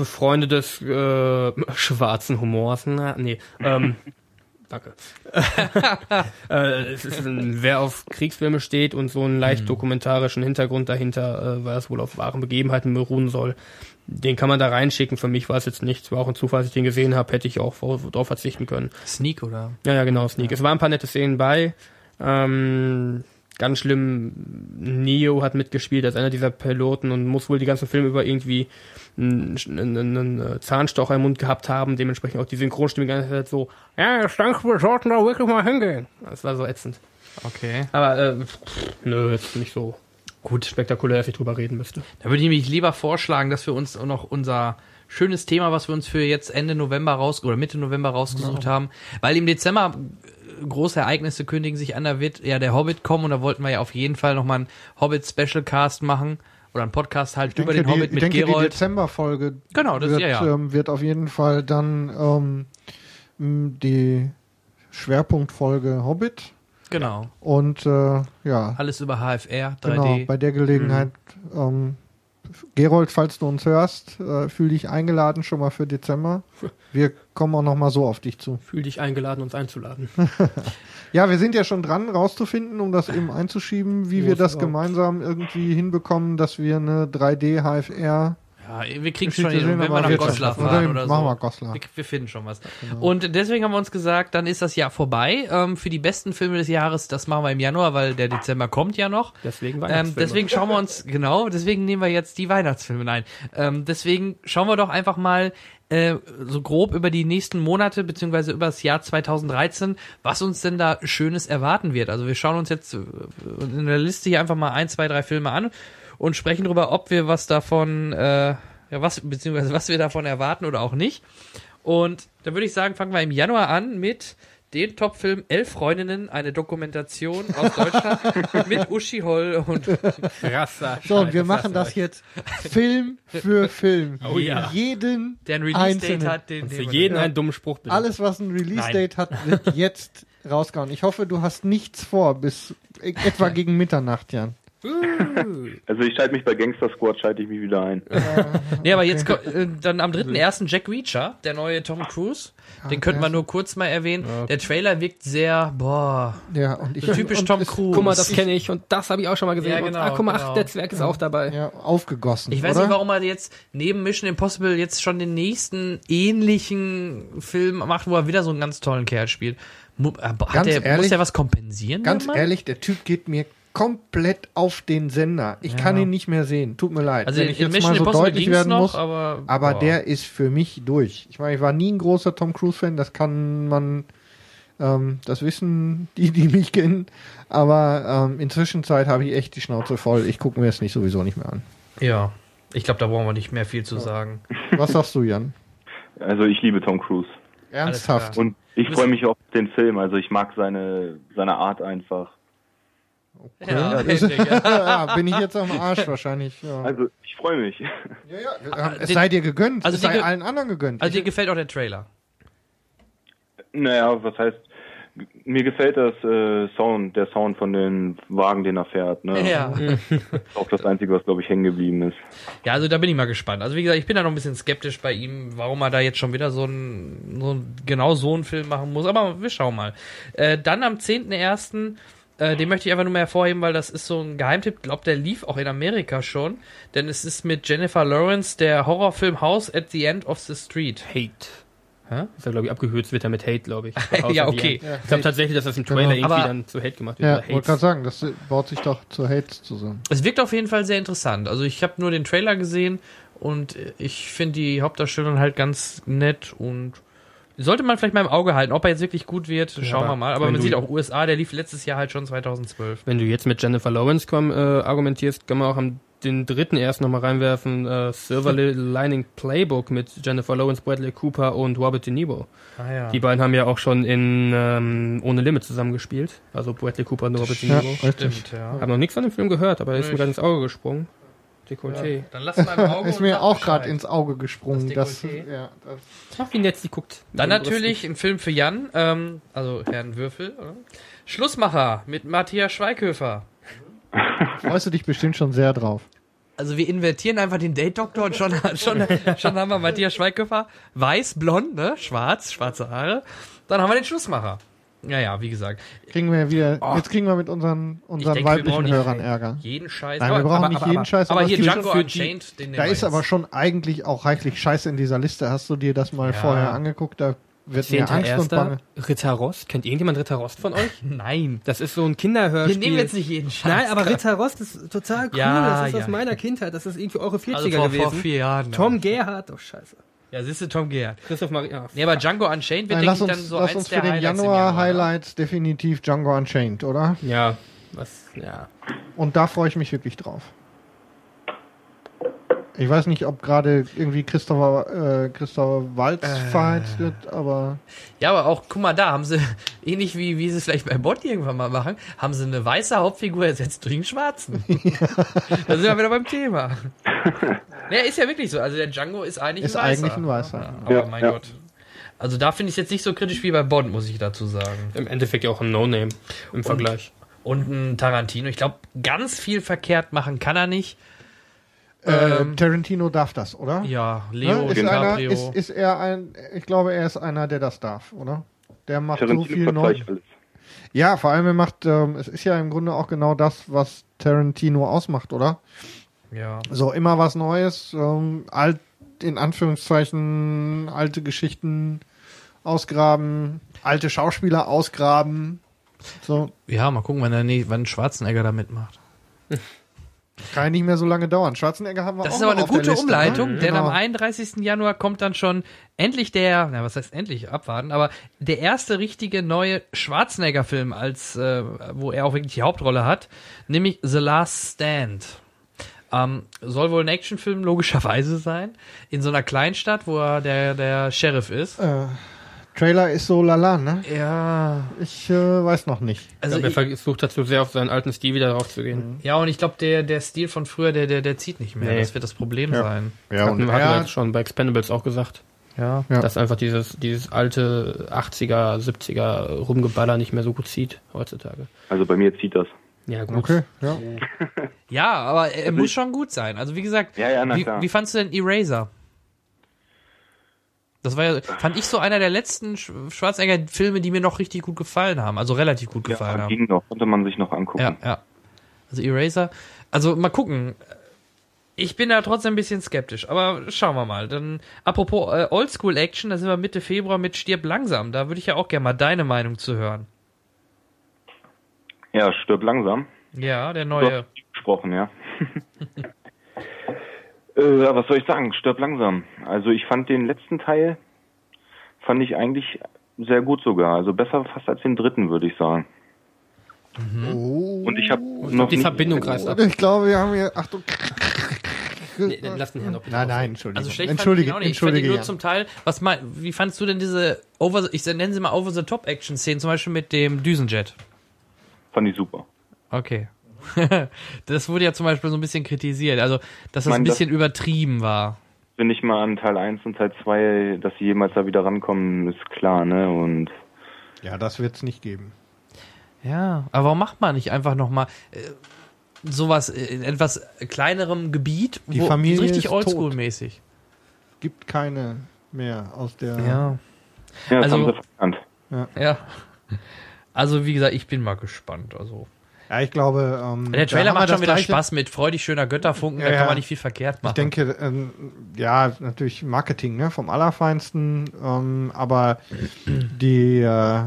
Freunde des äh, schwarzen Humors. Na, nee, ähm, [LAUGHS] danke. [LAUGHS] äh, es ist ein, wer auf Kriegsfilme steht und so einen leicht dokumentarischen Hintergrund dahinter, äh, weil es wohl auf wahren Begebenheiten beruhen soll, den kann man da reinschicken. Für mich war es jetzt nichts. War auch ein Zufall, als ich den gesehen habe, hätte ich auch drauf verzichten können. Sneak oder? Ja, ja, genau, Sneak. Es waren ein paar nette Szenen bei. Ähm, ganz schlimm, Neo hat mitgespielt als einer dieser Piloten und muss wohl die ganzen Filme über irgendwie einen, einen, einen Zahnstocher im Mund gehabt haben. Dementsprechend auch die Synchronstimme die ganze Zeit so, ja, ich denke, wir sollten da wirklich mal hingehen. Das war so ätzend. Okay. Aber, äh, pff, nö, jetzt nicht so gut spektakulär, dass ich drüber reden müsste. Da würde ich mich lieber vorschlagen, dass wir uns noch unser schönes Thema, was wir uns für jetzt Ende November raus oder Mitte November rausgesucht haben, weil im Dezember äh, große Ereignisse kündigen sich an, da wird ja der Hobbit kommen und da wollten wir ja auf jeden Fall nochmal einen Hobbit Special Cast machen oder einen Podcast halt Ich über denke, den Hobbit die, mit denke, die Gerold. Dezemberfolge Genau, das- wird, ja, ja. Ähm, wird auf jeden Fall dann ähm, die Schwerpunktfolge Hobbit Genau. und äh, ja, Alles über HFR, 3D. genau, bei der Gelegenheit ähm, Gerold, falls du uns hörst, äh, fühl dich eingeladen schon mal für Dezember. Wir kommen auch noch mal so auf dich zu. Fühl dich eingeladen, uns einzuladen. [LAUGHS] Ja, wir sind ja schon dran, rauszufinden, um das eben einzuschieben, wie Wo wir das gemeinsam irgendwie hinbekommen, dass wir eine 3D HFR Ja, wir kriegen schon hin, wenn wir aber nach wir- Goslar oder fahren oder machen so. wir Goslar. Wir, wir finden schon was. Und deswegen haben wir uns gesagt, dann ist das Jahr vorbei. Ähm, für die besten Filme des Jahres, das machen wir im Januar, weil der Dezember kommt ja noch. Deswegen Ähm, Weihnachtsfilme. deswegen schauen wir uns, [LAUGHS] genau, deswegen nehmen wir jetzt die Weihnachtsfilme. Nein, ähm, deswegen schauen wir doch einfach mal äh, so grob über die nächsten Monate beziehungsweise über das Jahr 2013, was uns denn da Schönes erwarten wird. Also wir schauen uns jetzt äh, in der Liste hier einfach mal ein, zwei, drei Filme an und sprechen darüber, ob wir was davon, äh, ja was beziehungsweise was wir davon erwarten oder auch nicht. Und dann würde ich sagen, fangen wir im Januar an mit den Top-Film Elf Freundinnen, eine Dokumentation aus Deutschland [LAUGHS] mit Uschi Holl und krasser So, und wir machen das jetzt Film für [LAUGHS] Film. Oh ja. Jeden, der ein Release-Date hat, den Und für jeden einen dummen Spruch bitte. alles was ein Release-Date hat, wird [LAUGHS] jetzt rausgehauen. Ich hoffe, du hast nichts vor bis etwa gegen Mitternacht, Jan. Also ich schalte mich bei Gangster Squad, schalte ich mich wieder ein. Nee, aber jetzt äh, dann am 3.1. Jack Reacher, der neue Tom Cruise. Den könnten wir nur kurz mal erwähnen. Der Trailer wirkt sehr, boah, Ja, und ich so typisch und Tom Cruise. Guck mal, das kenne ich und das habe ich auch schon mal gesehen. Ja, und, genau, ah, guck mal, genau. ach, der Zwerg ist auch dabei. Ja, aufgegossen. Ich weiß oder? nicht, warum er jetzt neben Mission Impossible jetzt schon den nächsten ähnlichen Film macht, wo er wieder so einen ganz tollen Kerl spielt. Äh, Hat Ganz der, muss ehrlich- der was kompensieren? Ganz ehrlich, der Typ geht mir komplett auf den Sender. Ich Ja. kann ihn nicht mehr sehen. Tut mir leid, Also wenn ich jetzt Mission mal so Impossible deutlich werden noch, muss. aber, Aber boah. der ist für mich durch. Ich meine, ich war nie ein großer Tom Cruise-Fan, das kann man, ähm, das wissen die, die mich kennen. Aber ähm, inzwischen Zeit habe ich echt die Schnauze voll. Ich gucke mir das nicht sowieso nicht mehr an. Ja, ich glaube, da brauchen wir nicht mehr viel zu sagen. Was sagst du, Jan? Also ich liebe Tom Cruise. Ernsthaft? Und ich freue mich auf den Film. Also ich mag seine, seine Art einfach. Ja, das- Hendrik, ja. [LAUGHS] ja, bin ich jetzt am Arsch wahrscheinlich. Ja. Also ich freue mich. Ja, ja, es den- sei dir gegönnt. also es sei ge- allen anderen gegönnt. Also dir gefällt auch der Trailer. Naja, was heißt, mir gefällt das äh, Sound, der Sound von den Wagen, den er fährt. Ne? Ja. Das [LAUGHS] ist auch das Einzige, was, glaube ich, hängen geblieben ist. Ja, also da bin ich mal gespannt. Also wie gesagt, ich bin da noch ein bisschen skeptisch bei ihm, warum er da jetzt schon wieder so ein, so genau so einen Film machen muss. Aber wir schauen mal. Äh, dann am 10.01., äh, den möchte ich einfach nur mal hervorheben, weil das ist so ein Geheimtipp. Ich glaube, der lief auch in Amerika schon. Denn es ist mit Jennifer Lawrence der Horrorfilm House at the End of the Street. Hate. Hä? Ist ja, glaube ich, abgehürzt wird er mit Hate, glaube ich. [LAUGHS] Ja, okay. Ja, Ich glaube tatsächlich, dass das im Trailer Genau. irgendwie Aber- dann zu Hate gemacht wird. ja, oder wollte gerade sagen, das baut sich doch zu Hate zusammen. Es wirkt auf jeden Fall sehr interessant. Also ich habe nur den Trailer gesehen und ich finde die Hauptdarstellerin halt ganz nett und sollte man vielleicht mal im Auge halten. Ob er jetzt wirklich gut wird, schauen aber wir mal. Aber man sieht auch USA, der lief letztes Jahr halt schon 2012. Wenn du jetzt mit Jennifer Lawrence komm, äh, argumentierst, können wir auch am den dritten erst nochmal reinwerfen. Äh, Silver [LAUGHS] Lining Playbook mit Jennifer Lawrence, Bradley Cooper und Robert De Niro. Ah ja. Die beiden haben ja auch schon in ähm, Ohne Limit zusammengespielt. Also Bradley Cooper und Robert De Ja, Niro. richtig. Stimmt, ja. Hab noch nichts von dem Film gehört, aber er ist mir gerade ins Auge gesprungen. Dekolleté. Dann lass mal im [LAUGHS] Auge Ist mir auch gerade ins Auge gesprungen. Das Das, Dekolleté. ja, das, Ach, wie nett sie guckt. Dann natürlich ein Film für Jan, ähm, also Herrn Würfel. Oder? Schlussmacher mit Matthias Schweighöfer. freust du dich bestimmt schon sehr drauf. Also wir invertieren einfach den Date-Doktor und schon, [LAUGHS] schon, schon haben wir Matthias Schweighöfer. Weiß, blond, ne? Schwarz, schwarze Haare. Dann haben wir den Schlussmacher. Ja, ja, wie gesagt. Kriegen wir wieder, jetzt kriegen wir mit unseren, unseren denke, wir weiblichen Hörern Ärger. Jeden Scheiß. Nein, wir brauchen aber- nicht aber- jeden aber- Scheiß. aber hier Django Unchained, den Da nehmen wir ist aber schon eigentlich auch reichlich Scheiße in dieser Liste. Hast du dir das mal Ja. vorher angeguckt? Da wird mir Angst und Bange. Ritter Rost. Kennt irgendjemand Ritter Rost von euch? Nein. Das ist so ein Wir Kinderhörspiel. nehmen jetzt nicht jeden Scheiß. Nein, aber Ritter Rost ist total cool. Ja, das ist ja, aus meiner. Kindheit. Das ist irgendwie eure 40er also vor, gewesen. vor vier Jahren. Tom Gerhardt. Oh, scheiße. Ja, siehst du, Tom Gerhardt. Christoph Maria. Nee, aber Django Unchained wird, Nein, denke lass ich, dann so lass eins uns der für den Highlights im Januar Januar? Highlights definitiv Django Unchained, oder? Ja, was, ja. Und da freue ich mich wirklich drauf. Ich weiß nicht, ob gerade irgendwie Christopher, äh, Christopher Waltz äh. verheizt wird, aber. Ja, aber auch, guck mal da, haben sie, [LAUGHS] ähnlich wie, wie sie es vielleicht bei Bond irgendwann mal machen, haben sie eine weiße Hauptfigur ersetzt durch einen schwarzen. Ja. [LAUGHS] da sind wir wieder beim Thema. [LAUGHS] naja, ist ja wirklich so. Also der Django ist eigentlich ist ein Weißer. Ist eigentlich ein Weißer. Ja, aber ja, mein Gott. Also da finde ich es jetzt nicht so kritisch wie bei Bond, muss ich dazu sagen. Im Endeffekt ja auch ein No-Name im Vergleich. Und ein Tarantino. Ich glaube, ganz viel verkehrt machen kann er nicht. Äh, ähm, Tarantino darf das, oder? Ja, Leo ne? ist, einer, ist, ist er ein, ich glaube, er ist einer, der das darf, oder? Der macht Tarantino so viel neu. Ja, vor allem er macht, ähm, es ist ja im Grunde auch genau das, was Tarantino ausmacht, oder? Ja. So immer was Neues, ähm, alt, in Anführungszeichen, alte Geschichten ausgraben, alte Schauspieler ausgraben. So. Ja, mal gucken, wann, der, wann Schwarzenegger da mitmacht. [LAUGHS] Kann ja nicht mehr so lange dauern. Schwarzenegger haben wir das auch ist aber eine gute Liste, Umleitung, ne? denn genau. am 31. Januar kommt dann schon endlich der, na was heißt endlich abwarten, aber der erste richtige neue Schwarzenegger-Film, als äh, wo er auch wirklich die Hauptrolle hat, nämlich The Last Stand. Ähm, soll wohl ein Actionfilm logischerweise sein, in so einer Kleinstadt, wo er der, der Sheriff ist. Äh. Trailer ist so lala, ne? Ja. Ich äh, weiß noch nicht. Also ich glaube, er versucht dazu sehr auf seinen alten Stil wieder drauf zu gehen. Mhm. Ja, und ich glaube, der, der Stil von früher, der, der, der zieht nicht mehr. Nee. Das wird das Problem ja. sein. Ja, und hat er jetzt schon bei Expendables auch gesagt. Ja. ja. Dass einfach dieses, dieses alte 80er, 70er Rumgeballer nicht mehr so gut zieht heutzutage. Also bei mir zieht das. Ja, gut. Okay, ja. ja, aber er muss schon gut sein. Also wie gesagt, ja, ja, wie, wie fandst du denn Eraser? Das war ja, fand ich so einer der letzten Schwarzenegger-Filme, die mir noch richtig gut gefallen haben. Also relativ gut gefallen ja, haben. ging noch, konnte man sich noch angucken. Ja, ja. Also Eraser. Also mal gucken. Ich bin da trotzdem ein bisschen skeptisch, aber schauen wir mal. Dann, apropos äh, Oldschool-Action, da sind wir Mitte Februar mit Stirb langsam. Da würde ich ja auch gerne mal deine Meinung zu hören. Ja, Stirb langsam. Ja, der neue. Gesprochen, ja. [LAUGHS] Äh, was soll ich sagen? Stirb langsam. Also ich fand den letzten Teil, fand ich eigentlich sehr gut sogar. Also besser fast als den dritten, würde ich sagen. Mhm. Oh. Und ich habe noch die Verbindung reißt ab. Ich glaube, wir haben hier, Achtung. Nee, lass den noch Nein, nein, entschuldige. Also schlecht entschuldige, fand ich, entschuldige ich nur zum Teil. Was mein, wie fandest du denn diese over, ich nenne sie mal over the top Action Szenen, zum Beispiel mit dem Düsenjet? Fand ich super. Okay. [LAUGHS] das wurde ja zum Beispiel so ein bisschen kritisiert, also dass das ein bisschen das übertrieben war. Wenn ich mal an Teil 1 und Teil 2, dass sie jemals da wieder rankommen, ist klar, ne? Und ja, das wird es nicht geben. Ja, aber warum macht man nicht einfach nochmal äh, sowas in etwas kleinerem Gebiet, Die wo, Familie richtig oldschool-mäßig? Gibt keine mehr aus der. Ja. Ja, das also, ja. ja. Also wie gesagt, ich bin mal gespannt. Also ja, ich glaube. Ähm, der Trailer macht schon wieder gleiche. Spaß mit freudig schöner Götterfunken, ja, da kann man nicht viel verkehrt machen. Ich denke, ähm, ja, natürlich Marketing ne, vom Allerfeinsten, ähm, aber die äh,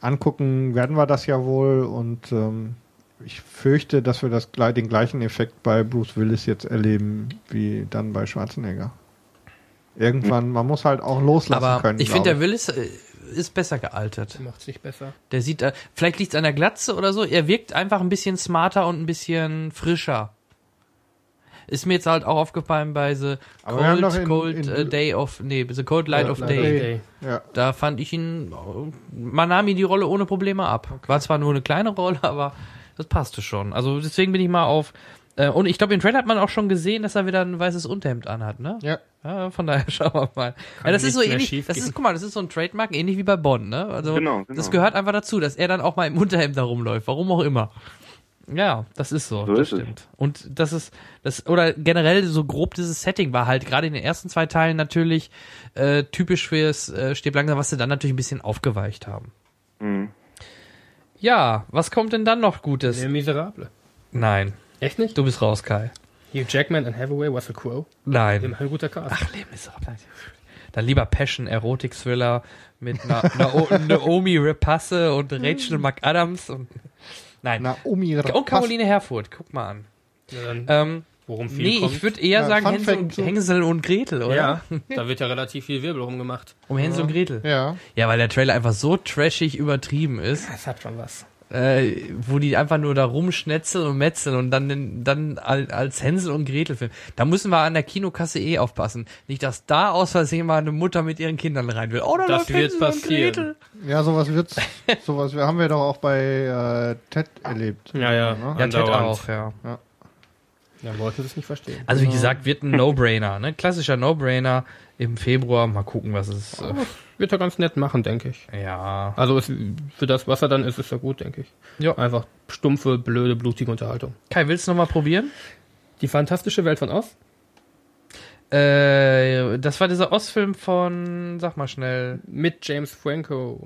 angucken werden wir das ja wohl und ähm, ich fürchte, dass wir das, den gleichen Effekt bei Bruce Willis jetzt erleben wie dann bei Schwarzenegger. Irgendwann, man muss halt auch loslassen aber können. Ich finde, der Willis äh, ist besser gealtert. Macht sich besser. Der sieht, äh, vielleicht liegt es an der Glatze oder so. Er wirkt einfach ein bisschen smarter und ein bisschen frischer. Ist mir jetzt halt auch aufgefallen bei The Cold, in, Cold in, in, Day of, nee, The Cold Light ja, of Day. Day. Ja. Da fand ich ihn, man nahm ihn die Rolle ohne Probleme ab. Okay. War zwar nur eine kleine Rolle, aber das passte schon. Also deswegen bin ich mal auf äh, und ich glaube, im Trailer hat man auch schon gesehen, dass er wieder ein weißes Unterhemd anhat, ne? Ja. ja von daher [LAUGHS] schauen wir mal. ja, das ist so ähnlich, das ist, guck mal, das ist so ein Trademark, ähnlich wie bei Bond, ne? Also, genau, genau. das gehört einfach dazu, dass er dann auch mal im Unterhemd da rumläuft, warum auch immer. Ja, das ist so, so das ist stimmt. Es. Und das ist, das, oder generell so grob dieses Setting war halt gerade in den ersten zwei Teilen natürlich äh, typisch fürs äh, Stirb langsam, was sie dann natürlich ein bisschen aufgeweicht haben. Mhm. Ja, was kommt denn dann noch Gutes? Der Miserable. Nein. Echt nicht? Du bist raus, Kai. Hugh Jackman und Hathaway, Russell Crowe. Nein. Dem ein guter Cast. Ach, Leben ist Dann lieber Passion, Erotik-Thriller mit [LAUGHS] Naomi Rapace und Rachel McAdams und nein. Naomi Rapace. Und Caroline Herfurth, guck mal an. Ja, ähm, Worum viel Nee, kommt. ich würde eher ja, sagen Hänsel und, Hänsel und, Gretel, oder? Ja, [LAUGHS] da wird ja relativ viel Wirbel rumgemacht. Um Hänsel ja. und Gretel? Ja. Ja, weil der Trailer einfach so trashig übertrieben ist. Das hat schon was. Äh, wo die einfach nur da rumschnetzeln und metzeln und dann, dann als Hänsel und Gretel filmen. Da müssen wir an der Kinokasse eh aufpassen. Nicht, dass da aus Versehen mal eine Mutter mit ihren Kindern rein will. Oh, das wird Hänsel passieren. Ja, sowas wird's, sowas haben wir doch auch bei äh, Ted erlebt. Ja, ja. Ne? Ja, Ted auch, ja. ja. Ja, wollte es nicht verstehen. Also wie genau. gesagt, wird ein No-Brainer, ne? Klassischer No-Brainer im Februar. Mal gucken, was es. Äh wird er ganz nett machen, denke ich. Ja. Also es, für das, was er dann ist, ist er gut, denke ich. Ja. Einfach stumpfe, blöde, blutige Unterhaltung. Kai, willst du noch mal probieren? Die fantastische Welt von Oz? Äh, das war dieser Oz-Film von, sag mal schnell. Mit James Franco.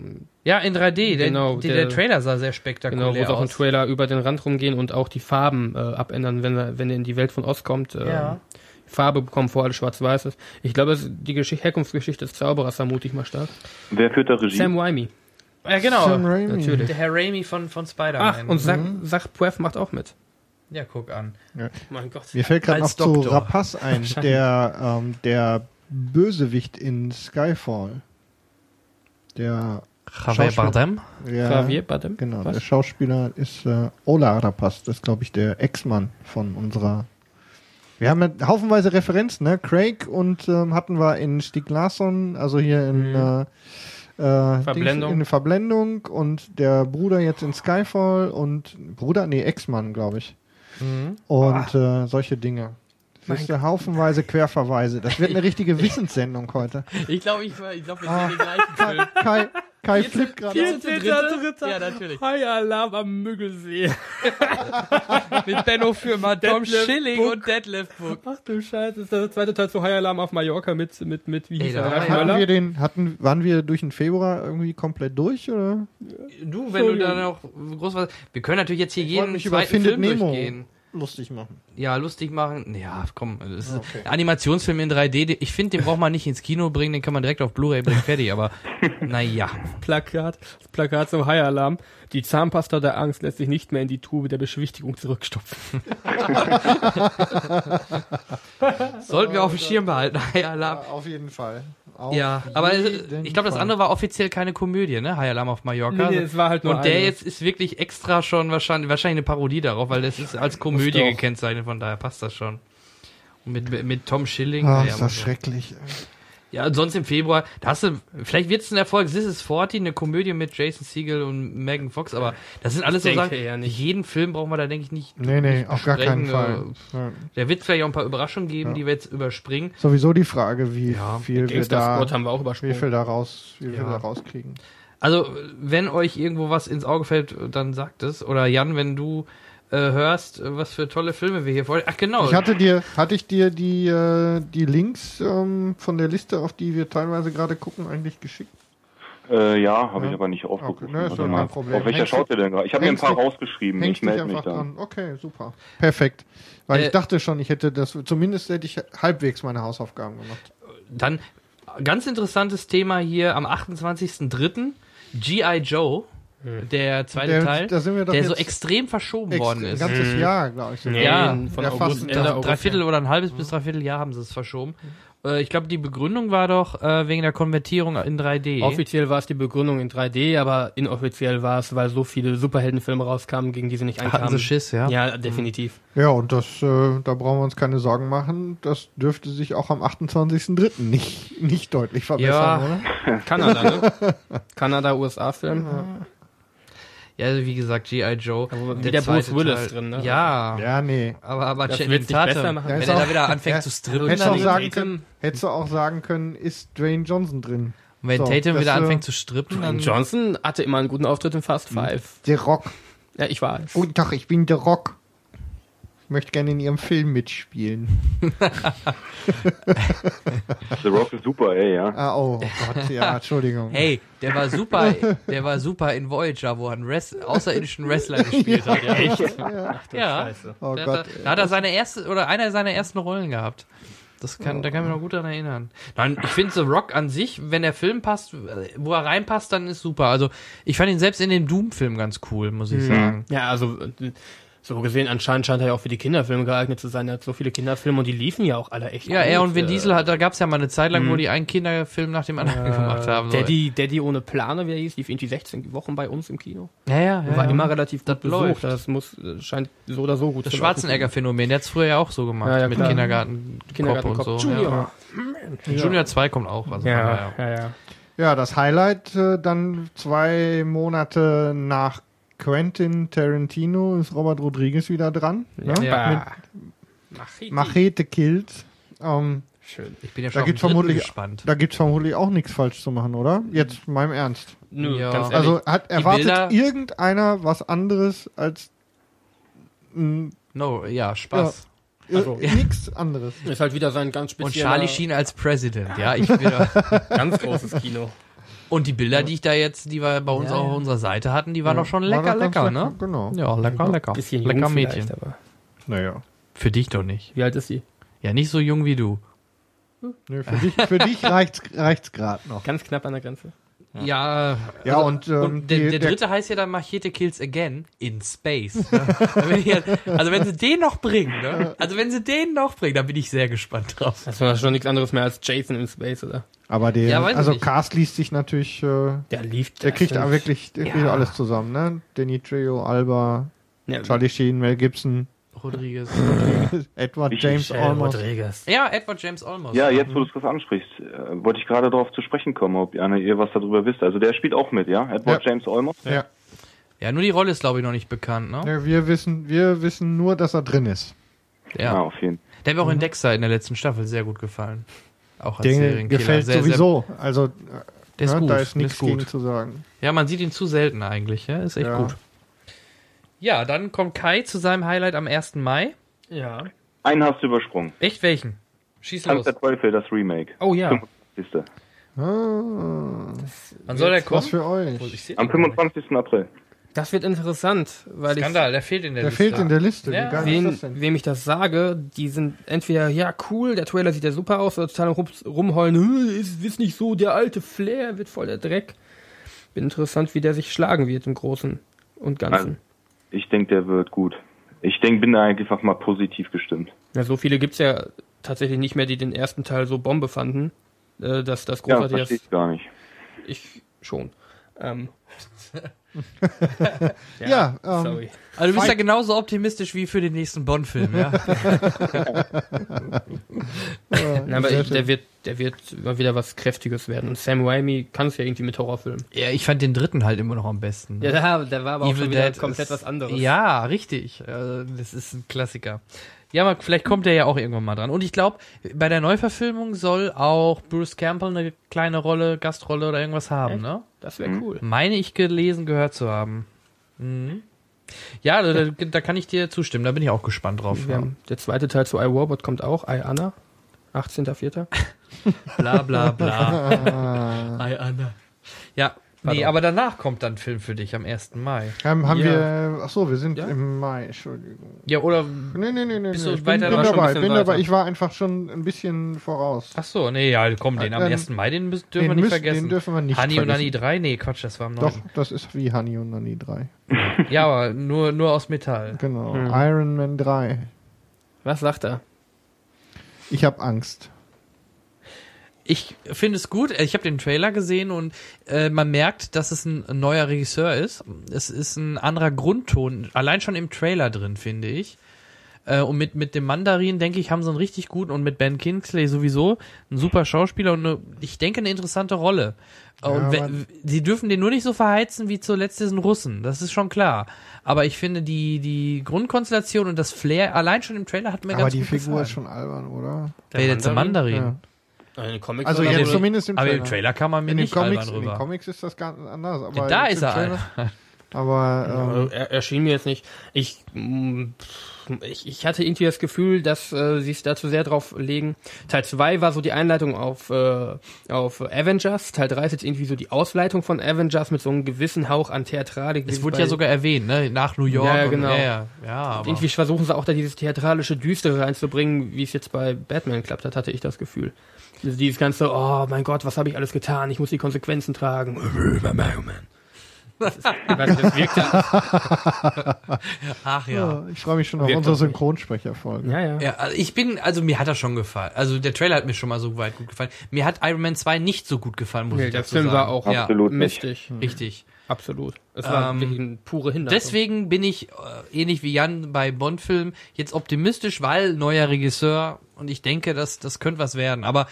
Ja, in 3D. Genau. Der, der, der Trailer sah sehr spektakulär aus. Genau, wo auch ein Trailer über den Rand rumgehen und auch die Farben äh, abändern, wenn er, wenn er in die Welt von Oz kommt. Äh, ja. Farbe bekommen, vor alles schwarz-weiß ist. Ich glaube, die Geschichte, Herkunftsgeschichte des Zauberers vermute ich mal stark. Wer führt da Regie? Sam Raimi. Ja, genau. Sam Raimi. Natürlich. Der Herr Raimi von, von Spider-Man. Ach, und Zach, mhm. Zach Pueff macht auch mit. Ja, guck an. Ja. Mein Gott. Mir fällt gerade noch Doktor. zu Rapaz ein, der, ähm, der Bösewicht in Skyfall. Der Javier Bardem? Ja, Javier Bardem? Genau, Was? der Schauspieler ist äh, Ola Rapaz, das ist glaube ich der Ex-Mann von unserer wir haben ja haufenweise Referenzen, ne? Craig und ähm, hatten wir in Stieg Larsson, also hier in mhm. äh, äh Verblendung. in Verblendung und der Bruder jetzt in Skyfall und Bruder, nee, Ex-Mann, glaube ich. Mhm. Und äh, solche Dinge. Das ist ja haufenweise Querverweise. Das wird eine richtige Wissenssendung heute. Ich glaube, ich, ich glaub, wir ah, sehen den gleichen Film. Kai, Kai flippt gerade. 14. Dritter. Ja, natürlich. High Alarm am Müggelsee. [LAUGHS] Mit Benno Firma, Tom Schilling Book. und Deadlift Book. Ach du Scheiße, das ist der zweite Teil zu High Alarm auf Mallorca mit, mit, mit wie hieß er? Hatten wir den, hatten, waren wir durch den Februar irgendwie komplett durch, oder? Du, wenn du da noch groß was, wir können natürlich jetzt hier jeden zweiten Film Nemo. durchgehen lustig machen. Ja, lustig machen. Ja, komm. Das okay. Animationsfilm in 3D. Ich finde, den braucht man nicht ins Kino bringen, den kann man direkt auf Blu-ray bringen, fertig. Aber [LAUGHS] naja. Plakat, das Plakat zum High Alarm. Die Zahnpasta der Angst lässt sich nicht mehr in die Tube der Beschwichtigung zurückstopfen. [LAUGHS] Sollten wir auf dem Schirm behalten, High Alarm. Ja, auf jeden Fall. Auf ja, aber ich glaube, das andere war offiziell keine Komödie, ne? High Alarm auf Mallorca. Nee, nee, es war halt nur Und der eine. jetzt ist wirklich extra schon wahrscheinlich, wahrscheinlich eine Parodie darauf, weil das ist als Komödie gekennzeichnet, von daher passt das schon. Und mit, mit Tom Schilling. Ach, ja, ist das schrecklich. Ja, sonst im Februar, da hast du, vielleicht wird es ein Erfolg, This is 40, eine Komödie mit Jason Segel und Megan Fox, aber das sind alles ich so Sachen, ja nicht. jeden Film brauchen wir da, denke ich, nicht. Nee, nee, auf gar keinen Fall. Ja. Der wird vielleicht auch ein paar Überraschungen geben, ja. die wir jetzt überspringen. Sowieso die Frage, wie ja. viel wir da, haben wir wie viel da raus, wie viel da rauskriegen. Also, wenn euch irgendwo was ins Auge fällt, dann sagt es. Oder Jan, wenn du hörst, was für tolle Filme wir hier vorstellen. Ach genau. Ich hatte dir, hatte ich dir die, äh, die Links ähm, von der Liste, auf die wir teilweise gerade gucken, eigentlich geschickt? Äh, ja, habe ja. ich aber nicht aufgeguckt. Okay, ne, ist kein Problem. Auf welcher schaut ihr denn gerade? Ich habe mir ein paar rausgeschrieben. Ich melde mich dann. Dran. Okay, super. Perfekt. Weil äh, ich dachte schon, ich hätte das, zumindest hätte ich halbwegs meine Hausaufgaben gemacht. Dann, ganz interessantes Thema hier am 28.03. G.I. Joe. Der zweite der, Teil, der so extrem verschoben extrem, worden ist. Ein ganzes mhm. Jahr, glaube ich. Nee, ja, von August, Ende August. Dreiviertel oder ein halbes bis dreiviertel Jahr haben sie es verschoben. Äh, ich glaube, die Begründung war doch äh, wegen der Konvertierung in 3D. Offiziell war es die Begründung in 3D, aber inoffiziell war es, weil so viele Superheldenfilme rauskamen, gegen die sie nicht einkamen. Hatten sie Schiss, ja? Ja, definitiv. Ja, und das, äh, da brauchen wir uns keine Sorgen machen. Das dürfte sich auch am 28.03. nicht, nicht deutlich verbessern, ja. oder? Kanada, ne? Kanada-USA-Film. Ja. Ja, also wie gesagt, G.I. Joe. Ja, der, der Bruce Willis Teil. drin, ne? Ja. Ja, nee. Aber, aber Channing Tatum, machen. wenn er da wieder anfängt ja, zu strippen. Hättest du, auch sagen können, hättest du auch sagen können, ist Dwayne Johnson drin. Und wenn so, Tatum wieder anfängt zu strippen, dann... Johnson hatte immer einen guten Auftritt in Fast Five. Der Rock. Ja, ich weiß. Guten Tag, ich bin der Rock möchte gerne in ihrem Film mitspielen. [LAUGHS] The Rock ist super, ey, ja. Ah, oh Gott, ja, [LAUGHS] Entschuldigung. Hey, der war super, [LAUGHS] der war super in Voyager, wo er einen Rest, außerirdischen Wrestler gespielt hat. Ja, echt? Ja. Ach, ja. Scheiße. Oh da, Gott. Da, da hat er seine erste, oder einer seiner ersten Rollen gehabt. Das kann, oh. da kann ich mich noch gut daran erinnern. Nein, ich finde The Rock an sich, wenn der Film passt, wo er reinpasst, dann ist super. Also, ich fand ihn selbst in dem Doom-Film ganz cool, muss ich mhm. sagen. Ja, also, so gesehen, anscheinend scheint er ja auch für die Kinderfilme geeignet zu sein. Er hat so viele Kinderfilme und die liefen ja auch alle echt Ja, gut. er und Vin Äh, Diesel hat, da gab's ja mal eine Zeit lang, wo die einen Kinderfilm nach dem anderen [LAUGHS] gemacht haben. So. Daddy, Daddy ohne Plane, wie er hieß, lief irgendwie 16 Wochen bei uns im Kino. Ja, ja, ja. War ja. immer relativ Das gut läuft. besucht. Das muss, äh, scheint so oder so gut Das. Schwarzenegger-Phänomen, der hat's früher ja auch so gemacht, Ja, ja, mit klar. Kindergarten, Kindergarten Cop und so. Junior. Ja. Junior 2 kommt auch. Also Ja, ja, ja. Ja, das Highlight äh, dann zwei Monate nach Quentin Tarantino ist Robert Rodriguez wieder dran. Ne? Ja. Machete. Machete Kills. Ähm, Schön. Ich bin ja Da schon auf gibt's vermutlich- gespannt. da gibt's vermutlich auch nichts falsch zu machen, oder? Jetzt meinem Ernst. Nö, Ja. ganz ehrlich. Also hat erwartet Bilder- irgendeiner was anderes als mh, No, ja, Spaß. Also- äh, nichts anderes. ist halt wieder sein ganz Und spezieller, Charlie Sheen als President, ja, ich bin, [LAUGHS] ganz großes Kino. Und die Bilder, die ich da jetzt, die wir bei uns Ja, auch auf unserer Seite hatten, die waren Ja, doch schon war lecker, ganz lecker, ne? Genau. Ja, lecker, lecker. Bisschen lecker jung Mädchen. aber Naja. Für dich doch nicht. wie alt ist sie? Ja, nicht so jung wie du. Nee, für dich, für dich reicht's, reicht's gerade noch. Ganz knapp an der Grenze. Ja, Ja, also, und, ähm, und der, die- der der- dritte heißt ja dann Machete Kills Again in Space. Ne? Ich ja- also wenn sie den noch bringen, ne? Also wenn sie den noch bringen, da bin ich sehr gespannt drauf. Das war schon nichts anderes mehr als Jason in Space, oder? Aber der, Ja, also. Cast liest sich natürlich, äh, Der lief. der kriegt da wirklich der kriegt Ja. alles zusammen, ne? Danny Trejo, Alba, Ja, Charlie Sheen, Mel Gibson, Rodriguez. [LAUGHS] Edward Ich- James Olmos. Rodriguez. Ja, Edward James Olmos. Ja, jetzt, wo du es gerade ansprichst, äh, wollte ich gerade darauf zu sprechen kommen, ob ihr, ihr was darüber wisst. Also der spielt auch mit, ja? Edward Ja. James Olmos? Ja. Ja, nur die Rolle ist, glaube ich, noch nicht bekannt, ne? ja, wir wissen, wir wissen nur, dass er drin ist. Ja, Ja. auf jeden Fall. Der hat mir auch in Dexter in der letzten Staffel sehr gut gefallen. Auch als Der Serienkiller. gefällt sehr, sowieso. also, Der ist ne, gut. da ist nichts gegen zu sagen. Ja, man sieht ihn zu selten eigentlich, ja? Ist echt Ja. gut. Ja, dann kommt Kai zu seinem Highlight am 1. Mai. Ja. Einen hast du übersprungen. Echt welchen? Schieß Tanz los. der Teufel, das Remake. Oh ja. 25. Ah, Wann soll der kommen? was für euch. Ich Am den gar nicht. 25. April. Das wird interessant, weil Skandal, der fehlt in der Der Liste. fehlt in der Liste. Ja. Wie geil ich, ist wen, das denn? wem ich das sage, die sind entweder, ja cool, der Trailer sieht ja super aus, oder total rum, rumheulen, "Hm, ist, ist nicht so, der alte Flair wird voll der Dreck. Bin interessant, wie der sich schlagen wird im Großen und Ganzen. Ich denke, der wird gut. Ich denke, bin da einfach mal positiv gestimmt. Ja, so viele gibt's ja tatsächlich nicht mehr, die den ersten Teil so Bombe fanden, äh, dass das Ja, großartig verstehe ist. ich gar nicht. Ich schon. Ähm. [LAUGHS] Ja, ähm, sorry. Also du bist ja genauso optimistisch wie für den nächsten Bond-Film, ja? [LAUGHS] Na, aber ich, der wird, der wird immer wieder was Kräftiges werden. Und Sam Raimi kann es ja irgendwie mit Horrorfilmen. ja, ich fand den dritten halt immer noch am besten. ne? Ja, der, war aber auch Evil schon wieder Dead komplett ist- was anderes. Ja, richtig. Äh, Das ist ein Klassiker. Ja, aber vielleicht kommt er ja auch irgendwann mal dran. Und ich glaube, bei der Neuverfilmung soll auch Bruce Campbell eine kleine Rolle, Gastrolle oder irgendwas haben, Echt? ne? Das wäre Mhm. cool. Meine ich gelesen, gehört zu haben. Mhm. Ja, da, da, da kann ich dir zustimmen. Da bin ich auch gespannt drauf. Haben, der zweite Teil zu iRobot kommt auch, I, Anna. 18.04. [LAUGHS] Bla bla bla. [LAUGHS] Hi, Anna. Ja, nee, Pardon. aber danach kommt dann ein Film für dich am 1. Mai. haben, haben Ja. wir, ach so, wir sind Ja? im Mai, Entschuldigung. Ja, oder. Nee, nee, nee, nee, Bist nee. du ich weiter- bin, bin dabei, bin weiter. dabei. Ich war einfach schon ein bisschen voraus. Ach so, nee, ja, komm, den am Dann- 1. Mai, den müssen- dürfen Den wir nicht müssen- vergessen. den dürfen wir nicht Honey und vergessen. Honey 3? Nee, Quatsch, das war am 9. Doch, das ist wie Honey und Nanny 3. [LAUGHS] Ja, aber nur, nur aus Metall. Genau. Hm. Iron Man 3. Was sagt er? Ich habe Angst. Ich finde es gut. Ich habe den Trailer gesehen und äh, man merkt, dass es ein, ein neuer Regisseur ist. Es ist ein anderer Grundton, allein schon im Trailer drin, finde ich. Äh, und mit, mit dem Mandarin, denke ich, haben sie einen richtig guten und mit Ben Kingsley sowieso ein super Schauspieler und eine, ich denke, eine interessante Rolle. Ja, und aber- wenn, sie dürfen den nur nicht so verheizen wie zuletzt diesen Russen. Das ist schon klar. Aber ich finde, die, die Grundkonstellation und das Flair allein schon im Trailer hat mir Aber ganz die gut Figur gefallen. ist schon albern, oder? Jetzt der Mandarin? Ja. Eine Comic Also Aber jetzt den- zumindest im Aber Trailer. im Trailer kann man mir in den nicht Comics, albern in den rüber. Comics ist das ganz anders. Aber da ist er Trailer-. [LAUGHS] Aber ähm, er, erschien mir jetzt nicht. Ich, mm, ich, ich hatte irgendwie das Gefühl, dass äh, sie es da zu sehr drauf legen. Teil 2 war so die Einleitung auf, äh, auf Avengers. Teil 3 ist jetzt irgendwie so die Ausleitung von Avengers mit so einem gewissen Hauch an Theatralik. Es wurde ja sogar erwähnt, ne? Nach New York. Ja, und- genau. Ja, ja, ja aber Irgendwie versuchen sie auch da dieses theatralische Düstere reinzubringen, wie es jetzt bei Batman klappt hat, hatte ich das Gefühl. Also dieses ganze, oh mein Gott, was habe ich alles getan? Ich muss die Konsequenzen tragen. Das, ist, das wirkt ja. [LAUGHS] Ach ja. ja ich freue mich schon auf unsere Synchronsprecherfolge. Ja, ja. ja also ich bin, also mir hat er schon gefallen. Also der Trailer hat mir schon mal so weit gut gefallen. Mir hat Iron Man 2 nicht so gut gefallen, muss nee, ich der Film sagen. war auch ja. absolut mistig. Richtig. Absolut. Es war ähm, eine pure Hinderung. Deswegen bin ich, äh, ähnlich wie Jan bei Bond-Filmen, jetzt optimistisch, weil neuer Regisseur und ich denke, dass das könnte was werden. Aber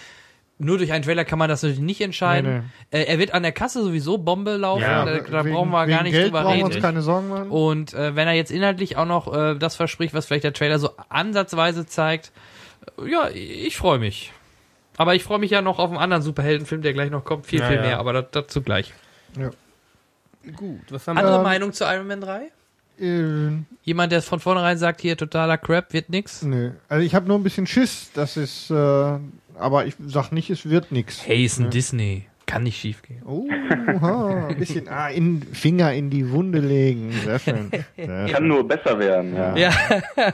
nur durch einen Trailer kann man das natürlich nicht entscheiden. Nee, nee. Äh, er wird an der Kasse sowieso Bombe laufen, ja, da, da wegen, brauchen wir gar nicht Geld drüber reden. Wir uns keine Sorgen machen. Und äh, wenn er jetzt inhaltlich auch noch äh, das verspricht, was vielleicht der Trailer so ansatzweise zeigt, äh, ja, ich freue mich. Aber ich freue mich ja noch auf einen anderen Superheldenfilm, der gleich noch kommt, viel, ja, viel ja. mehr, aber dazu gleich. Ja. Gut, was haben Andere wir? Meinung zu Iron Man 3? Äh, Jemand, der von vornherein sagt, hier totaler Crap, wird nix? Nö. Also ich habe nur ein bisschen Schiss, das ist äh, aber ich sag nicht, es wird nichts. Hey, ist ein ne? Disney. Kann nicht schief gehen. Oh, ein bisschen [LAUGHS] ah, in, Finger in die Wunde legen. Sehr schön. [LAUGHS] Sehr Kann schön. nur besser werden. Ja. ja. [LAUGHS]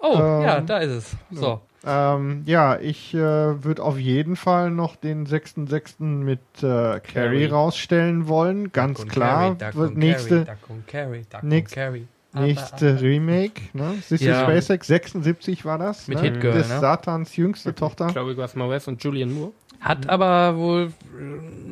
oh, ähm, ja, da ist es. So. Ähm, ja, ich äh, würde auf jeden Fall noch den 6.6. mit äh, Carrie rausstellen wollen. Ganz Duck klar. Carry, nächste, Carry, Duck Duck Carry, nächste Remake, ne? Sissy ja. Spacek, 76 war das. Mit ne? Hit Girl, Des ne? Satans jüngste Tochter. Chloe Grace Moretz und Julian Moore. Hat mhm. aber wohl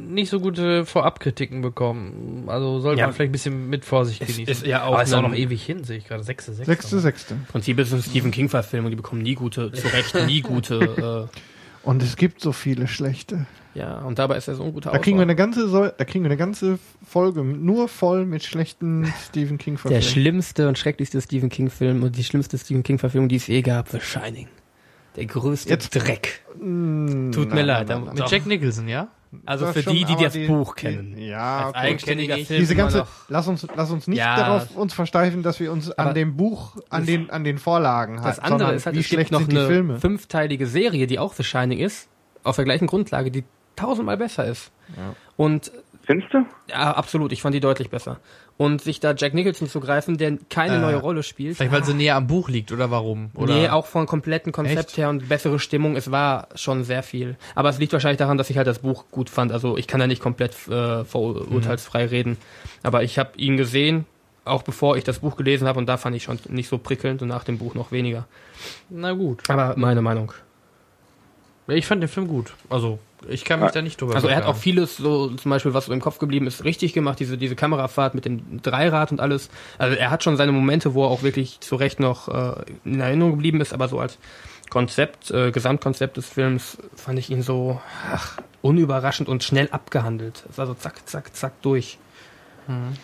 nicht so gute Vorabkritiken bekommen. Also sollte ja. man vielleicht ein bisschen mit Vorsicht genießen. Ist ja auch aber ist auch noch ewig hin, sehe ich gerade. Sechste, sechste. Sechste, sechste. Im Prinzip ist es ein Stephen King-Verfilmung, die bekommen nie gute, zu Recht nie gute. [LAUGHS] Äh, und es gibt so viele schlechte. Ja, und dabei ist er so ein guter da kriegen wir eine ganze Da kriegen wir eine ganze Folge nur voll mit schlechten [LAUGHS] Stephen King Verfilmungen. Der schlimmste und schrecklichste Stephen King Film und die schlimmste Stephen King Verfilmung, die es je gab, The Shining. Der größte Jetzt, Dreck. Mh, hm, Tut nein, mir leid. Nein, nein, mit Jack Nicholson, ja? Also für schon, die, die das die, Buch kennen. Die, ja, als eigenständiger Film. Diese ganze, lass uns, lass uns nicht ja, darauf uns versteifen, dass wir uns an dem Buch, an den, an den Vorlagen Das halt, andere ist halt, wie es schlecht gibt noch eine Filme. fünfteilige Serie, die auch The Shining ist, auf der gleichen Grundlage, die tausendmal besser ist. Ja. Und Findest du? Ja, absolut. Ich fand die deutlich besser. Und sich da Jack Nicholson zu greifen, der keine äh, neue Rolle spielt. Vielleicht, weil sie näher am Buch liegt oder warum? Oder? Nee, auch vom kompletten Konzept Echt? her und bessere Stimmung. Es war schon sehr viel. Aber es liegt wahrscheinlich daran, dass ich halt das Buch gut fand. Also ich kann da nicht komplett äh, vorurteilsfrei mhm. reden. Aber ich habe ihn gesehen, auch bevor ich das Buch gelesen habe und da fand ich schon nicht so prickelnd und nach dem Buch noch weniger. Na gut. Aber meine Meinung. Ich fand den Film gut. Also ich kann mich da nicht drüber Also er hat auch vieles, so zum Beispiel, was so im Kopf geblieben ist, richtig gemacht, diese, diese Kamerafahrt mit dem Dreirad und alles. Also er hat schon seine Momente, wo er auch wirklich zu Recht noch äh, in Erinnerung geblieben ist, aber so als Konzept, äh, Gesamtkonzept des Films fand ich ihn so ach, unüberraschend und schnell abgehandelt. Es war so zack, zack, zack durch. Mhm.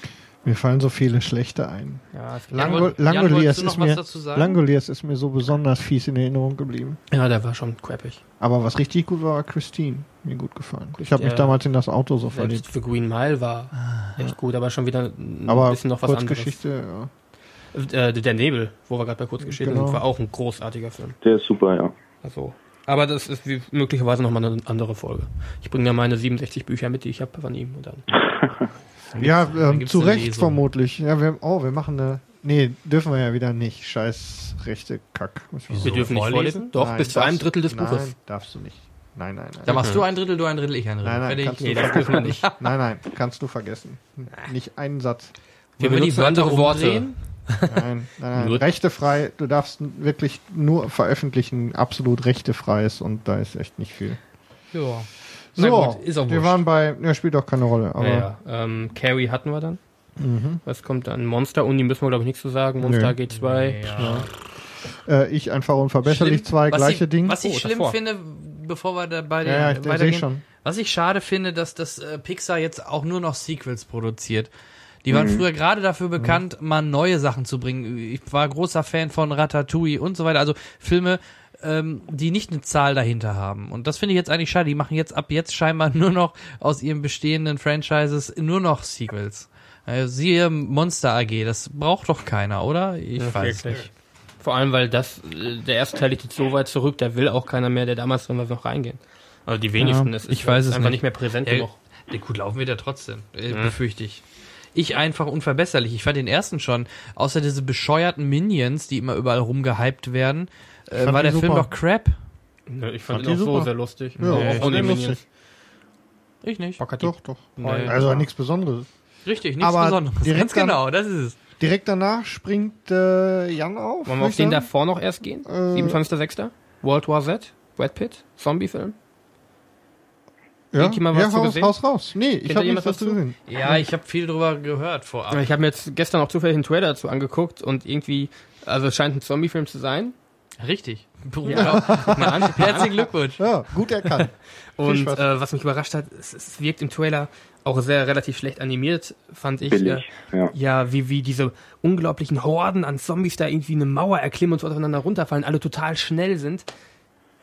Mir fallen so viele schlechte ein. Ja, Lango Langoliers, ist mir, Langoliers ist mir so besonders fies in Erinnerung geblieben. Ja, der war schon crappig. Aber was richtig gut war, war Christine. Mir gut gefallen. Ich habe mich damals in das Auto so verliebt. Für Green Mile war ah, echt gut, aber schon wieder ein aber bisschen noch was Kurzgeschichte, anderes. Ja. Äh, der Nebel, wo wir gerade bei Kurzgeschichte genau. sind, war auch ein großartiger Film. Der ist super, ja. Also, aber das ist wie, möglicherweise nochmal eine andere Folge. Ich bringe ja meine 67 Bücher mit, die ich habe von ihm. Und dann [LAUGHS] Ja, ähm, zu Recht vermutlich. Ja, wir, oh, wir machen eine. Nee, dürfen wir ja wieder nicht. Scheiß rechte Kack. Wir, wir dürfen nicht vorlesen? Doch, nein, bis zu einem Drittel des Buches. Nein, darfst du nicht. Nein, nein, nein. Da machst du ein Drittel, du ein Drittel, ich ein Drittel. Nein, nein, kannst nee, das dürfen wir nicht. Nein, nein, kannst du vergessen. Nicht einen Satz. Wir benutzen andere Worte. Nein, nein, nein. rechtefrei, du darfst wirklich nur veröffentlichen, absolut rechtefreies und da ist echt nicht viel. Ja. So, gut, wir waren bei, ja, spielt auch keine Rolle. Aber ja, ja. Ähm, Carrie hatten wir dann. Mhm. Was kommt dann? Monster Uni müssen wir, glaube ich, nichts zu sagen. Monster nee. G2. Ja. Äh, ich einfach unverbesserlich zwei, gleiche Ding. Was ich oh, schlimm davor. finde, bevor wir da bei den ja, ja, weitergehen, schon. was ich schade finde, dass das äh, Pixar jetzt auch nur noch Sequels produziert. Die waren mhm. früher gerade dafür bekannt, mhm. mal neue Sachen zu bringen. Ich war großer Fan von Ratatouille und so weiter. Also Filme, ähm, die nicht eine Zahl dahinter haben. Und das finde ich jetzt eigentlich schade. Die machen jetzt ab jetzt scheinbar [LAUGHS] nur noch aus ihren bestehenden Franchises nur noch Sequels. Also siehe Monster AG, das braucht doch keiner, oder? Ich ja, weiß wirklich. nicht. Vor allem, weil das, äh, der erste Teil liegt jetzt so weit zurück, da will auch keiner mehr, der damals drin war, noch reingehen. Also die wenigsten. Ja, das ist ich weiß es einfach nicht, nicht mehr präsent ja, genug. Ja, gut, laufen wir da trotzdem, äh, ja. befürchte ich. Ich einfach unverbesserlich. Ich fand den ersten schon, außer diese bescheuerten Minions, die immer überall rumgehypt werden, äh, war der super. Film doch crap? Ja, ich fand, fand ihn auch super. so sehr lustig. Ja, nee, auch lustig. Ich nicht. Hat Doch, doch. Nee. Also nichts Besonderes. Richtig, nichts Aber Besonderes. Ganz dann- genau, das ist es. Direkt danach springt äh, Jan auf. Wollen wir auf den davor noch erst gehen? Äh, 27.06. World War Z, Brad Pitt, Zombie-Film. Ja, Irgendjemand was ja zu haus, gesehen? haus raus. Nee, ich habe nichts jemand was dazu zu? gesehen. Ja, ich habe viel drüber gehört vorab. Ich habe mir jetzt gestern auch zufällig einen Trailer dazu angeguckt und irgendwie, also es scheint ein Zombie-Film zu sein. Richtig. Ja. [LAUGHS] Herzlichen Glückwunsch. Ja, gut erkannt. Und äh, was mich überrascht hat, es, es wirkt im Trailer auch sehr relativ schlecht animiert, fand ich. Billig, Äh, ja. ja, wie, wie diese unglaublichen Horden an Zombies da irgendwie eine Mauer erklimmen und so aufeinander runterfallen, alle total schnell sind.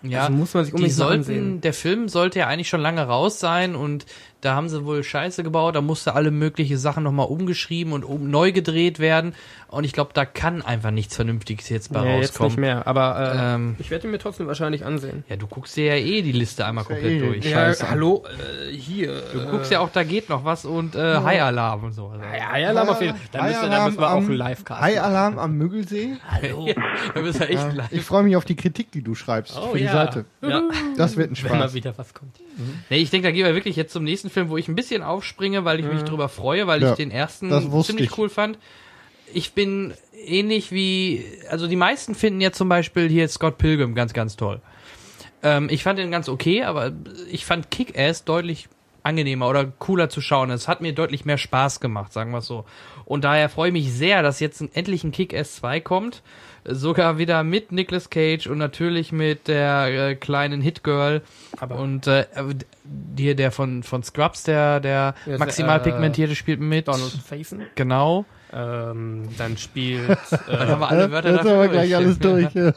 Ja, Also muss man sich die unbedingt mal sollten, ansehen. der Film sollte ja eigentlich schon lange raus sein und da haben sie wohl Scheiße gebaut, da musste alle mögliche Sachen nochmal umgeschrieben und um, neu gedreht werden und ich glaube, da kann einfach nichts Vernünftiges jetzt bei Nee, jetzt rauskommen. nicht mehr, aber äh, Ähm, ich werde ihn mir trotzdem wahrscheinlich ansehen. ja, du guckst dir ja eh die Liste einmal Ist ja komplett eh durch. Ja, Scheiße. hallo, äh, hier. Du guckst ja auch, da geht noch was und äh, High Alarm und so. Also, Ja, ja, Alarm auf jeden Fall. Da High müssen, wir auch am- einen Live-Cast High Alarm am Müggelsee. [LAUGHS] Hallo. da bist du echt Ja, live. ich freue mich auf die Kritik, die du schreibst Oh, für die ja. Seite. Ja. Das wird ein Wenn mal Spaß. wieder was kommt. Nee, ich denke, da gehen wir wirklich jetzt zum nächsten Film, wo ich ein bisschen aufspringe, weil ich mich drüber freue, weil Ja, ich den ersten ziemlich ich. cool fand. Ich bin ähnlich wie, also die meisten finden ja zum Beispiel hier Scott Pilgrim ganz, ganz toll. Ähm, ich fand den ganz okay, aber ich fand Kick-Ass deutlich angenehmer oder cooler zu schauen. Es hat mir deutlich mehr Spaß gemacht, sagen wir es so. Und daher freue ich mich sehr, dass jetzt endlich ein Kick-Ass 2 kommt. Sogar wieder mit Nicolas Cage und natürlich mit der äh, kleinen Hit-Girl. Aber- und äh, hier der von, von Scrubs, der, der maximal äh, pigmentierte spielt mit. Donald Faison. Genau. Ähm, dann spielt. [LAUGHS] Dann Äh, haben wir alle Wörter Jetzt haben wir dafür gleich alles [LAUGHS] durch. Ja.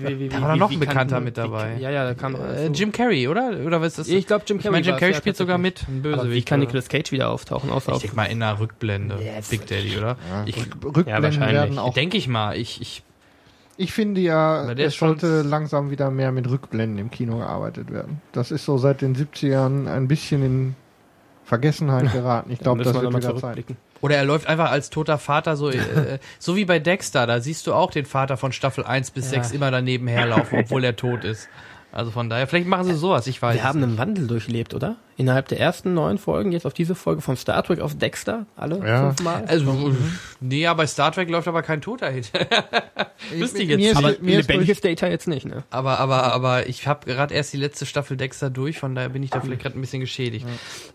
wie, wie, Da war noch ein Bekannter mit dabei. Wie, ja, ja, da kam Äh. Jim Carrey, oder? Oder was ist das? Ich glaube, Jim ich Carrey. meine, Jim Carrey ja, spielt sogar mit. Ein. Aber wie kann? Nicolas Cage wieder auftauchen, außer Ich auf denke mal in einer Rückblende. Yes. Big Daddy, oder? Ich, Rückblenden wahrscheinlich. werden auch. denke ich mal. Ich, ich, Ich finde ja, es sollte langsam wieder mehr mit Rückblenden im Kino gearbeitet werden. Das ist so seit den 70ern ein bisschen in Vergessenheit [LAUGHS] geraten. Ich glaube, das wird wieder Zeit. Oder er läuft einfach als toter Vater so, [LAUGHS] äh, so wie bei Dexter. Da siehst du auch den Vater von Staffel 1 bis Ja. 6 immer daneben herlaufen, obwohl er tot ist. Also von daher, vielleicht machen sie sowas, ich weiß. Wir haben einen Wandel durchlebt, oder? Innerhalb der ersten neun Folgen, jetzt auf diese Folge von Star Trek auf Dexter, alle Ja. fünfmal. Also, nee, ja, bei Star Trek läuft aber kein Toter hit. Lustig jetzt. Mir ist, aber mir ist lebendiges Data jetzt nicht, ne? Aber, aber, aber ich habe gerade erst die letzte Staffel Dexter durch, von daher bin ich da vielleicht gerade ein bisschen geschädigt.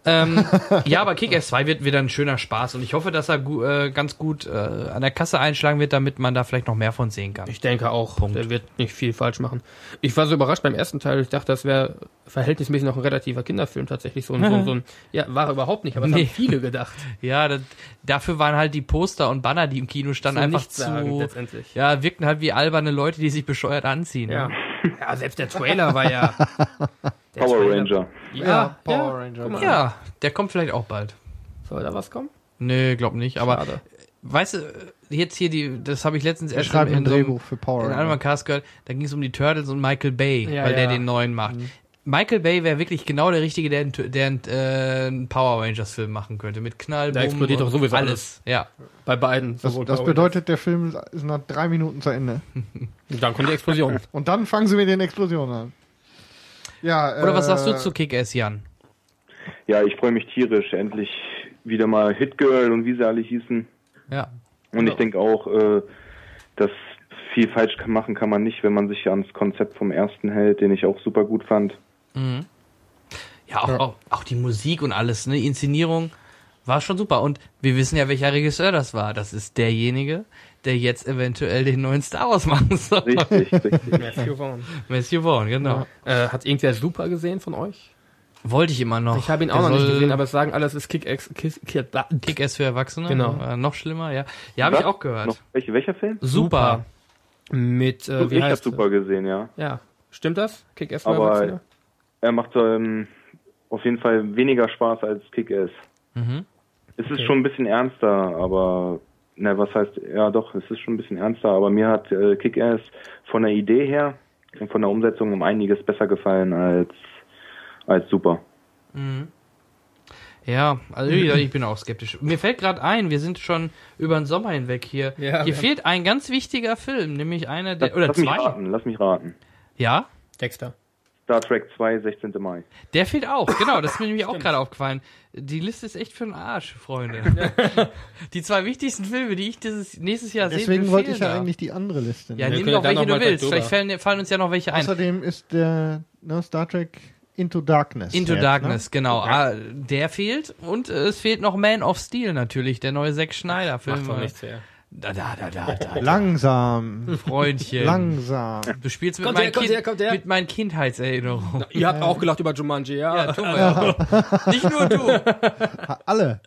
Ja, ähm, [LAUGHS] ja aber Kick-Ass 2 wird wieder ein schöner Spaß und ich hoffe, dass er gu äh, ganz gut äh, an der Kasse einschlagen wird, damit man da vielleicht noch mehr von sehen kann. Ich denke auch, Punkt. der wird nicht viel falsch machen. Ich war so überrascht beim ersten Teil, ich dachte, das wäre verhältnismäßig noch ein relativer Kinderfilm tatsächlich. So ein, so, ein- so ein, [LAUGHS] ja, war er überhaupt nicht, aber es Nee. haben viele gedacht. [LAUGHS] Ja, das, dafür waren halt die Poster und Banner, die im Kino standen, So einfach zu, letztendlich. ja, wirkten halt wie alberne Leute, die sich bescheuert anziehen. Ja. Ne? [LAUGHS] ja, selbst der Trailer war ja. Der Power Trailer- Ranger. Ja, Ja, Power ja, Ranger. mal. ja, der kommt vielleicht auch bald. Soll da was kommen? Nee, glaub nicht, aber Schade. weißt du, jetzt hier die, das habe ich letztens erst schreiben ein so einem- Drehbuch für Power in einem Ranger. Cast gehört, da ging es um die Turtles und Michael Bay, Ja, weil der ja. den neuen macht. Mhm. Michael Bay wäre wirklich genau der Richtige, der, der äh, einen Power Rangers Film machen könnte. Mit Knall, Da explodiert und doch sowieso alles. Ja. Bei beiden. Das, das bedeutet, der Film ist nach drei Minuten zu Ende. Rangers. [LAUGHS] Dann kommt die Explosion. [LAUGHS] Und dann fangen sie mit den Explosionen an. Ja, Oder was äh, sagst du zu Kick-Ass, Jan? Ja, ich freue mich tierisch. Endlich wieder mal Hit Girl und wie sie alle hießen. Ja. Und ich denke auch, äh, dass viel falsch machen kann man nicht, wenn man sich ans Konzept vom ersten hält, den ich auch super gut fand. Ja, auch, Ja. Auch, auch die Musik und alles, ne? Die Inszenierung war schon super. Und wir wissen ja, welcher Regisseur das war. Das ist derjenige, der jetzt eventuell den neuen Star Wars machen [LAUGHS] soll. Richtig, richtig. Matthew Vaughn. Matthew Vaughn, genau. Äh, hat irgendwer super gesehen von euch? Wollte ich immer noch. Ich habe ihn auch Der noch nicht gesehen, aber es sagen alle, es ist Kick-Ass. Kick, Kick, für Erwachsene. Genau. Äh, noch schlimmer, ja. Ja, habe ich auch gehört. Noch, welche, welcher Film? Super. Mit, äh, wie ich habe heißt super gesehen, ja. Ja, stimmt das? Kick-Ass für Aber- Erwachsene? Er macht ähm, auf jeden Fall weniger Spaß als Kick-Ass. Mhm. Es ist Okay. schon ein bisschen ernster, aber na, was heißt, ja doch, es ist schon ein bisschen ernster, aber mir hat äh, Kick-Ass von der Idee her und von der Umsetzung um einiges besser gefallen als, als Super. Ja, also ich bin auch skeptisch. Mir fällt gerade ein, wir sind schon über den Sommer hinweg hier. Ja, hier fehlt ein ganz wichtiger Film, nämlich einer der Lass, oder lass mich zwei. raten, lass mich raten. Ja, Dexter. Star Trek 2, 16. Mai. Der fehlt auch, genau, das ist mir [LAUGHS] nämlich auch gerade aufgefallen. Die Liste ist echt für den Arsch, Freunde. [LAUGHS] die zwei wichtigsten Filme, die ich dieses nächstes Jahr sehe, Deswegen wollte ich ja da. eigentlich die andere Liste nehmen. Ja, nimm doch welche du willst. Vielleicht fallen, fallen, uns ja noch welche ein. Außerdem ist der ne, Star Trek Into Darkness. Into jetzt, Darkness, ne? genau. Okay. Ah, der fehlt und äh, es fehlt noch Man of Steel natürlich, der neue Zack Schneider Film. Macht doch nichts her. Da, da, da, da, da, Langsam. Freundchen. Langsam. Du spielst mit, kommt mein her, kind, her, mit meinen Kindheitserinnerungen. ihr habt auch gelacht über Jumanji, ja. Ja, tun wir ja. Nicht nur du. Alle.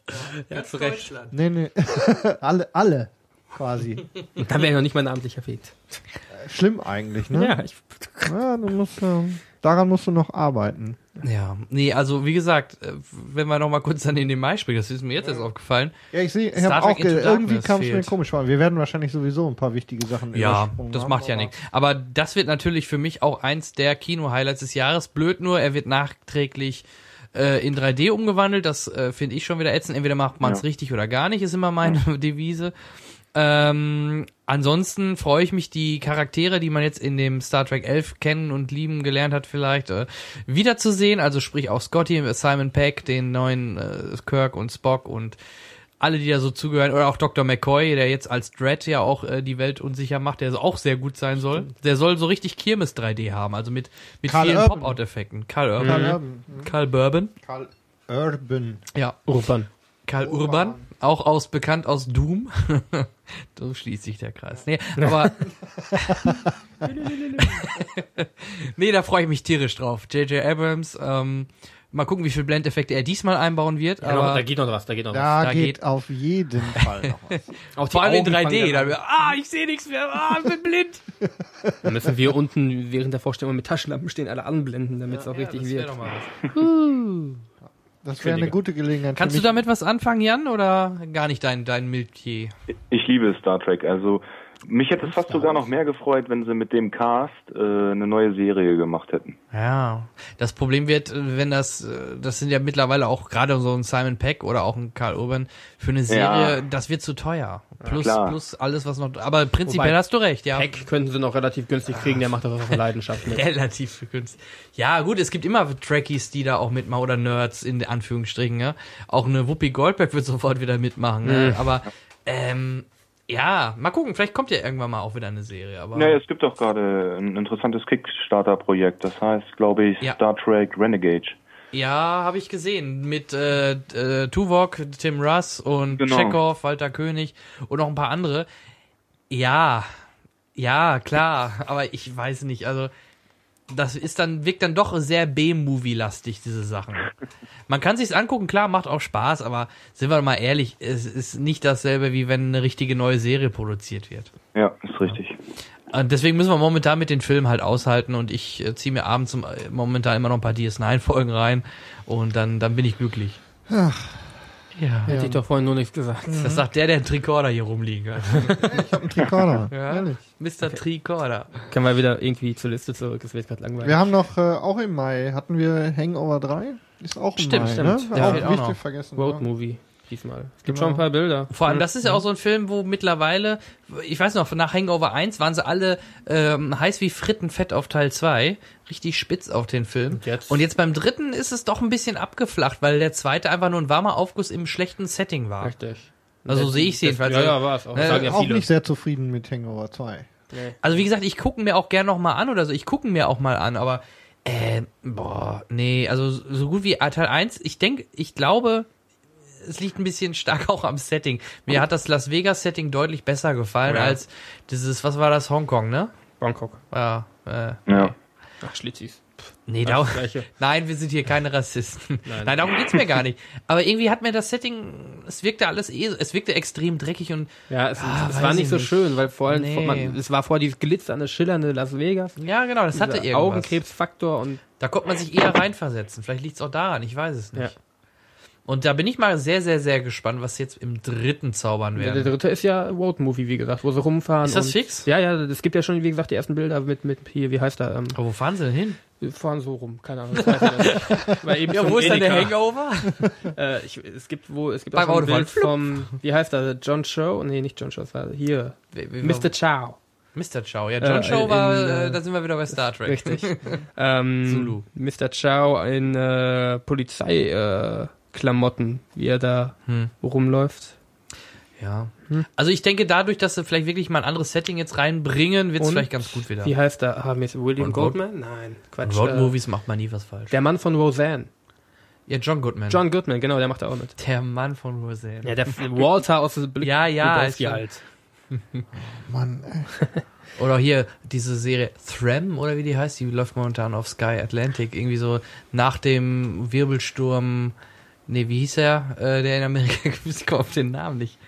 Ja, zu Recht. Nee, nee. [LAUGHS] alle, alle. Quasi. Und dann wäre ich noch nicht mal namentlich erwähnt. Schlimm eigentlich, ne? Ja, ich, ja du musst, ähm, daran musst du noch arbeiten. Ja, nee, also wie gesagt, äh, wenn wir noch mal kurz dann in den Mai springen, das ist mir jetzt erst aufgefallen. Ja, ich sehe, ich habe auch irgendwie kam es mir komisch vor. Wir werden wahrscheinlich sowieso ein paar wichtige Sachen Ja, das macht ja nichts. Aber das wird natürlich für mich auch eins der Kino-Highlights des Jahres. Blöd nur, er wird nachträglich äh, in 3D umgewandelt. Das äh, finde ich schon wieder ätzend. Entweder macht man es ja. richtig oder gar nicht, ist immer meine [LAUGHS] Devise. Ähm, ansonsten freue ich mich, die Charaktere, die man jetzt in dem Star Trek 11 kennen und lieben gelernt hat, vielleicht äh, wiederzusehen. Also sprich auch Scotty, Simon Peck, den neuen äh, Kirk und Spock und alle, die da so zugehören, oder auch Dr. McCoy, der jetzt als Dread ja auch äh, die Welt unsicher macht, der auch sehr gut sein soll. Der soll so richtig Kirmes 3D haben, also mit, mit vielen Pop-Out-Effekten. Karl Urban. Karl Urban. Karl Bourbon. Karl Urban. Ja. Urban. Karl Urban. Urban auch aus bekannt aus Doom. [LAUGHS] so schließt sich der Kreis. Nee, aber [LAUGHS] Nee, da freue ich mich tierisch drauf. JJ Abrams, ähm, mal gucken, wie viel Blendeffekte er diesmal einbauen wird. Ja, aber noch, da geht noch was, da geht noch da was. Da geht, geht auf jeden [LAUGHS] Fall noch was. Auch Vor allem in 3D. Da, ah, ich sehe nichts mehr, ah, ich bin blind. Dann müssen wir unten während der Vorstellung mit Taschenlampen stehen, alle anblenden, damit es ja, auch ja, richtig wird. Das wäre eine gute Gelegenheit. Kannst du damit was anfangen, Jan, oder gar nicht dein, dein Miltier? Ich liebe Star Trek. Also mich hätte es fast sogar noch mehr gefreut, wenn sie mit dem Cast äh, eine neue Serie gemacht hätten. Ja, das Problem wird, wenn das, äh, das sind ja mittlerweile auch gerade so ein Simon Peck oder auch ein Karl Urban für eine Serie, ja. das wird zu teuer. Plus, ja, plus alles, was noch, aber prinzipiell Wobei, hast du recht, ja. Peck könnten sie noch relativ günstig kriegen, der macht das aus Leidenschaft mit. [LAUGHS] relativ günstig. Ja, gut, es gibt immer Trekkies, die da auch mitmachen oder Nerds in Anführungsstrichen, ja. Auch eine Whoopi Goldberg wird [LAUGHS] sofort wieder mitmachen, ne? mhm. aber, ähm, ja, mal gucken, vielleicht kommt ja irgendwann mal auch wieder eine Serie. Aber ja, es gibt auch gerade ein interessantes Kickstarter-Projekt, das heißt, glaube ich, ja. Star Trek Renegade. Ja, habe ich gesehen. Mit äh, äh, Tuvok, Tim Russ und genau. Chekhov, Walter König und noch ein paar andere. Ja, ja, klar, aber ich weiß nicht, also das ist dann, wirkt dann doch sehr B-Movie-lastig, diese Sachen. Man kann sich's angucken, klar, macht auch Spaß, aber sind wir mal ehrlich, es ist nicht dasselbe, wie wenn eine richtige neue Serie produziert wird. Ja, ist richtig. Und deswegen müssen wir momentan mit den Filmen halt aushalten und ich äh, ziehe mir abends momentan immer noch ein paar DS9-Folgen rein und dann, dann bin ich glücklich. Ach. Ja. Hätte ich doch vorhin nur nichts gesagt. Mhm. Das sagt der, der einen Tricorder hier rumliegen hat. ich hab einen Tricorder. [LAUGHS] Ja, ehrlich. Mr. Okay. Tricorder. Können wir wieder irgendwie zur Liste zurück? Es wird gerade langweilig. Wir haben noch, äh, auch im Mai, hatten wir Hangover 3? Ist auch im stimmt, Mai, stimmt. ne? Ja, auch wichtig auch vergessen. Road ja. Movie diesmal. Es gibt genau. schon ein paar Bilder. Vor allem, das ist ja auch so ein Film, wo mittlerweile, ich weiß noch, nach Hangover 1 waren sie alle ähm, heiß wie Frittenfett auf Teil 2. Richtig spitz auf den Film. Und jetzt? Und jetzt beim dritten ist es doch ein bisschen abgeflacht, weil der zweite einfach nur ein warmer Aufguss im schlechten Setting war. Richtig. Also so sehe ich es jedenfalls. Ja, ja, war es auch. Äh, sagen ja auch viele. nicht sehr zufrieden mit Hangover 2. Nee. Also wie gesagt, ich gucke mir auch gern noch mal an oder so. Ich gucke mir auch mal an, aber äh, boah, nee, also so gut wie Teil 1, ich denke, ich glaube, es liegt ein bisschen stark auch am Setting. Mir hat das Las Vegas Setting deutlich besser gefallen ja. als dieses, was war das, Hongkong, ne? Bangkok. Ja. Äh, ja. Ach, Schlitzis. Nee, darum, [LAUGHS] nein, wir sind hier keine Rassisten. [LAUGHS] Nein. nein, darum geht's mir gar nicht. Aber irgendwie hat mir das Setting, es wirkte alles eh, es wirkte extrem dreckig und. Ja, es, ah, es war nicht so nicht. schön, weil vor allem, nee. man, es war vor dieses glitzernde, schillernde Las Vegas. Ja, genau, das hatte irgendwas. Augenkrebsfaktor und. Da konnte man sich eher reinversetzen. Vielleicht liegt's auch daran, ich weiß es nicht. Ja. Und da bin ich mal sehr, sehr, sehr gespannt, was jetzt im dritten zaubern werden. Der, der dritte ist ja Road Movie, wie gesagt, wo sie rumfahren. Ist das fix? Ja, ja, es gibt ja schon, wie gesagt, die ersten Bilder mit, mit hier, wie heißt der? Ähm, Aber wo fahren sie denn hin? Wir fahren so rum, keine Ahnung. [LAUGHS] eben ja, wo ist dann der Hangover? [LAUGHS] äh, ich, es gibt wo, es gibt auch ein Bild vom, wie heißt der, John Show? Nee, nicht John Show, es war hier, Mr. Chow. Mr. Chow, ja, John Äh, Chow war, in, äh, äh, da sind wir wieder bei Star Trek. Richtig. [LAUGHS] ähm, Zulu. Mr. Chow in äh, Polizeiklamotten, äh, Klamotten, wie er da Hm. rumläuft. Ja. Also ich denke, dadurch, dass sie vielleicht wirklich mal ein anderes Setting jetzt reinbringen, wird es vielleicht ganz gut wieder. Wie heißt er? Haben wir jetzt William Und Goldman? Nein, Quatsch. Road äh, Movies macht man nie was falsch. Der Mann von Roseanne. Ja, John Goodman. John Goodman, genau, der macht da auch mit. Der Mann von Roseanne. Ja, der Walter aus The [LAUGHS] Big Ja, ja, ist halt. [LAUGHS] Mann, ey. Oder hier diese Serie Thram, oder wie die heißt, die läuft momentan auf Sky Atlantic. Irgendwie so nach dem Wirbelsturm, nee, wie hieß er, äh, der in Amerika, ich komme auf den Namen nicht.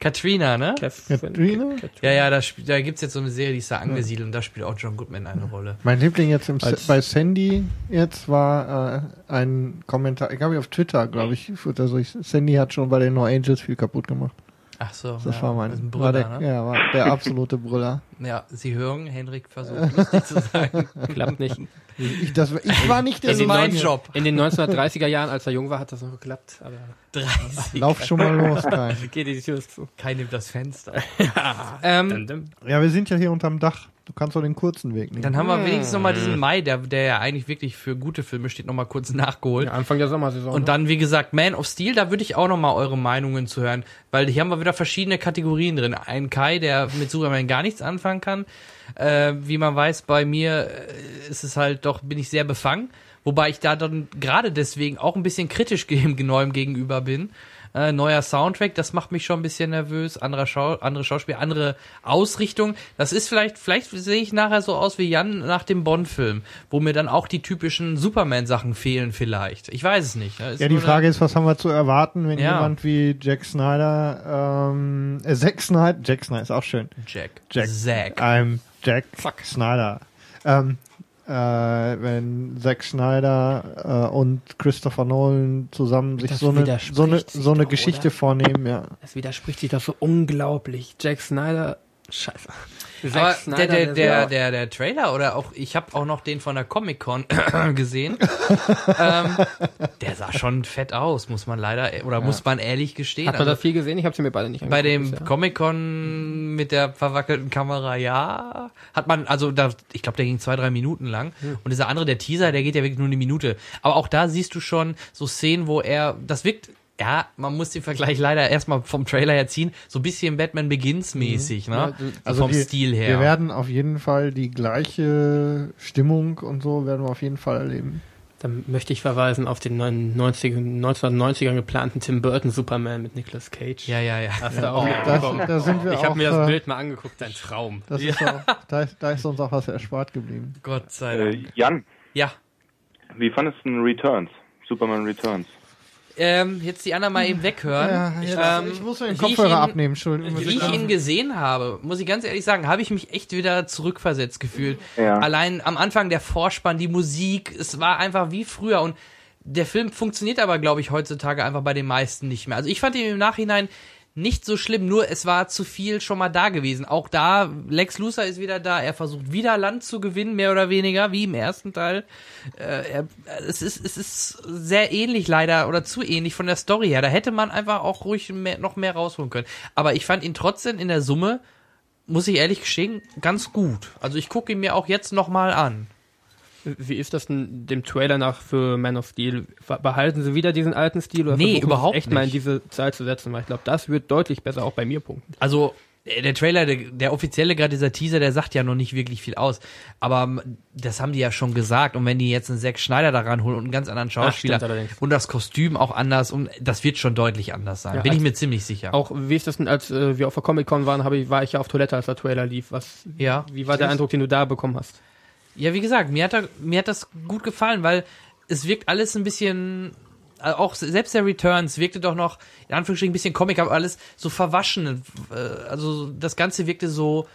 Katrina, ne? Katrina? Ja, ja, da, da gibt's jetzt so eine Serie, die ist da angesiedelt und da spielt auch John Goodman eine Rolle. Mein Liebling jetzt bei Sandy jetzt war äh, ein Kommentar, ich glaube auf Twitter, glaube ich, oder so. Ich, Sandy hat schon bei den No Angels viel kaputt gemacht. Ach so. Das ja, war mein, ist ein war Brüller, der, ne? ja, war der absolute Brüller. Ja, Sie hören, Henrik versucht lustig zu sein. [LAUGHS] Klappt nicht. Ich, das, ich war nicht der Das ist mein Job. In den 1930er Jahren, als er jung war, hat das noch geklappt. Aber 30. Lauf schon mal los, Kai. [LAUGHS] geht die Tür zu. Kein nimmt das Fenster. [LAUGHS] ähm, Ja, wir sind ja hier unterm Dach. Du kannst doch den kurzen Weg nehmen. dann haben wir wenigstens nochmal diesen Mai, der, der ja eigentlich wirklich für gute Filme steht, nochmal kurz [LAUGHS] nachgeholt. Ja, Anfang der Sommersaison. Und ne? dann, wie gesagt, Man of Steel, da würde ich auch nochmal eure Meinungen zu hören, weil hier haben wir wieder verschiedene Kategorien drin. Ein Kai, der mit Superman gar nichts anfangen kann. Äh, wie man weiß, bei mir äh, ist es halt doch, bin ich sehr befangen. Wobei ich da dann gerade deswegen auch ein bisschen kritisch [LAUGHS] dem neuem gegenüber bin. Äh, neuer Soundtrack, das macht mich schon ein bisschen nervös. Anderer Schau andere Schauspieler, andere Ausrichtung. Das ist vielleicht, vielleicht sehe ich nachher so aus wie Jan nach dem Bond-Film, wo mir dann auch die typischen Superman-Sachen fehlen vielleicht. Ich weiß es nicht. ne? Ja, die eine- Frage ist, was haben wir zu erwarten, wenn Ja. jemand wie Jack Snyder, ähm, äh, Zack Snyder, Jack Snyder ist auch schön. Jack. Jack. Zack. I'm Jack Snyder. Ähm, äh, wenn Zack Snyder äh, und Christopher Nolan zusammen sich Das so eine, so eine, so eine doch, Geschichte oder? vornehmen, ja. Das widerspricht sich doch so unglaublich. Jack Snyder, scheiße. Aber Zack der, der, der, ja- der, der Trailer oder auch, ich habe auch noch den von der Comic-Con [COUGHS] gesehen. [LAUGHS] ähm, der sah schon fett aus, muss man leider, oder muss man ehrlich gestehen. Hat man Also, da viel gesehen? Ich habe sie mir beide nicht bei dem angeguckt, bisher. Comic-Con mit der verwackelten Kamera, ja, hat man, also da, ich glaube, der ging zwei, drei Minuten lang. Und dieser andere, der Teaser, der geht ja wirklich nur eine Minute. Aber auch da siehst du schon so Szenen, wo er, das wirkt, ja, man muss den Vergleich leider erstmal vom Trailer her ziehen, so ein bisschen Batman Begins mäßig, ne? Ja, Also, Also vom die, Stil her. Wir werden auf jeden Fall die gleiche Stimmung und so werden wir auf jeden Fall erleben. Dann möchte ich verweisen auf den 99, 1990er geplanten Tim Burton Superman mit Nicolas Cage. ja, ja, ja. Hast du auch Das, da sind wir Ich habe mir das äh, Bild mal angeguckt, ein Traum. Das ist auch, da, ist, da ist uns auch was erspart geblieben. Gott sei Dank. Äh, Jan, Ja. wie fandest du denn Returns? Superman Returns? Ähm, jetzt die anderen mal eben weghören. jetzt, ähm, ich muss mir den ich Kopfhörer ihn- abnehmen, Entschuldigung. Wie ich ihn gesehen habe, muss ich ganz ehrlich sagen, habe ich mich echt wieder zurückversetzt gefühlt. Ja. Allein am Anfang der Vorspann, die Musik, es war einfach wie früher und der Film funktioniert aber, glaube ich, heutzutage einfach bei den meisten nicht mehr. Also ich fand ihn im Nachhinein nicht so schlimm, nur es war zu viel schon mal da gewesen. Auch da, Lex Luthor ist wieder da, er versucht wieder Land zu gewinnen, mehr oder weniger, wie im ersten Teil. Äh, er, es, ist, es ist sehr ähnlich leider oder zu ähnlich von der Story her. Da hätte man einfach auch ruhig mehr, noch mehr rausholen können. Aber ich fand ihn trotzdem in der Summe, muss ich ehrlich gestehen, ganz gut. Also ich gucke ihn mir auch jetzt nochmal an. Wie ist das denn dem Trailer nach für Man of Steel? Behalten sie wieder diesen alten Stil oder Nee, überhaupt echt mal in nicht. diese Zeit zu setzen? Weil ich glaube, das wird deutlich besser auch bei mir punkten. Also äh, der Trailer, der, der offizielle, gerade dieser Teaser, der sagt ja noch nicht wirklich viel aus. Aber das haben die ja schon gesagt. Und wenn die jetzt einen Zack Schneider daran holen und einen ganz anderen Schauspieler allerdings. und das Kostüm auch anders, und das wird schon deutlich anders sein. Ja, Bin ich mir ziemlich sicher. Auch wie ist das denn, als äh, wir auf der Comic-Con waren, hab ich, war ich ja auf Toilette, als der Trailer lief. Was, Ja. Wie war der Eindruck, den du da bekommen hast? Ja, wie gesagt, mir hat, er, mir hat das gut gefallen, weil es wirkt alles ein bisschen, äh, auch selbst der Returns wirkte doch noch, in Anführungsstrichen, ein bisschen Comic, aber alles so verwaschen. Äh, also das Ganze wirkte so,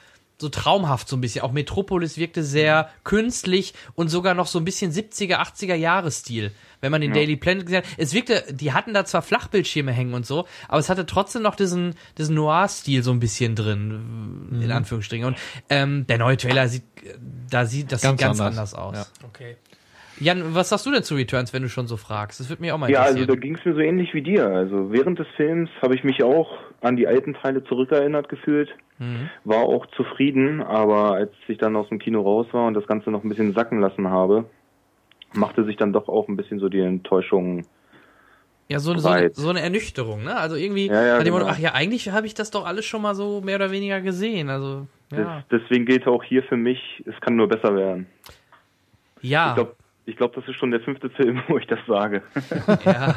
so traumhaft so ein bisschen. Auch Metropolis wirkte sehr künstlich und sogar noch so ein bisschen 70er, 80er Jahre-Stil. Wenn man den Daily Planet gesehen hat. Es wirkte, die hatten da zwar Flachbildschirme hängen und so, aber es hatte trotzdem noch diesen, diesen Noir-Stil so ein bisschen drin, in Anführungsstrichen. Und ähm, der neue Trailer sieht, da sieht, das Ganz sieht ganz anders. anders, aus. Ja. Okay. Jan, was sagst du denn zu Returns, wenn du schon so fragst? Das würde mich auch mal Ja, also interessieren. da ging es mir so ähnlich wie dir. Also während des Films habe ich mich auch an die alten Teile zurückerinnert gefühlt, Mhm. war auch zufrieden, aber als ich dann aus dem Kino raus war und das Ganze noch ein bisschen sacken lassen habe, machte sich dann doch auch ein bisschen so die Enttäuschung. Ja, so, so, eine, so eine Ernüchterung, ne? Also irgendwie, Ja, ja, genau. Motto, ach ja, eigentlich habe ich das doch alles schon mal so mehr oder weniger gesehen. Also, ja. Das, deswegen gilt auch hier für mich, es kann nur besser werden. ja. Ich glaube, ich glaub, das ist schon der fünfte Film, [LAUGHS] wo ich das sage. Ja.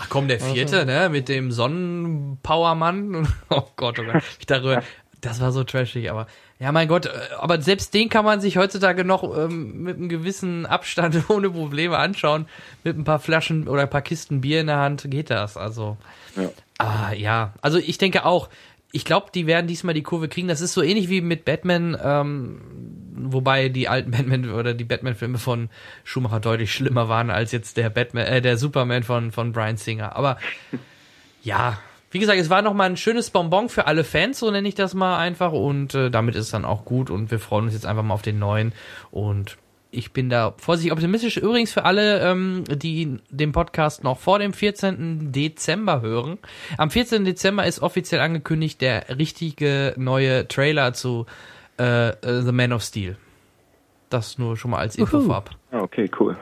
Ach komm, der vierte, ne? Mit dem Sonnenpowermann. [LAUGHS] Oh Gott, oh Gott. Ich darüber, das war so trashig, aber ja, mein Gott, äh, aber selbst den kann man sich heutzutage noch ähm, mit einem gewissen Abstand [LAUGHS] ohne Probleme anschauen. Mit ein paar Flaschen oder ein paar Kisten Bier in der Hand geht das. Also, Ja. ah, ja. Also ich denke auch, ich glaube, die werden diesmal die Kurve kriegen. Das ist so ähnlich wie mit Batman, ähm, wobei die alten [LAUGHS] Batman oder die Batman-Filme von Schumacher deutlich schlimmer waren als jetzt der Batman, äh, der Superman von von Brian Singer. Aber [LAUGHS] ja, wie gesagt, es war noch mal ein schönes Bonbon für alle Fans, so nenne ich das mal einfach. Und äh, damit ist es dann auch gut. Und wir freuen uns jetzt einfach mal auf den neuen. Und ich bin da vorsichtig optimistisch. Übrigens für alle, ähm, die den Podcast noch vor dem 14. Dezember hören. Am 14. Dezember ist offiziell angekündigt der richtige neue Trailer zu äh, äh, The Man of Steel. Das nur schon mal als Info Uhu. vorab. Ah, Okay, cool.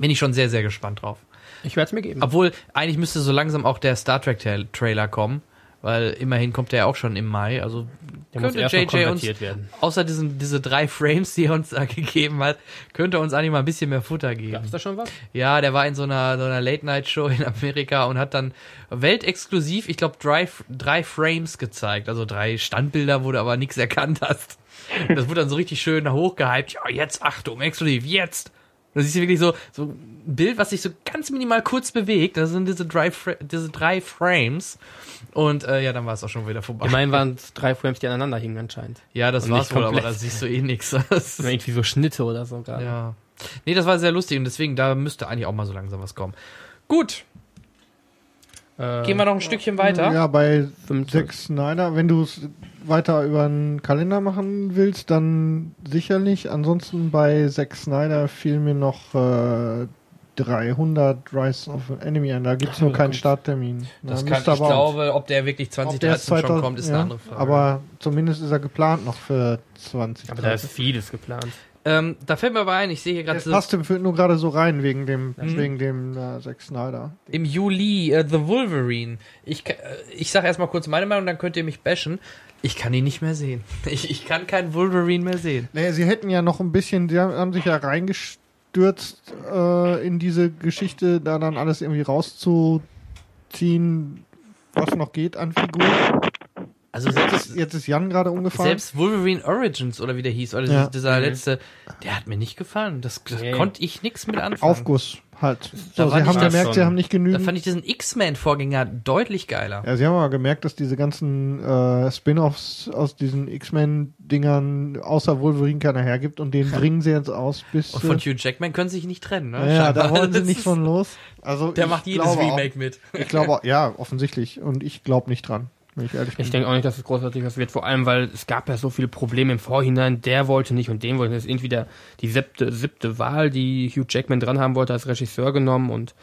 Bin ich schon sehr, sehr gespannt drauf. Ich werde es mir geben. Obwohl, eigentlich müsste so langsam auch der Star Trek Tra- Trailer kommen, weil immerhin kommt der ja auch schon im Mai. Also Der könnte JJ uns, werden. außer diesen, diese drei Frames, die er uns da [LAUGHS] gegeben hat, könnte uns eigentlich mal ein bisschen mehr Futter geben. Gab's da schon was? Ja, der war in so einer, so einer Late-Night-Show in Amerika und hat dann weltexklusiv, ich glaube, drei, drei Frames gezeigt. Also drei Standbilder, wo du aber nichts erkannt hast. Das wurde dann so richtig schön hochgehypt. Ja, jetzt Achtung, exklusiv, jetzt! Da siehst du wirklich so, so ein Bild, was sich so ganz minimal kurz bewegt. Das sind diese drei, Fra diese drei Frames. Und äh, ja, dann war es auch schon wieder vorbei. Immerhin waren es [LAUGHS] drei Frames, die aneinander hingen anscheinend. ja, das Und war's wohl, aber da siehst du eh nichts. [LAUGHS] Das- Irgendwie so Schnitte oder so gerade. Ja. Nee, das war sehr lustig und deswegen, da müsste eigentlich auch mal so langsam was kommen. Gut, Äh, gehen wir noch ein Stückchen weiter. Ja, bei 25. Zack Snyder, wenn du es weiter über einen Kalender machen willst, dann sicherlich. Ansonsten bei Zack Snyder fiel mir noch äh, 300 Rise of an Enemy ein. Da gibt es nur keinen Starttermin. Das Da kann, müsste ich aber auch- glaube, ob der wirklich ob der 2013 schon 2000 kommt, ist ja, eine andere Frage. Aber zumindest ist er geplant noch für 20. Aber da ist vieles geplant. Ähm, da fällt mir aber ein, ich sehe hier gerade Das so, passt im Film nur gerade so rein wegen dem, wegen dem äh, Zack Snyder. im Juli äh, The Wolverine. Ich, äh, ich sage erstmal kurz meine Meinung, dann könnt ihr mich bashen. Ich kann ihn nicht mehr sehen. [LAUGHS] Ich, ich kann keinen Wolverine mehr sehen. Naja, sie hätten ja noch ein bisschen, sie haben, haben sich ja reingestürzt äh, in diese Geschichte, da dann alles irgendwie rauszuziehen, was noch geht an Figuren. Also selbst, Jetzt ist Jan gerade umgefallen. selbst Wolverine Origins oder wie der hieß, oder Ja. dieser, Mhm. letzte, der hat mir nicht gefallen. Das, das Nee. konnte ich nichts mit anfangen. Aufguss halt. Da So, sie haben gemerkt, sie schon- haben nicht Da genügend. fand ich diesen X-Men-Vorgänger deutlich geiler. Ja, sie haben aber gemerkt, dass diese ganzen äh, Spin-offs aus diesen X-Men-Dingern außer Wolverine keiner hergibt und den bringen sie jetzt aus bis. Und von äh, Hugh Jackman können sie sich nicht trennen, ne? ja, da Scheinbar. wollen sie nicht ist- von [LAUGHS] los. Also Der macht jedes Remake mit. Auch, ich glaube, ja, offensichtlich. Und ich glaube nicht dran, wenn ich ehrlich bin. Ich denke auch nicht, dass es großartig was wird, vor allem, weil es gab ja so viele Probleme im Vorhinein. Der wollte nicht und den wollte. Das ist irgendwie der, die siebte, siebte Wahl, die Hugh Jackman dran haben wollte als Regisseur genommen und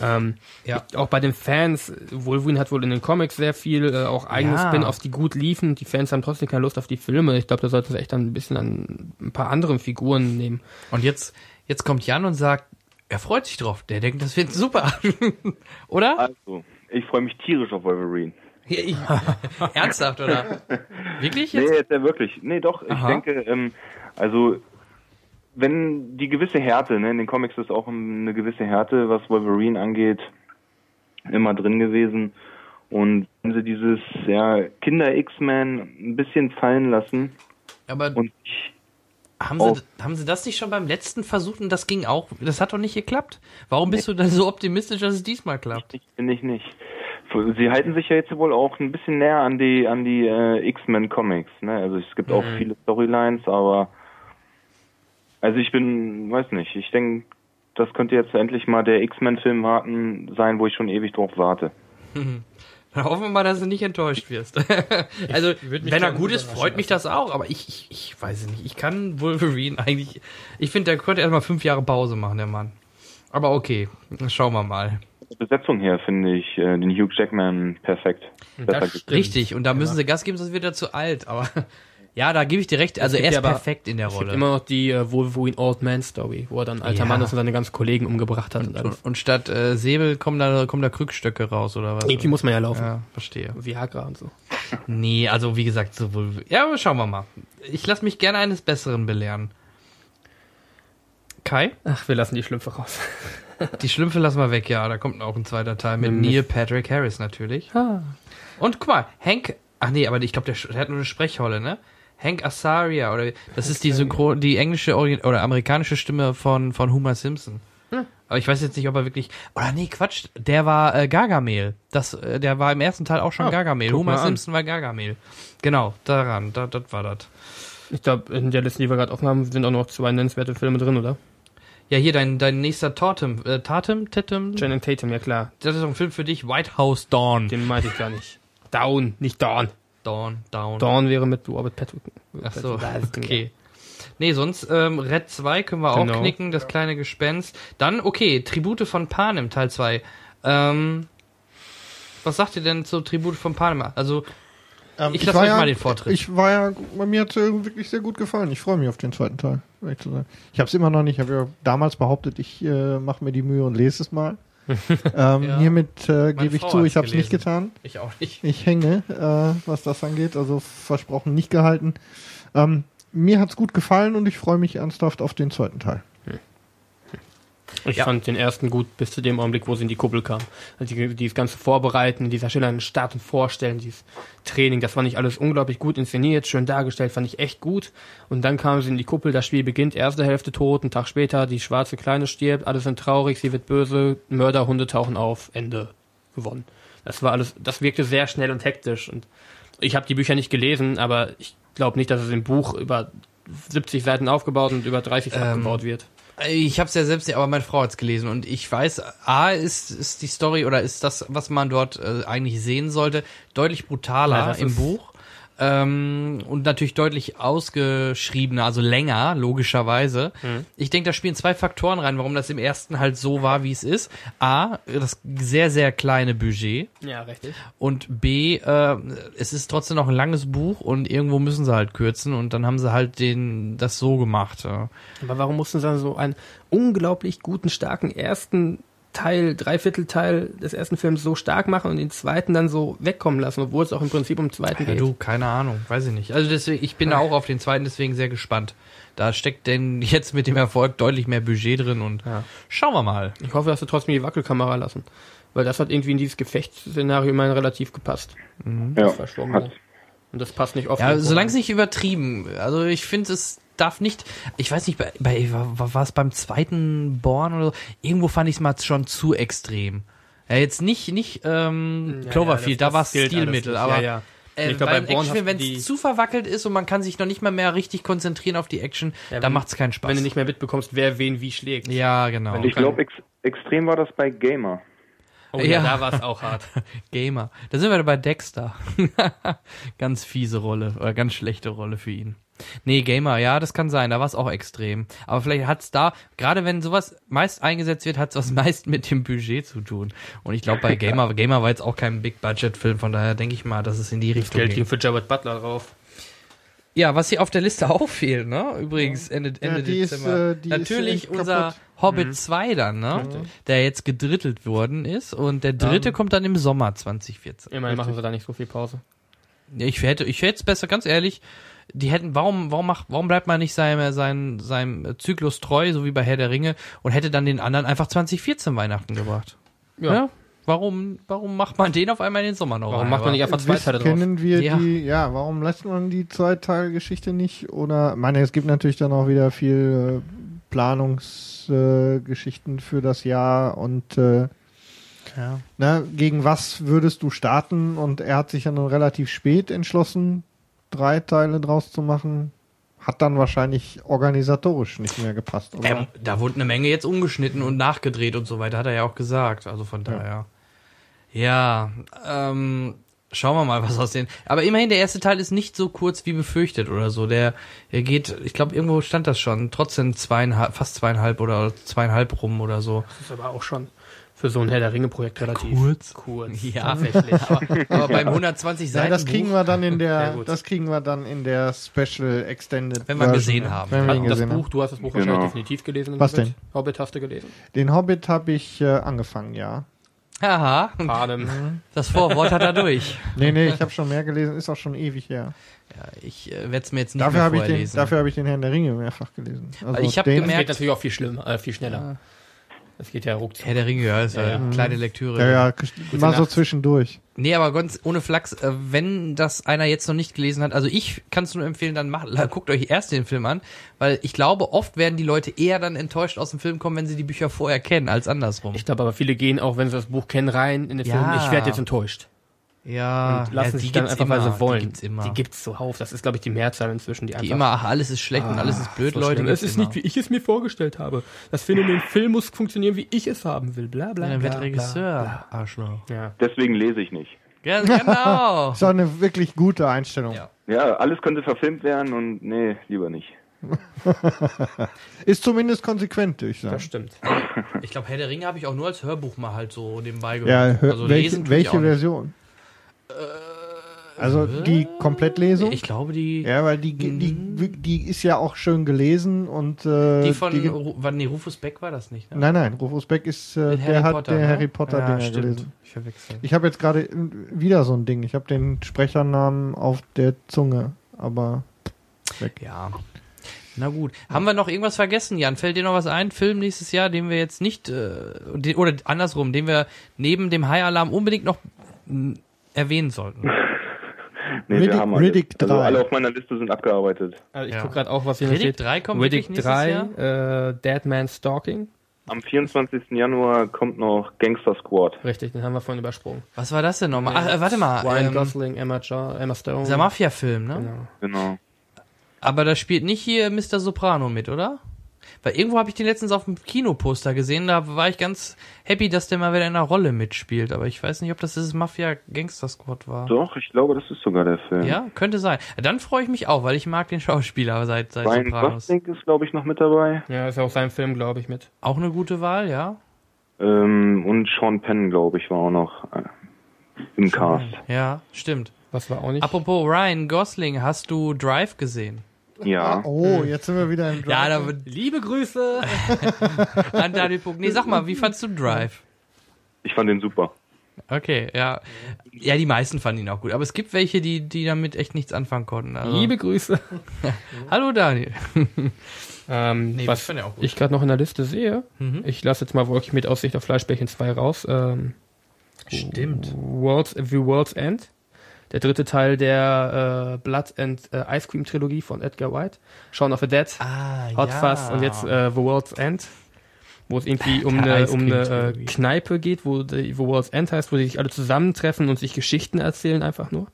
ähm, Ja. ich- auch bei den Fans, Wolverine hat wohl in den Comics sehr viel, äh, auch eigene Ja. Spin-offs, die gut liefen. Die Fans haben trotzdem keine Lust auf die Filme. Ich glaube, da sollten sie echt dann ein bisschen an ein paar anderen Figuren nehmen. Und jetzt, jetzt kommt Jan und sagt, er freut sich drauf. Der denkt, das wird super. [LAUGHS] oder? Also, ich freue mich tierisch auf Wolverine. [LAUGHS] Ernsthaft, oder? Wirklich Nee, jetzt? jetzt ja wirklich. Nee, doch, ich Aha. denke, ähm, also wenn die gewisse Härte, ne, in den Comics ist auch eine gewisse Härte, was Wolverine angeht, immer drin gewesen. Und wenn sie dieses ja, Kinder-X-Men ein bisschen fallen lassen Aber haben sie, haben sie das nicht schon beim letzten versucht und das ging auch? Das hat doch nicht geklappt. Warum bist du dann so optimistisch, dass es diesmal klappt? ich finde ich nicht. Sie halten sich ja jetzt wohl auch ein bisschen näher an die an die äh, X-Men Comics, ne? Also es gibt auch Mhm. viele Storylines, aber also ich bin, weiß nicht, ich denke, das könnte jetzt endlich mal der X-Men Film warten sein, wo ich schon ewig drauf warte. Dann hoffen wir mal, dass du nicht enttäuscht wirst. [LAUGHS] also, wenn er gut ist, freut mich das auch, aber ich, ich, ich weiß nicht. Ich kann Wolverine eigentlich. Ich finde, der könnte erstmal fünf Jahre Pause machen, der Mann. Aber okay, schauen wir mal. Besetzung her finde ich äh, den Hugh Jackman perfekt. Richtig, und da müssen sie Gas geben, sonst wird er zu alt. Aber [LAUGHS] ja, da gebe ich dir recht. Also er ist perfekt in der Rolle. Immer noch die äh, Wolverine Old Man Story, wo er dann alter ja. Mann ist und seine ganzen Kollegen umgebracht hat. Und, und, und statt äh, Säbel kommen da, kommen da Krückstöcke raus, oder was? Irgendwie muss man ja laufen. Ja, verstehe. Viagra und so. Nee, also wie gesagt, so wohl. Ja, aber schauen wir mal. Ich lasse mich gerne eines Besseren belehren. Kai? Ach, wir lassen die Schlümpfe raus. Die Schlümpfe lassen wir weg, ja. Da kommt auch ein zweiter Teil mit Neil Patrick Harris natürlich. Ah. Und guck mal, Hank. Ach nee, aber ich glaube, der, der, hat nur eine Sprechrolle, ne? Hank Azaria oder das ist die Synchron, die englische oder amerikanische Stimme von von Homer Simpson. Hm. Aber ich weiß jetzt nicht, ob er wirklich. Oder nee, Quatsch, der war äh, Gargamel. Das, äh, der war im ersten Teil auch schon oh, Gargamel. Homer Simpson war Gargamel. Genau, daran, da, das war das. Ich glaube, in der Liste, die wir gerade offen haben, sind auch noch zwei nennenswerte Filme drin, oder? Ja, hier dein, dein nächster Tatum. Äh, Tatum? Tatum? Channing Tatum, ja klar. Das ist ein Film für dich, White House Dawn. Den meinte ich gar nicht. Down, nicht Dawn. Dawn, Down. Dawn wäre mit Robert Patrick. Ach so, okay. Nee, sonst ähm, Red 2 können wir genau. auch knicken, das kleine Gespenst. Dann, okay, Tribute von Panem, Teil 2. Ähm, was sagt ihr denn zu Tribute von Panem? Also, ähm, ich lasse euch ja, mal den Vortritt. Ich war ja, bei mir hat es wirklich sehr gut gefallen. Ich freue mich auf den zweiten Teil. Ich habe es immer noch nicht. Ich habe ja damals behauptet, ich äh, mache mir die Mühe und lese es mal. [LAUGHS] ähm, ja. Hiermit äh, gebe ich zu, ich habe es nicht getan. Ich auch nicht. Ich hänge, äh, was das angeht. Also versprochen, nicht gehalten. Ähm, mir hat's gut gefallen und ich freue mich ernsthaft auf den zweiten Teil. Ich ja. fand den ersten gut bis zu dem Augenblick, wo sie in die Kuppel kam. Also die, dieses ganze Vorbereiten, dieser schönen Start und Vorstellen, dieses Training, das fand ich alles unglaublich gut inszeniert, schön dargestellt, fand ich echt gut. Und dann kam sie in die Kuppel, das Spiel beginnt, erste Hälfte tot, einen Tag später, die schwarze Kleine stirbt, alle sind traurig, sie wird böse, Mörderhunde tauchen auf, Ende. Gewonnen. Das war alles, das wirkte sehr schnell und hektisch. Und ich habe die Bücher nicht gelesen, aber ich glaube nicht, dass es im Buch über 70 Seiten aufgebaut und über 30 ähm, abgebaut wird. Ich habe es ja selbst, aber meine Frau hat's gelesen und ich weiß, a ist ist die Story oder ist das, was man dort äh, eigentlich sehen sollte, deutlich brutaler ja, im Buch ähm, und natürlich deutlich ausgeschriebener, also länger, logischerweise. Mhm. Ich denke, da spielen zwei Faktoren rein, warum das im ersten halt so war, wie es ist. A, das sehr, sehr kleine Budget. Ja, richtig. Und B, äh, es ist trotzdem noch ein langes Buch und irgendwo müssen sie halt kürzen und dann haben sie halt den das so gemacht. Ja. Aber warum mussten sie dann so einen unglaublich guten, starken ersten Teil, Dreiviertelteil des ersten Films so stark machen und den zweiten dann so wegkommen lassen, obwohl es auch im Prinzip um den zweiten ja, geht. Du, keine Ahnung, weiß ich nicht. Also deswegen, ich bin da auch auf den zweiten deswegen sehr gespannt. Da steckt denn jetzt mit dem Erfolg deutlich mehr Budget drin und ja. schauen wir mal. Ich hoffe, dass sie trotzdem die Wackelkamera lassen. Weil das hat irgendwie in dieses Gefechtsszenario immerhin relativ gepasst. Mhm. Ja, hat. Und das passt nicht oft. Ja, solange es nicht übertrieben. Also ich finde es darf nicht, ich weiß nicht, bei, bei war es beim zweiten Born oder so, irgendwo fand ich es mal schon zu extrem. Ja, jetzt nicht, nicht ähm, ja, Cloverfield, ja, da war es Stilmittel, aber ja, äh, ich glaub, bei Action, wenn es zu verwackelt ist und man kann sich noch nicht mal mehr richtig konzentrieren auf die Action, ja, da macht es keinen Spaß. Wenn du nicht mehr mitbekommst, wer wen wie schlägt. Ja, genau. Ich glaube, ex extrem war das bei Gamer. Oh ja, ja da war es auch hart. [LAUGHS] Gamer. Da sind wir bei Dexter. [LAUGHS] ganz fiese Rolle, oder ganz schlechte Rolle für ihn. Nee, Gamer, ja, das kann sein, da war es auch extrem. Aber vielleicht hat's da, gerade wenn sowas meist eingesetzt wird, hat's was [LAUGHS] meist mit dem Budget zu tun. Und ich glaube, bei [LAUGHS] Gamer, Gamer war jetzt auch kein Big-Budget-Film, von daher denke ich mal, dass es in die Richtung geht. Geld ging für Jared Butler drauf. Ja, was hier auf der Liste [LAUGHS] auch fehlt, ne? Übrigens, Ende, Ende ja, Dezember. Ist, äh, Natürlich unser kaputt. Hobbit mhm. 2 dann, ne? Mhm. Der jetzt gedrittelt worden ist. Und der dritte um. Ähm. kommt dann im Sommer 2014. Immerhin machen sie da nicht so viel Pause. Ich hätte, ich hätte es besser, ganz ehrlich, die hätten, warum, warum macht, warum bleibt man nicht seinem, seinem, seinem Zyklus treu, so wie bei Herr der Ringe, und hätte dann den anderen einfach 2014 Weihnachten gebracht? Ja. ja? Warum, warum macht man den auf einmal in den Sommer noch? Warum rein? macht man nicht einfach zwei Teile drauf? Kennen wir ja. die, ja, warum lässt man die Zweiteilgeschichte nicht? Oder, meine, es gibt natürlich dann auch wieder viel äh, Planungsgeschichten äh, für das Jahr und äh, ja. na, gegen was würdest du starten? Und er hat sich ja nun relativ spät entschlossen, drei Teile draus zu machen, hat dann wahrscheinlich organisatorisch nicht mehr gepasst. Oder? Ähm, da wurde eine Menge jetzt umgeschnitten und nachgedreht und so weiter, hat er ja auch gesagt. Also von daher. Ja, ähm, schauen wir mal, was aus den. Aber immerhin, der erste Teil ist nicht so kurz wie befürchtet oder so. Der, der geht, ich glaube, irgendwo stand das schon, trotzdem zweieinhalb, fast zweieinhalb oder zweieinhalb rum oder so. Das ist aber auch schon für so ein Herr der Ringe-Projekt relativ Kurz. kurz. Ja, [LAUGHS] aber, aber beim 120 Ja, Seiten. das kriegen wir dann in der, [LAUGHS] das kriegen wir dann in der Special Extended. Wenn wir Version, gesehen haben. Wenn wir Hat das Buch, haben. du hast das Buch Genau. wahrscheinlich definitiv gelesen. Was Hobbit. denn? Hobbit hast du gelesen. Den Hobbit habe ich äh, angefangen, ja. Haha, Panem. das Vorwort hat er durch. [LAUGHS] Nee, nee, ich habe schon mehr gelesen, ist auch schon ewig her. Ja, ich äh, werde es mir jetzt nicht Dafür mehr habe ich, den, vorlesen. dafür hab ich den Herrn der Ringe mehrfach gelesen. Also ich hab Das gemerkt- geht natürlich auch viel schlimmer, äh, viel schneller. Das geht ja ruckzuck. Herr der Ringe, ja, ist ja, Ja, ja. eine kleine Lektüre. Ja, ja, mal so zwischendurch. Nee, aber ganz ohne Flachs, äh, wenn das einer jetzt noch nicht gelesen hat, also ich kann es nur empfehlen, dann macht, guckt euch erst den Film an, weil ich glaube, oft werden die Leute eher dann enttäuscht aus dem Film kommen, wenn sie die Bücher vorher kennen, als andersrum. Ich glaube aber viele gehen auch, wenn sie das Buch kennen, rein in den Ja. Film. Ich werde jetzt enttäuscht. Ja, und lassen ja, sich dann einfach, immer, weil sie wollen. Die gibt's immer. Die gibt's zuhauf. Das ist, glaube ich, die Mehrzahl inzwischen, die Die einfach. immer, ach, alles ist schlecht und alles ist blöd, so Leute. Es gibt's ist immer. nicht, wie ich es mir vorgestellt habe. Das Phänomen Film muss funktionieren, wie ich es haben will. Bla bla. Ja, dann bla, wird Regisseur, Bla, Arschloch. bla. Ja. Deswegen lese ich nicht. Ja, genau. [LAUGHS] Ist auch eine wirklich gute Einstellung. Ja. Ja, alles könnte verfilmt werden und nee, lieber nicht. [LAUGHS] Ist zumindest konsequent, würde ich sagen. Das stimmt. Ich glaube, Herr der Ringe habe ich auch nur als Hörbuch mal halt so nebenbei gehört. Ja, hör, also welche, welche. Version? Also die Komplettlesung? Ich glaube, die, ja, weil die, die, die ist ja auch schön gelesen und äh, die von, die- wann, nee, Rufus Beck war das nicht, ne? Nein, nein, Rufus Beck ist, äh, der Harry hat Potter, den ne? Harry Potter ja, gelesen. Ich verwechsel. Ich habe jetzt gerade äh, wieder so ein Ding. Ich habe den Sprechernamen auf der Zunge, aber Ja. Na gut. Haben wir noch irgendwas vergessen, Jan? Fällt dir noch was ein? Film nächstes Jahr, den wir jetzt nicht, äh, oder andersrum, den wir neben dem High Alarm unbedingt noch erwähnen sollten? [LAUGHS] Nee, [LAUGHS] Riddick- wir haben alle. Riddick Also 3. alle auf meiner Liste sind abgearbeitet. Also ich Ja. gucke gerade auch, was hier noch Riddick steht. 3 kommt Riddick wirklich nächstes 3, äh, Dead Man Stalking. Am 24. Januar kommt noch Gangster Squad. Richtig, den haben wir vorhin übersprungen. Was war das denn nochmal? Ach, äh, warte mal. Ryan Ähm, Gosling, Emma, jo Emma Stone. dieser Mafia-Film, ne? Genau. Genau. Aber da spielt nicht hier Mr. Soprano mit, oder? Weil irgendwo habe ich den letztens auf dem Kinoposter gesehen, da war ich ganz happy, dass der mal wieder in einer Rolle mitspielt. Aber ich weiß nicht, ob das dieses Mafia-Gangster-Squad war. Doch, ich glaube, das ist sogar der Film. Ja, könnte sein. Dann freue ich mich auch, weil ich mag den Schauspieler seit, seit Ryan Sopranos. Gosling ist, glaube ich, noch mit dabei. Ja, ist ja auch sein Film, glaube ich, mit. Auch eine gute Wahl, ja. Ähm, und Sean Penn, glaube ich, war auch noch äh, im Cast. Ja, stimmt. Was war auch nicht. Apropos Ryan Gosling, hast du Drive gesehen? Ja. Oh, jetzt sind wir wieder im Ja, Drive. da wird Liebe Grüße! [LAUGHS] an Daniel Puck. Nee, sag mal, wie fandst du Drive? Ich fand den super. Okay, ja. Ja, die meisten fanden ihn auch gut. Aber es gibt welche, die, die damit echt nichts anfangen konnten. Also, Liebe Grüße! [LAUGHS] Hallo Daniel. [LAUGHS] Ähm, Nee, was fand ich auch gut. ich gerade noch in der Liste sehe, Mhm. ich lasse jetzt mal wirklich mit Aussicht auf Fleischbällchen 2 raus. Ähm, Stimmt. World's, The World's End. Der dritte Teil der äh, Blood and äh, Ice Cream Trilogie von Edgar White. Shaun of the Dead, Ah, Hot ja. Fuzz und jetzt äh, The World's End. Wo es irgendwie um eine, um eine äh. Kneipe geht, wo die, wo World's End heißt, wo die sich alle zusammentreffen und sich Geschichten erzählen einfach nur.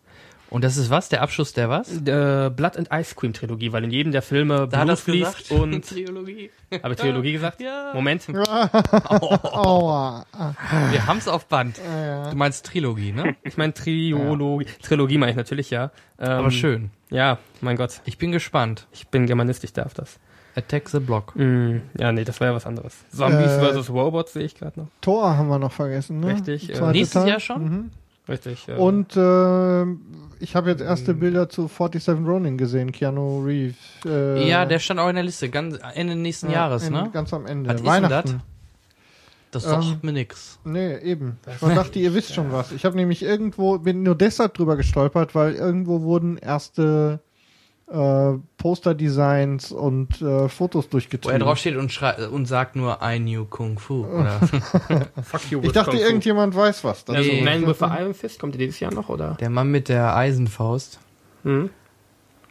Und das ist was? Der Abschluss der was? Äh, Blood and Ice Cream Trilogie, weil in jedem der Filme Da Blut fließt gesagt. und [LAUGHS] Trilogie. habe ich Trilogie gesagt? Ja. Moment. [LAUGHS] Aua. Wir haben's auf Band. Du meinst Trilogie, ne? Ich meine Triologie. Trilogie meine ich natürlich, ja. Ähm, Aber schön. Ja, mein Gott. Ich bin gespannt. Ich bin Germanist, ich darf das. Attack the Block. Mm, ja, nee, das war ja was anderes. Zombies Äh, vs. Robots sehe ich gerade noch. Tor haben wir noch vergessen, ne? Richtig, äh, Nächstes Teil. Jahr schon? Mhm. Richtig. äh, Und äh, ich habe jetzt erste Bilder zu 47 Ronin gesehen, Keanu Reeves. Äh, Ja, der stand auch in der Liste. Ganz Ende nächsten ja, Jahres, in- ne? Ganz am Ende. Was ist Weihnachten. Das sagt Ähm, mir nix. Nee, eben. Ich dachte, ihr [LAUGHS] wisst schon was. Ich habe nämlich irgendwo, bin nur deshalb drüber gestolpert, weil irgendwo wurden erste äh, Poster-Designs und äh, Fotos Wo er durchgetrieben. draufsteht und, schrei- und sagt nur I knew Kung Fu. [LAUGHS] Oder? [LAUGHS] fuck you ich dachte, Kung Fu. irgendjemand weiß was. Also, Nee. Man with the Iron Fist kommt ihr dieses Jahr noch, oder? Der Mann mit der Eisenfaust. Hm?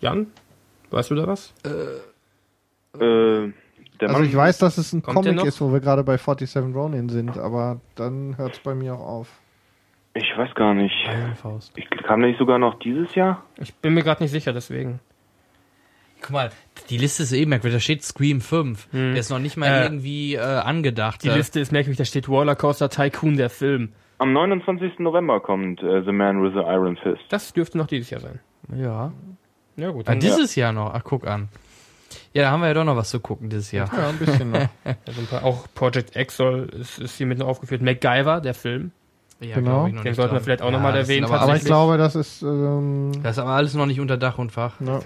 Jan? Weißt du da was? Äh, der Also ich weiß, dass es ein der Comic ist, wo wir gerade bei 47 Ronin sind, aber dann hört es bei mir auch auf. ich weiß gar nicht. Eisenfaust. Ich, kam der nicht sogar noch dieses Jahr? Ich bin mir gerade nicht sicher, deswegen. Guck mal, die Liste ist eben merkwürdig. Da steht Scream 5. Der ist noch nicht mal Äh, irgendwie äh, angedacht. Die Äh, Liste ist merkwürdig, da steht Rollercoaster Tycoon, der Film. Am 29. November kommt äh, The Man with the Iron Fist. Das dürfte noch dieses Jahr sein. Ja. Ja gut, Ah, dann dieses Jahr noch. Ach, guck an. Ja, da haben wir ja doch noch was zu gucken dieses Jahr. Ja, ein bisschen noch. [LAUGHS] also ein paar, auch Project X soll, ist, ist hier mit noch aufgeführt. MacGyver, der Film. Ja, Genau. glaub ich noch Den nicht sollten wir vielleicht auch noch mal das erwähnen, Aber aber ich glaube, das ist, ähm, das ist aber alles noch nicht unter Dach und Fach. ja.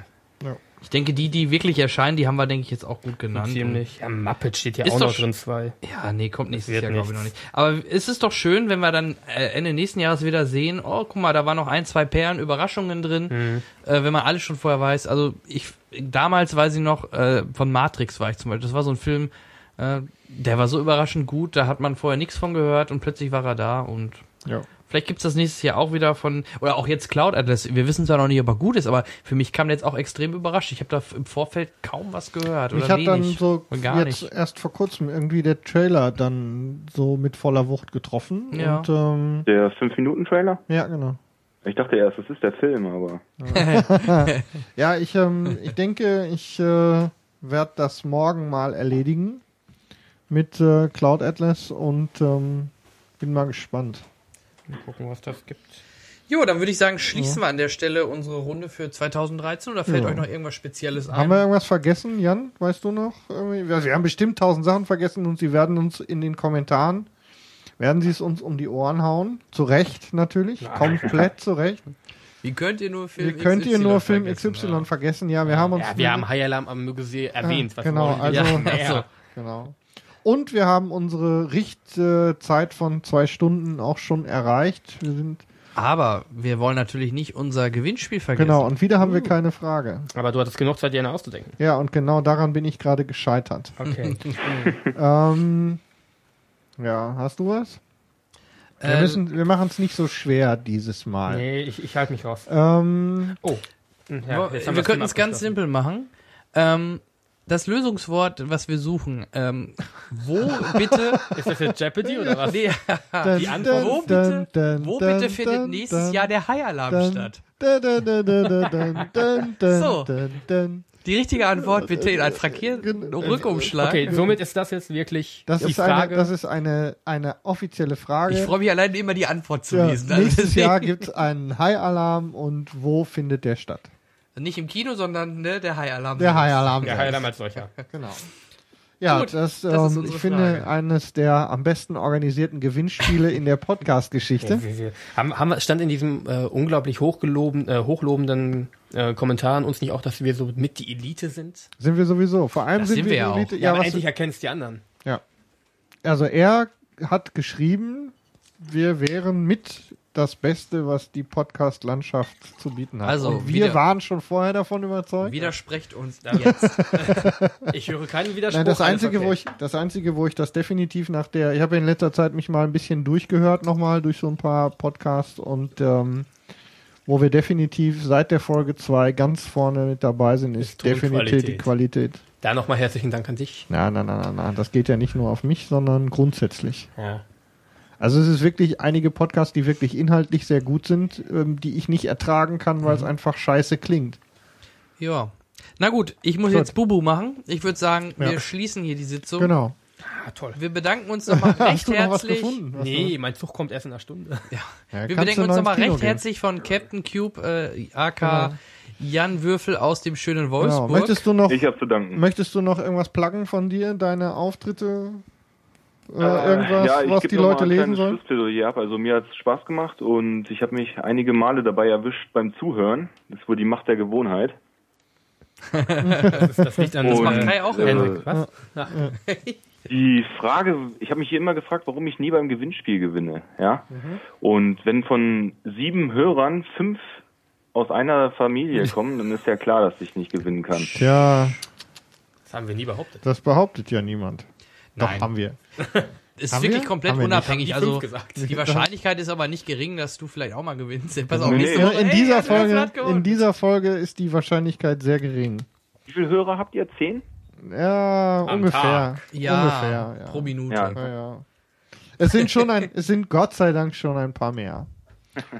Ich denke, die, die wirklich erscheinen, die haben wir, denke ich, jetzt auch gut genannt. Ziemlich. Ja, Muppet steht ja auch noch drin, zwei. Ja, nee, kommt nächstes Jahr, glaube ich, noch nicht. Aber es ist doch schön, wenn wir dann äh, Ende nächsten Jahres wieder sehen, oh, guck mal, da waren noch ein, zwei Perlen, Überraschungen drin, Mhm. äh, wenn man alles schon vorher weiß. Also ich, damals weiß ich noch, äh, von Matrix war ich zum Beispiel, das war so ein Film, äh, der war so überraschend gut, da hat man vorher nichts von gehört und plötzlich war er da und ja. Vielleicht gibt's das nächstes Jahr auch wieder von, oder auch jetzt Cloud Atlas. Wir wissen zwar noch nicht, ob er gut ist, aber für mich kam der jetzt auch extrem überrascht. Ich habe da im Vorfeld kaum was gehört. Oder hat dann wenig. so gar jetzt nicht. erst vor kurzem irgendwie der Trailer dann so mit voller Wucht getroffen. Ja. Und ähm, Der 5-Minuten-Trailer? ja, genau. Ich dachte erst, das ist der Film, aber [LAUGHS] Ja, ich, ähm, ich denke, ich äh, werde das morgen mal erledigen mit äh, Cloud Atlas und ähm, bin mal gespannt. Mal gucken, was das gibt. Jo, dann würde ich sagen, schließen wir an der Stelle unsere Runde für 2013 oder fällt Ja. euch noch irgendwas Spezielles ein? Haben wir irgendwas vergessen, Jan? Weißt du noch? Wir haben bestimmt tausend Sachen vergessen und sie werden uns in den Kommentaren, werden sie es uns um die Ohren hauen. Zu Recht natürlich, komplett zu Recht. Wie könnt ihr nur Film Wie könnt ihr XY nur Film vergessen? XY Ja. vergessen? Ja, wir haben uns... Ja, wir haben High Alarm am Museum erwähnt. Was genau, also-? [LAUGHS] Ja, Ja. Genau. Und wir haben unsere Richtzeit von zwei Stunden auch schon erreicht. Wir sind Aber wir wollen natürlich nicht unser Gewinnspiel vergessen. genau und wieder haben wir keine Frage. Aber du hattest genug Zeit, dir eine auszudenken. Ja und genau daran bin ich gerade gescheitert. Okay. [LAUGHS] ähm, ja, hast du was? Wir Ähm, müssen, wir machen es nicht so schwer dieses Mal. nee, ich, ich halte mich raus. Ähm, Oh. Hm, wir haben wir könnten es ganz simpel machen. Ähm, das Lösungswort, was wir suchen, ähm, wo bitte, Ist das jetzt Jeopardy oder was? nee, dun, die Antwort, wo bitte, dun, wo dun, bitte findet dun, nächstes dun, Jahr der High-Alarm statt? dun, dun, dun, dun, dun, dun, dun, So. Die richtige Antwort bitte in einen frankierten Rückumschlag. Okay, somit ist das jetzt wirklich Das die ist, eine, Frage. das ist eine, eine offizielle Frage. Ich freue mich allein immer die Antwort zu ja, lesen. Also nächstes deswegen- Jahr gibt es einen High-Alarm und wo findet der statt? Nicht im Kino, sondern ne, der High-Alarm. Der High-Alarm. ja, High Alarm als solcher. Genau. Ja, Gut, das, das ist ähm, ich finde Frage. eines der am besten organisierten Gewinnspiele in der Podcast-Geschichte. Ja, haben, haben, wir- stand in diesem äh, unglaublich hochgeloben, äh, hochlobenden äh, Kommentaren uns nicht auch, dass wir so mit die Elite sind? Sind wir sowieso. Vor allem Das sind sind wir wir ja die auch. Elite. Ja, Ja, aber was, endlich erkennst die anderen. also er hat geschrieben, wir wären mit das Beste, was die Podcast-Landschaft zu bieten hat. Also, Und wir wieder- waren schon vorher davon überzeugt. Widersprecht uns Ja. [LAUGHS] jetzt. Ich höre keinen Widerspruch. Nein, das einzige, okay. wo ich, das einzige, wo ich das definitiv nach der, ich habe in letzter Zeit mich mal ein bisschen durchgehört nochmal durch so ein paar Podcasts und ähm, wo wir definitiv seit der Folge 2 ganz vorne mit dabei sind, ist, Ist definitiv die Qualität. Da nochmal herzlichen Dank an dich. Nein, nein, nein, nein, nein, das geht ja nicht nur auf mich, sondern grundsätzlich. Ja. Also es ist wirklich einige Podcasts, die wirklich inhaltlich sehr gut sind, ähm, die ich nicht ertragen kann, weil es einfach scheiße klingt. ja. Na gut, ich muss Gut. jetzt Bubu machen. Ich würde sagen, Ja. wir schließen hier die Sitzung. Genau. Ah, toll. Wir bedanken uns nochmal recht [LAUGHS] Hast du noch was herzlich. gefunden? Was Nee, mein Zug kommt erst in einer Stunde. Ja, Wir kannst bedanken uns noch nochmal recht gehen. herzlich von Captain Cube, äh, AK Genau. Jan Würfel aus dem schönen Genau. Wolfsburg. Möchtest du noch ich habe zu danken. Möchtest du noch irgendwas pluggen von dir, deine Auftritte? Äh, irgendwas, ja, ich was die Leute ein lesen sollen? Schlussplädoyer ab. Also mir hat es Spaß gemacht und ich habe mich einige Male dabei erwischt beim Zuhören. Das ist wohl die Macht der Gewohnheit. Das, ist, das liegt an Und, macht Kai auch äh, immer. Hendrik, was? Ach, [LAUGHS] Die Frage, ich habe mich hier immer gefragt, warum ich nie beim Gewinnspiel gewinne. Ja. Und wenn von sieben Hörern fünf aus einer Familie [LAUGHS] kommen, dann ist ja klar, dass ich nicht gewinnen kann. Tja, das haben wir nie behauptet. das behauptet ja niemand. Doch, Nein. haben wir. [LAUGHS] Ist Haben wirklich wir? komplett Haben wir unabhängig. Die Also die [LAUGHS] Wahrscheinlichkeit ist aber nicht gering, dass du vielleicht auch mal gewinnst. Pass auf, Nee. Woche, In ey, dieser Würfel Folge, in dieser Folge ist die Wahrscheinlichkeit sehr gering. Wie viele Hörer habt ihr? Zehn? Ja, Am ungefähr. Tag. ja, Ungefähr, ja. pro Minute. Ja. Ja, ja. Es sind schon ein, es sind Gott sei Dank schon ein paar mehr.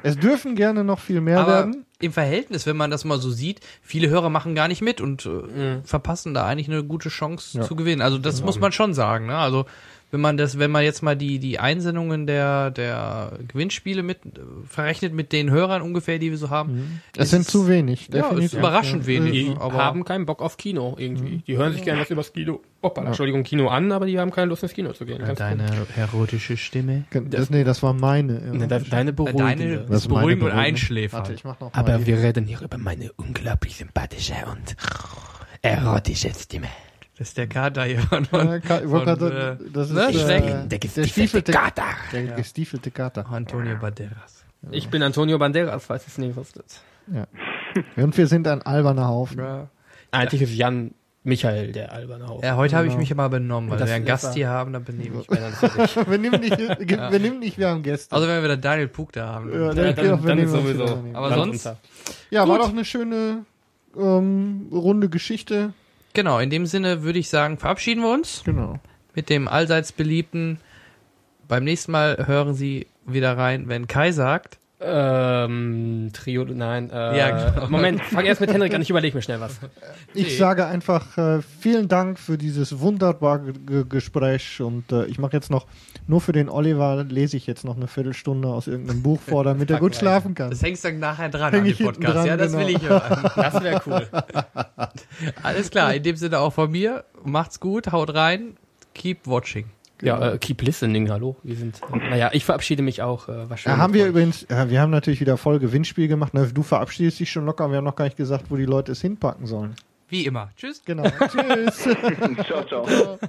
Es dürfen gerne noch viel mehr Aber werden. im Verhältnis, wenn man das mal so sieht, viele Hörer machen gar nicht mit und äh, Mhm. verpassen da eigentlich eine gute Chance Ja. zu gewinnen. Also das muss man schon sagen. Ne? Also wenn man das, wenn man jetzt mal die, die Einsendungen der, der Gewinnspiele mit, verrechnet mit den Hörern ungefähr, die wir so haben. Mhm. Es sind zu wenig. Ja, ist überraschend wenig. Die haben keinen Bock auf Kino irgendwie. Die hören sich gerne was übers Kino, Opa, Entschuldigung, Kino an, aber die haben keine Lust ins Kino zu gehen. Ja, deine erotische Stimme. Das, nee, das war meine. Nee, deine beruhigende. Deine das beruhigende und einschläfert. Warte, ich mach noch aber wir reden hier über meine unglaublich sympathische und erotische Stimme. Das ist der Kater hier. Von, ja, von, von, äh, das ist ne? äh, der, gestiefelte Kater. Der ja. gestiefelte Kater. Antonio Banderas. Ich bin Antonio Banderas, falls es nicht wusstet. Ja. Und wir sind ein alberner Haufen. Ja. Eigentlich ist Jan Michael der alberne Haufen. Ja, heute habe ich genau. mich aber benommen, weil das wir einen Gast hier haben, dann benehme ich mich [LAUGHS] natürlich. wir nehmen nicht, wir nehmen nicht, wir haben Gäste. Also wenn wir wieder Daniel Pug da haben. Ja, dann, ja, dann, dann, dann sowieso. Aber sonst. Ja, Gut. war doch eine schöne ähm, runde Geschichte. Genau, in dem Sinne würde ich sagen, verabschieden wir uns. Genau. Mit dem allseits beliebten. Beim nächsten Mal hören Sie wieder rein, wenn Kai sagt. Ähm, Trio, nein. Äh, ja, genau. Moment, fang erst mit Henrik an, ich überlege mir schnell was. Ich nee. sage einfach äh, vielen Dank für dieses wunderbare G Gespräch und äh, ich mache jetzt noch, nur für den Oliver lese ich jetzt noch eine Viertelstunde aus irgendeinem Buch vor, [LAUGHS] damit er gut schlafen kann. Das hängst dann nachher dran Häng an den Podcast. Dran, ja, das genau. will ich hören. Das wäre cool. Alles klar, in dem Sinne auch von mir. Macht's gut, haut rein, keep watching. Ja, äh, keep listening, hallo. Wir sind, äh, naja, ich verabschiede mich auch äh, wahrscheinlich. Ja, haben wir übrigens, ja, wir haben natürlich wieder voll Gewinnspiel gemacht. Ne? Du verabschiedest dich schon locker, wir haben noch gar nicht gesagt, wo die Leute es hinpacken sollen. Wie immer. Tschüss. Genau. [LAUGHS] Tschüss. ciao, ciao.